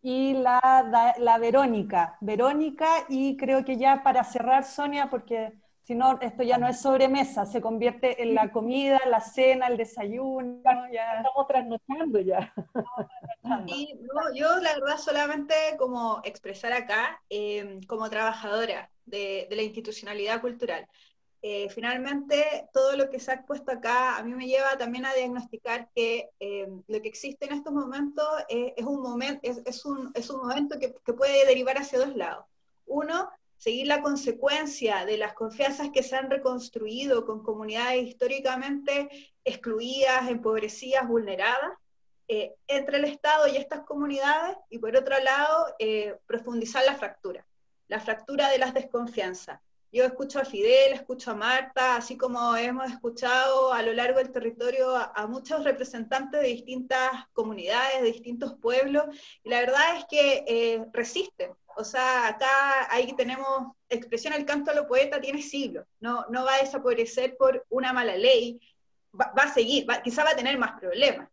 Y la, la Verónica. Verónica, y creo que ya para cerrar, Sonia, porque si no, esto ya no es sobremesa, se convierte en la comida, la cena, el desayuno. Ya. Estamos trasnochando ya. Y no, yo la verdad solamente como expresar acá, eh, como trabajadora de, la institucionalidad cultural, eh, finalmente todo lo que se ha expuesto acá a mí me lleva también a diagnosticar que eh, lo que existe en estos momentos es, un, moment, es, un, es un momento que, que puede derivar hacia dos lados. Uno, seguir la consecuencia de las confianzas que se han reconstruido con comunidades históricamente excluidas, empobrecidas, vulneradas, eh, entre el Estado y estas comunidades, y por otro lado, profundizar la fractura. La fractura de las desconfianzas. Yo escucho a Fidel, escucho a Marta, así como hemos escuchado a lo largo del territorio a, muchos representantes de distintas comunidades, de distintos pueblos, y la verdad es que eh, resisten. O sea, acá ahí tenemos expresión, el canto a lo poeta tiene siglos, no, no va a desaparecer por una mala ley, va, a seguir, quizá va a tener más problemas,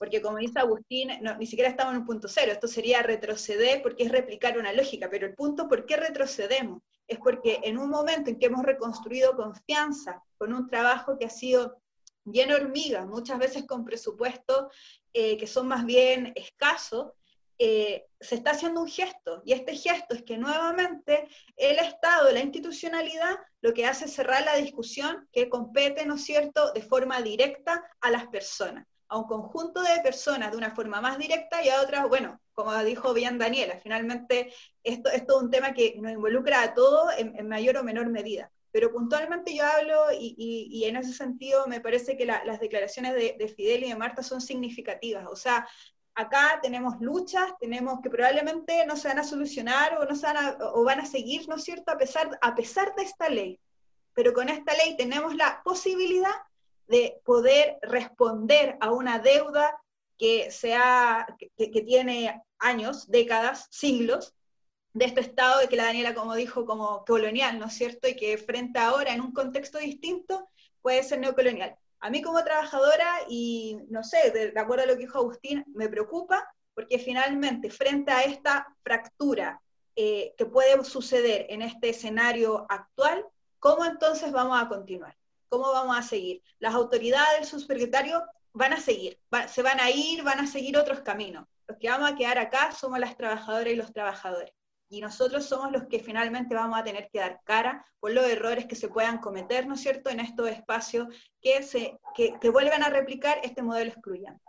porque como dice Agustín, ni siquiera estamos en un punto cero, esto sería retroceder porque es replicar una lógica, pero el punto por qué retrocedemos es porque en un momento en que hemos reconstruido confianza con un trabajo que ha sido lleno de hormigas, muchas veces con presupuestos eh, que son más bien escasos, eh, se está haciendo un gesto, y este gesto es que nuevamente el Estado, la institucionalidad, lo que hace es cerrar la discusión que compete, ¿no es cierto?, de forma directa a las personas a un conjunto de personas de una forma más directa y a otras, bueno, como dijo bien Daniela, finalmente esto, es todo un tema que nos involucra a todos en, mayor o menor medida. Pero puntualmente yo hablo y, en ese sentido me parece que las declaraciones de, Fidel y de Marta son significativas. O sea, acá tenemos luchas, tenemos que probablemente no se van a solucionar o, no se van a, o van a seguir, ¿no es cierto?, a pesar, a pesar de esta ley. Pero con esta ley tenemos la posibilidad de poder responder a una deuda que, sea, que, tiene años, décadas, siglos, de este Estado de que la Daniela, como dijo, como colonial, ¿no es cierto? Y que frente ahora, en un contexto distinto, puede ser neocolonial. A mí como trabajadora, y no sé, de, acuerdo a lo que dijo Agustín, me preocupa porque finalmente frente a esta fractura eh, que puede suceder en este escenario actual, ¿cómo entonces vamos a continuar? ¿Cómo vamos a seguir? Las autoridades del subsecretario van a seguir, se van a ir, van a seguir otros caminos. Los que vamos a quedar acá somos las trabajadoras y los trabajadores. Y nosotros somos los que finalmente vamos a tener que dar cara por los errores que se puedan cometer, ¿no es cierto?, en estos espacios que, se, que, vuelvan a replicar este modelo excluyente.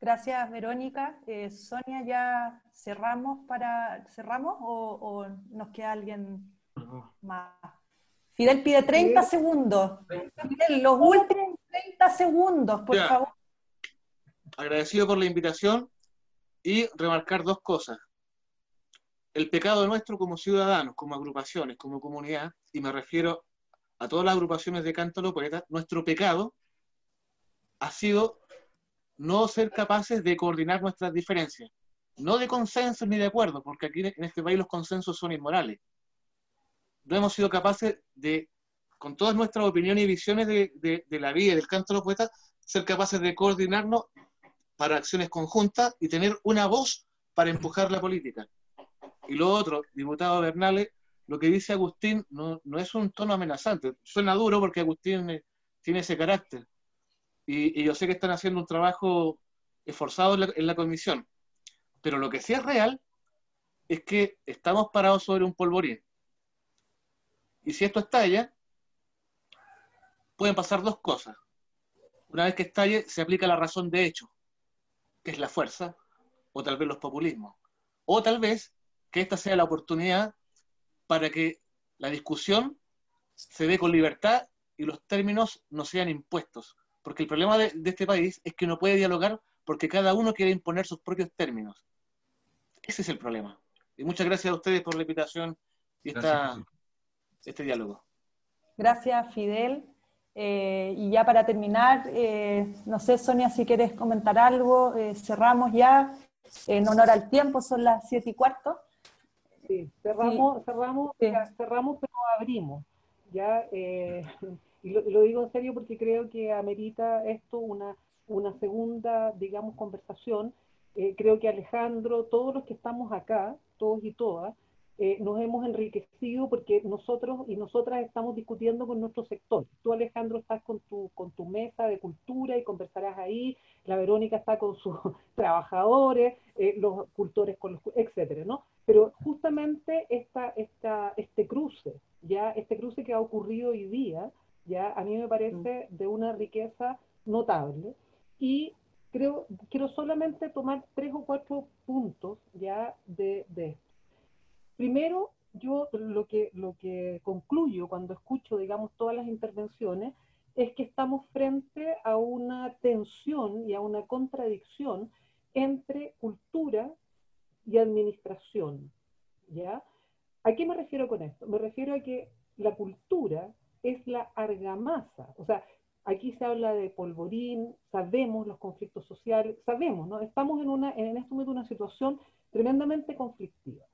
Gracias, Verónica. Eh, Sonia, ¿ya cerramos para cerramos o nos queda alguien Fidel pide 30 segundos. Fidel, los últimos 30 segundos, por favor. Agradecido por la invitación y remarcar dos cosas. El pecado nuestro como ciudadanos, como agrupaciones, como comunidad, y me refiero a todas las agrupaciones de canto poeta, nuestro pecado ha sido no ser capaces de coordinar nuestras diferencias. No de consenso ni de acuerdo, porque aquí en este país los consensos son inmorales no hemos sido capaces de, con todas nuestras opiniones y visiones de, la vida y del canto de los poetas, ser capaces de coordinarnos para acciones conjuntas y tener una voz para empujar la política. Y lo otro, diputado Bernales, lo que dice Agustín no, es un tono amenazante. Suena duro porque Agustín eh, tiene ese carácter. Y, yo sé que están haciendo un trabajo esforzado en la comisión. Pero lo que sí es real es que estamos parados sobre un polvorín. Y si esto estalla, pueden pasar dos cosas. Una vez que estalle, se aplica la razón de hecho, que es la fuerza, o tal vez los populismos. O tal vez que esta sea la oportunidad para que la discusión se dé con libertad y los términos no sean impuestos. Porque el problema de, este país es que no puede dialogar porque cada uno quiere imponer sus propios términos. Ese es el problema. Y muchas gracias a ustedes por la invitación y esta, este diálogo. Gracias, Fidel. Eh, y ya para terminar, eh, no sé, Sonia, si quieres comentar algo, eh, cerramos ya, en honor al tiempo, son las siete y cuarto. Sí, cerramos, cerramos, cerramos, pero abrimos. Ya, y lo, digo en serio porque creo que amerita esto una, una segunda, digamos, conversación. creo que Alejandro, todos los que estamos acá, todos y todas, eh, nos hemos enriquecido porque nosotros y nosotras estamos discutiendo con nuestro sector. Tú, Alejandro, estás con tu, con tu mesa de cultura y conversarás ahí, la Verónica está con sus trabajadores, eh, los cultores con los, etcétera, ¿no? Pero justamente esta, esta, este cruce, ya este cruce que ha ocurrido hoy día, ya a mí me parece mm. de una riqueza notable y creo, quiero solamente tomar tres o cuatro puntos ya de, de esto. Primero, yo lo que, lo que concluyo cuando escucho, digamos, todas las intervenciones es que estamos frente a una tensión y a una contradicción entre cultura y administración. ¿ya? ¿A qué me refiero con esto? Me refiero a que la cultura es la argamasa, o sea, aquí se habla de polvorín, sabemos los conflictos sociales, sabemos, ¿no? Estamos en, una, en este momento una situación tremendamente conflictiva.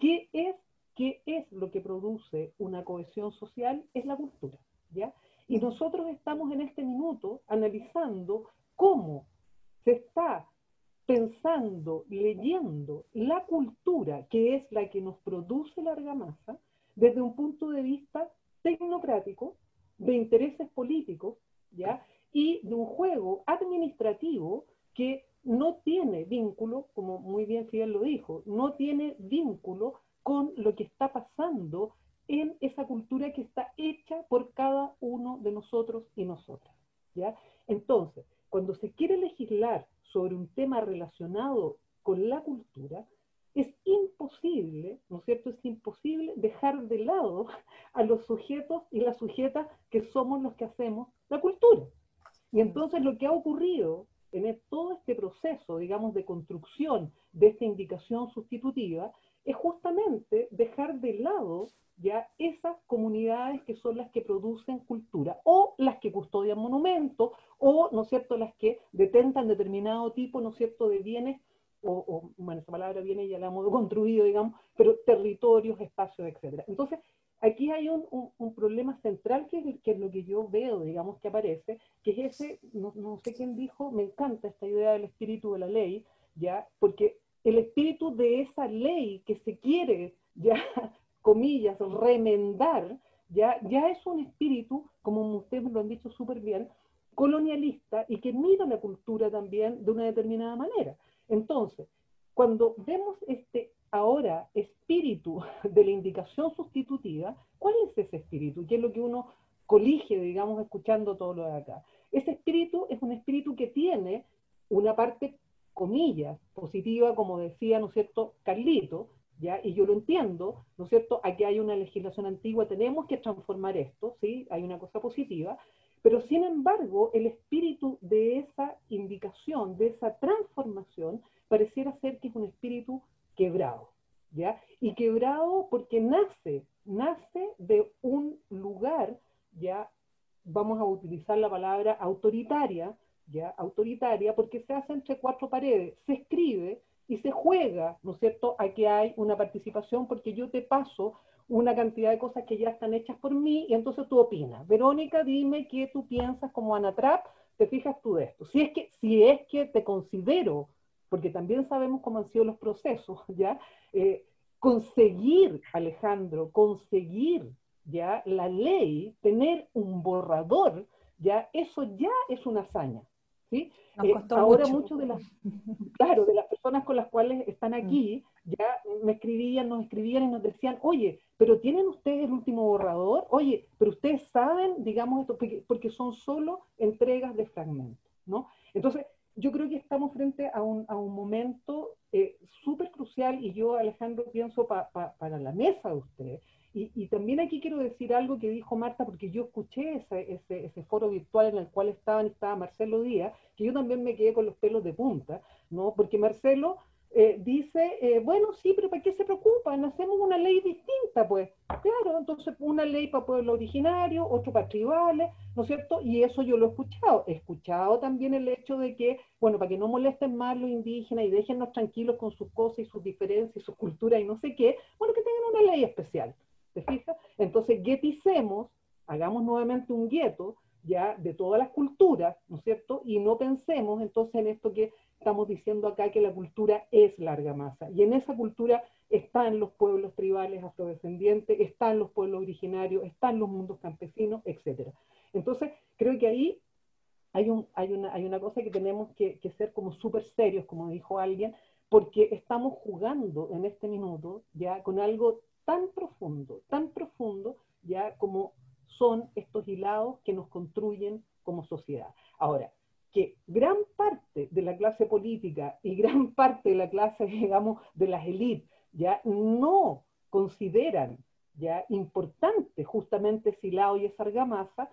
¿Qué es, ¿Qué es lo que produce una cohesión social? Es la cultura, ¿ya? Y nosotros estamos en este minuto analizando cómo se está pensando, leyendo la cultura, que es la que nos produce la argamasa, desde un punto de vista tecnocrático, de intereses políticos, ¿ya? y de un juego administrativo que no tiene vínculo, como muy bien Fidel lo dijo, no tiene vínculo con lo que está pasando en esa cultura que está hecha por cada uno de nosotros y nosotras. ¿ya? Entonces, cuando se quiere legislar sobre un tema relacionado con la cultura, es imposible, ¿no es cierto? Es imposible dejar de lado a los sujetos y las sujetas que somos los que hacemos la cultura. Y entonces lo que ha ocurrido en todo este proceso, digamos, de construcción de esta indicación sustitutiva, es justamente dejar de lado ya esas comunidades que son las que producen cultura, o las que custodian monumentos, o, ¿no es cierto?, las que detentan determinado tipo, ¿no es cierto?, de bienes, o, bueno, esa palabra viene ya la hemos construido, digamos, pero territorios, espacios, etc. Entonces, aquí hay un, un, problema central que es, que es, lo que yo veo, digamos, que aparece, que es ese, no, no sé quién dijo, me encanta esta idea del espíritu de la ley, ¿ya? Porque el espíritu de esa ley que se quiere ya comillas, remendar, ya, ya es un espíritu, como ustedes lo han dicho súper bien, colonialista y que mira la cultura también de una determinada manera. Entonces, cuando vemos este ahora espíritu de la indicación sustitutiva, ¿cuál es ese espíritu? ¿Qué es lo que uno colige, digamos, escuchando todo lo de acá? Ese espíritu es un espíritu que tiene una parte, comillas, positiva, como decía, ¿no es cierto?, Carlito, y yo lo entiendo, ¿no es cierto? Aquí hay una legislación antigua, tenemos que transformar esto, ¿sí? Hay una cosa positiva, pero sin embargo, el espíritu de esa indicación, de esa transformación, pareciera ser que es un espíritu quebrado, ¿ya? Y quebrado porque nace, nace de un lugar, ¿ya? Vamos a utilizar la palabra autoritaria, ¿ya? Autoritaria, porque se hace entre cuatro paredes, se escribe, y se juega, ¿no es cierto?, a que hay una participación porque yo te paso una cantidad de cosas que ya están hechas por mí y entonces tú opinas. Verónica, dime qué tú piensas como Ana Trapp, te fijas tú de esto. Si es que, si es que te considero, porque también sabemos cómo han sido los procesos, ¿ya? Eh, conseguir, Alejandro, conseguir ya la ley, tener un borrador, ya eso ya es una hazaña. ¿sí? Eh, ahora muchos de las, claro, de las personas con las cuales están mm. aquí, ya me escribían, nos escribían y nos decían, oye, pero ¿tienen ustedes el último borrador? Oye, pero ustedes saben, digamos esto, porque, son solo entregas de fragmentos, ¿no? Entonces, yo creo que estamos frente a un, a un momento eh, súper crucial y yo, Alejandro, pienso para la mesa de ustedes, y, también aquí quiero decir algo que dijo Marta, porque yo escuché ese, ese, ese, foro virtual en el cual estaban, estaba Marcelo Díaz, que yo también me quedé con los pelos de punta, ¿no? Porque Marcelo eh, dice, eh, bueno, sí, pero ¿para qué se preocupan? Hacemos una ley distinta, pues. Claro, entonces una ley para pueblos originarios, otro para tribales, ¿no es cierto? Y eso yo lo he escuchado. He escuchado también el hecho de que, bueno, para que no molesten más los indígenas y déjennos tranquilos con sus cosas y sus diferencias y sus culturas y no sé qué, bueno, que tengan una ley especial. ¿Te fijas? Entonces, gueticemos, hagamos nuevamente un gueto, ya, de todas las culturas, ¿no es cierto? Y no pensemos entonces en esto que estamos diciendo acá, que la cultura es larga masa. Y en esa cultura están los pueblos tribales afrodescendientes, están los pueblos originarios, están los mundos campesinos, etc. Entonces, creo que ahí hay, un, hay, una, hay una cosa que tenemos que, que ser como súper serios, como dijo alguien, porque estamos jugando en este minuto ya con algo tan profundo, tan profundo, ya como son estos hilados que nos construyen como sociedad. Ahora, que gran parte de la clase política y gran parte de la clase, digamos, de las élites, ya no consideran ya importante justamente ese hilado y esa argamasa,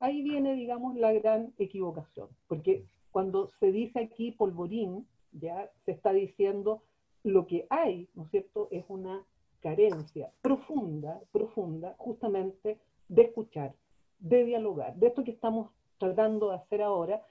ahí viene, digamos, la gran equivocación. Porque cuando se dice aquí polvorín, ya se está diciendo lo que hay, ¿no es cierto?, es una carencia profunda, profunda, justamente de escuchar, de dialogar, de esto que estamos tratando de hacer ahora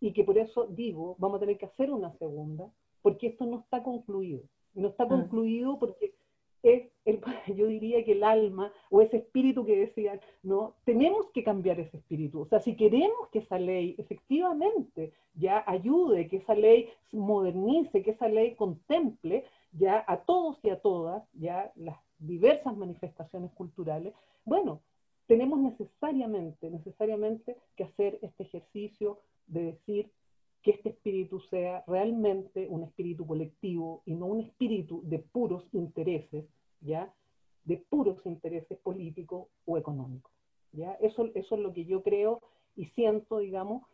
y que por eso digo, vamos a tener que hacer una segunda, porque esto no está concluido. No está mm. concluido porque es, el, yo diría que el alma o ese espíritu que decían, no, tenemos que cambiar ese espíritu. O sea, si queremos que esa ley efectivamente ya ayude, que esa ley modernice, que esa ley contemple ya a todos y a todas, ya las diversas manifestaciones culturales, bueno, tenemos necesariamente, necesariamente que hacer este ejercicio de decir que este espíritu sea realmente un espíritu colectivo y no un espíritu de puros intereses, ¿ya? De puros intereses políticos o económicos, ¿ya? Eso, eso es lo que yo creo y siento, digamos,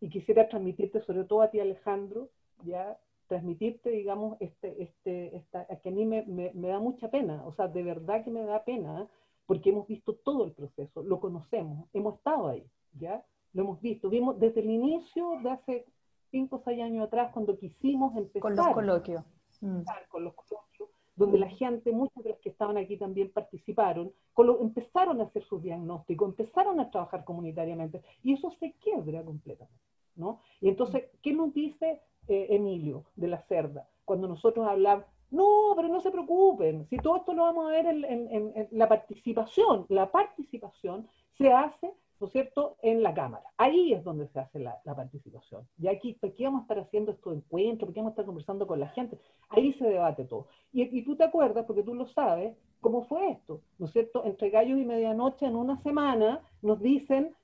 y quisiera transmitirte sobre todo a ti, Alejandro, ¿ya? Transmitirte, digamos, este, este, esta, que a mí me, me, da mucha pena, o sea, de verdad que me da pena, ¿eh? porque hemos visto todo el proceso, lo conocemos, hemos estado ahí, ¿ya? Lo hemos visto, vimos desde el inicio de hace cinco o seis años atrás, cuando quisimos empezar. Con los coloquios. Mm. Con los coloquios, donde la gente, muchos de los que estaban aquí también participaron, empezaron a hacer sus diagnósticos, empezaron a trabajar comunitariamente, y eso se quiebra completamente, ¿no? Y entonces, ¿qué nos dice eh, Emilio de la Cerda? Cuando nosotros hablamos, no, pero no se preocupen, si todo esto lo vamos a ver en, la participación, la participación se hace, ¿no es cierto?, en la Cámara. Ahí es donde se hace la, participación. Y aquí, ¿por qué vamos a estar haciendo estos encuentros? ¿Por qué vamos a estar conversando con la gente? Ahí se debate todo. Y, y tú te acuerdas, porque tú lo sabes, cómo fue esto, ¿no es cierto? Entre gallos y medianoche en una semana nos dicen,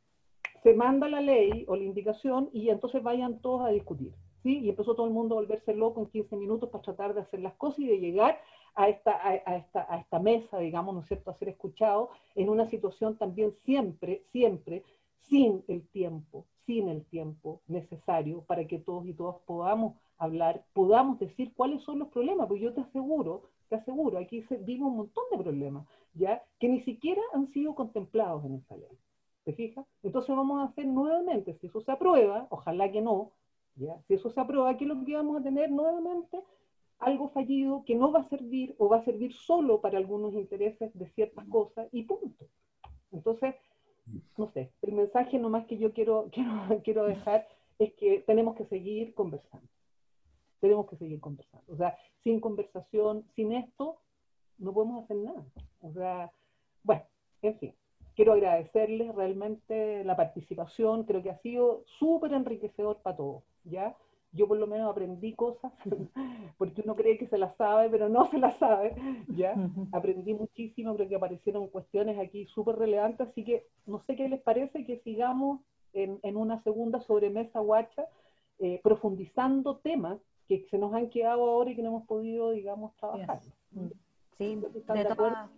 se manda la ley o la indicación y entonces vayan todos a discutir. Y empezó todo el mundo a volverse loco en 15 minutos para tratar de hacer las cosas y de llegar a esta, a, esta, a esta mesa, digamos, ¿no es cierto?, a ser escuchado en una situación también siempre, siempre, sin el tiempo, sin el tiempo necesario para que todos y todas podamos hablar, podamos decir cuáles son los problemas, porque yo te aseguro, te aseguro, aquí se vive un montón de problemas, ¿ya?, que ni siquiera han sido contemplados en esta ley. ¿Te fijas? Entonces vamos a hacer nuevamente, si eso se aprueba, ojalá que no, si eso se aprueba, aquí lo que vamos a tener nuevamente algo fallido que no va a servir o va a servir solo para algunos intereses de ciertas cosas y punto. Entonces, no sé, el mensaje nomás que yo quiero, quiero, quiero dejar es que tenemos que seguir conversando. Tenemos que seguir conversando. O sea, sin conversación, sin esto, no podemos hacer nada. O sea, bueno, en fin quiero agradecerles realmente la participación, creo que ha sido súper enriquecedor para todos, ¿ya? Yo por lo menos aprendí cosas, porque uno cree que se las sabe, pero no se las sabe, ¿ya? Aprendí muchísimo, creo que aparecieron cuestiones aquí súper relevantes, así que no sé qué les parece que sigamos en, en una segunda sobremesa guacha, eh, profundizando temas que se nos han quedado ahora y que no hemos podido, digamos, trabajar. Sí, de, todas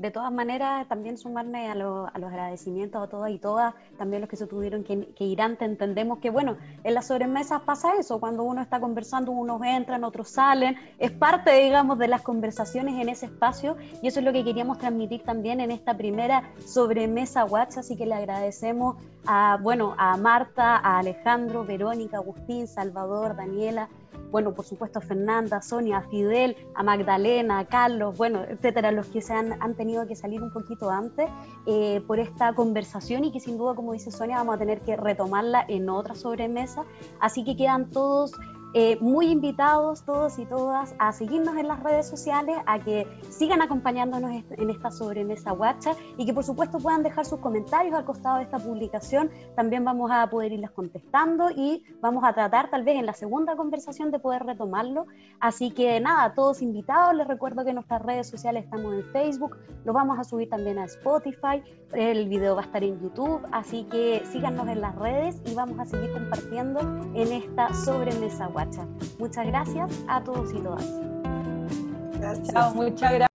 de todas maneras, también sumarme a, los agradecimientos a todas y todas, también los que se tuvieron que, ir antes, entendemos que, bueno, en las sobremesas pasa eso, cuando uno está conversando, unos entran, otros salen, es parte, digamos, de las conversaciones en ese espacio, y eso es lo que queríamos transmitir también en esta primera sobremesa WhatsApp, así que le agradecemos a, bueno, a Marta, a Alejandro, Verónica, Agustín, Salvador, Daniela, bueno, por supuesto a Fernanda, Sonia, a Fidel, a Magdalena, a Carlos, bueno, etcétera, los que se han, han tenido que salir un poquito antes eh, por esta conversación y que sin duda, como dice Sonia, vamos a tener que retomarla en otra sobremesa. Así que quedan todos eh, muy invitados todos y todas a seguirnos en las redes sociales, a que sigan acompañándonos en esta sobremesa WhatsApp y que por supuesto puedan dejar sus comentarios al costado de esta publicación. También vamos a poder irles contestando y vamos a tratar tal vez en la segunda conversación de poder retomarlo. Así que nada, todos invitados. Les recuerdo que en nuestras redes sociales estamos en Facebook, lo vamos a subir también a Spotify, el video va a estar en YouTube, así que síganos en las redes y vamos a seguir compartiendo en esta sobremesa WhatsApp. Muchas gracias a todos y todas. Gracias. muchas gracias.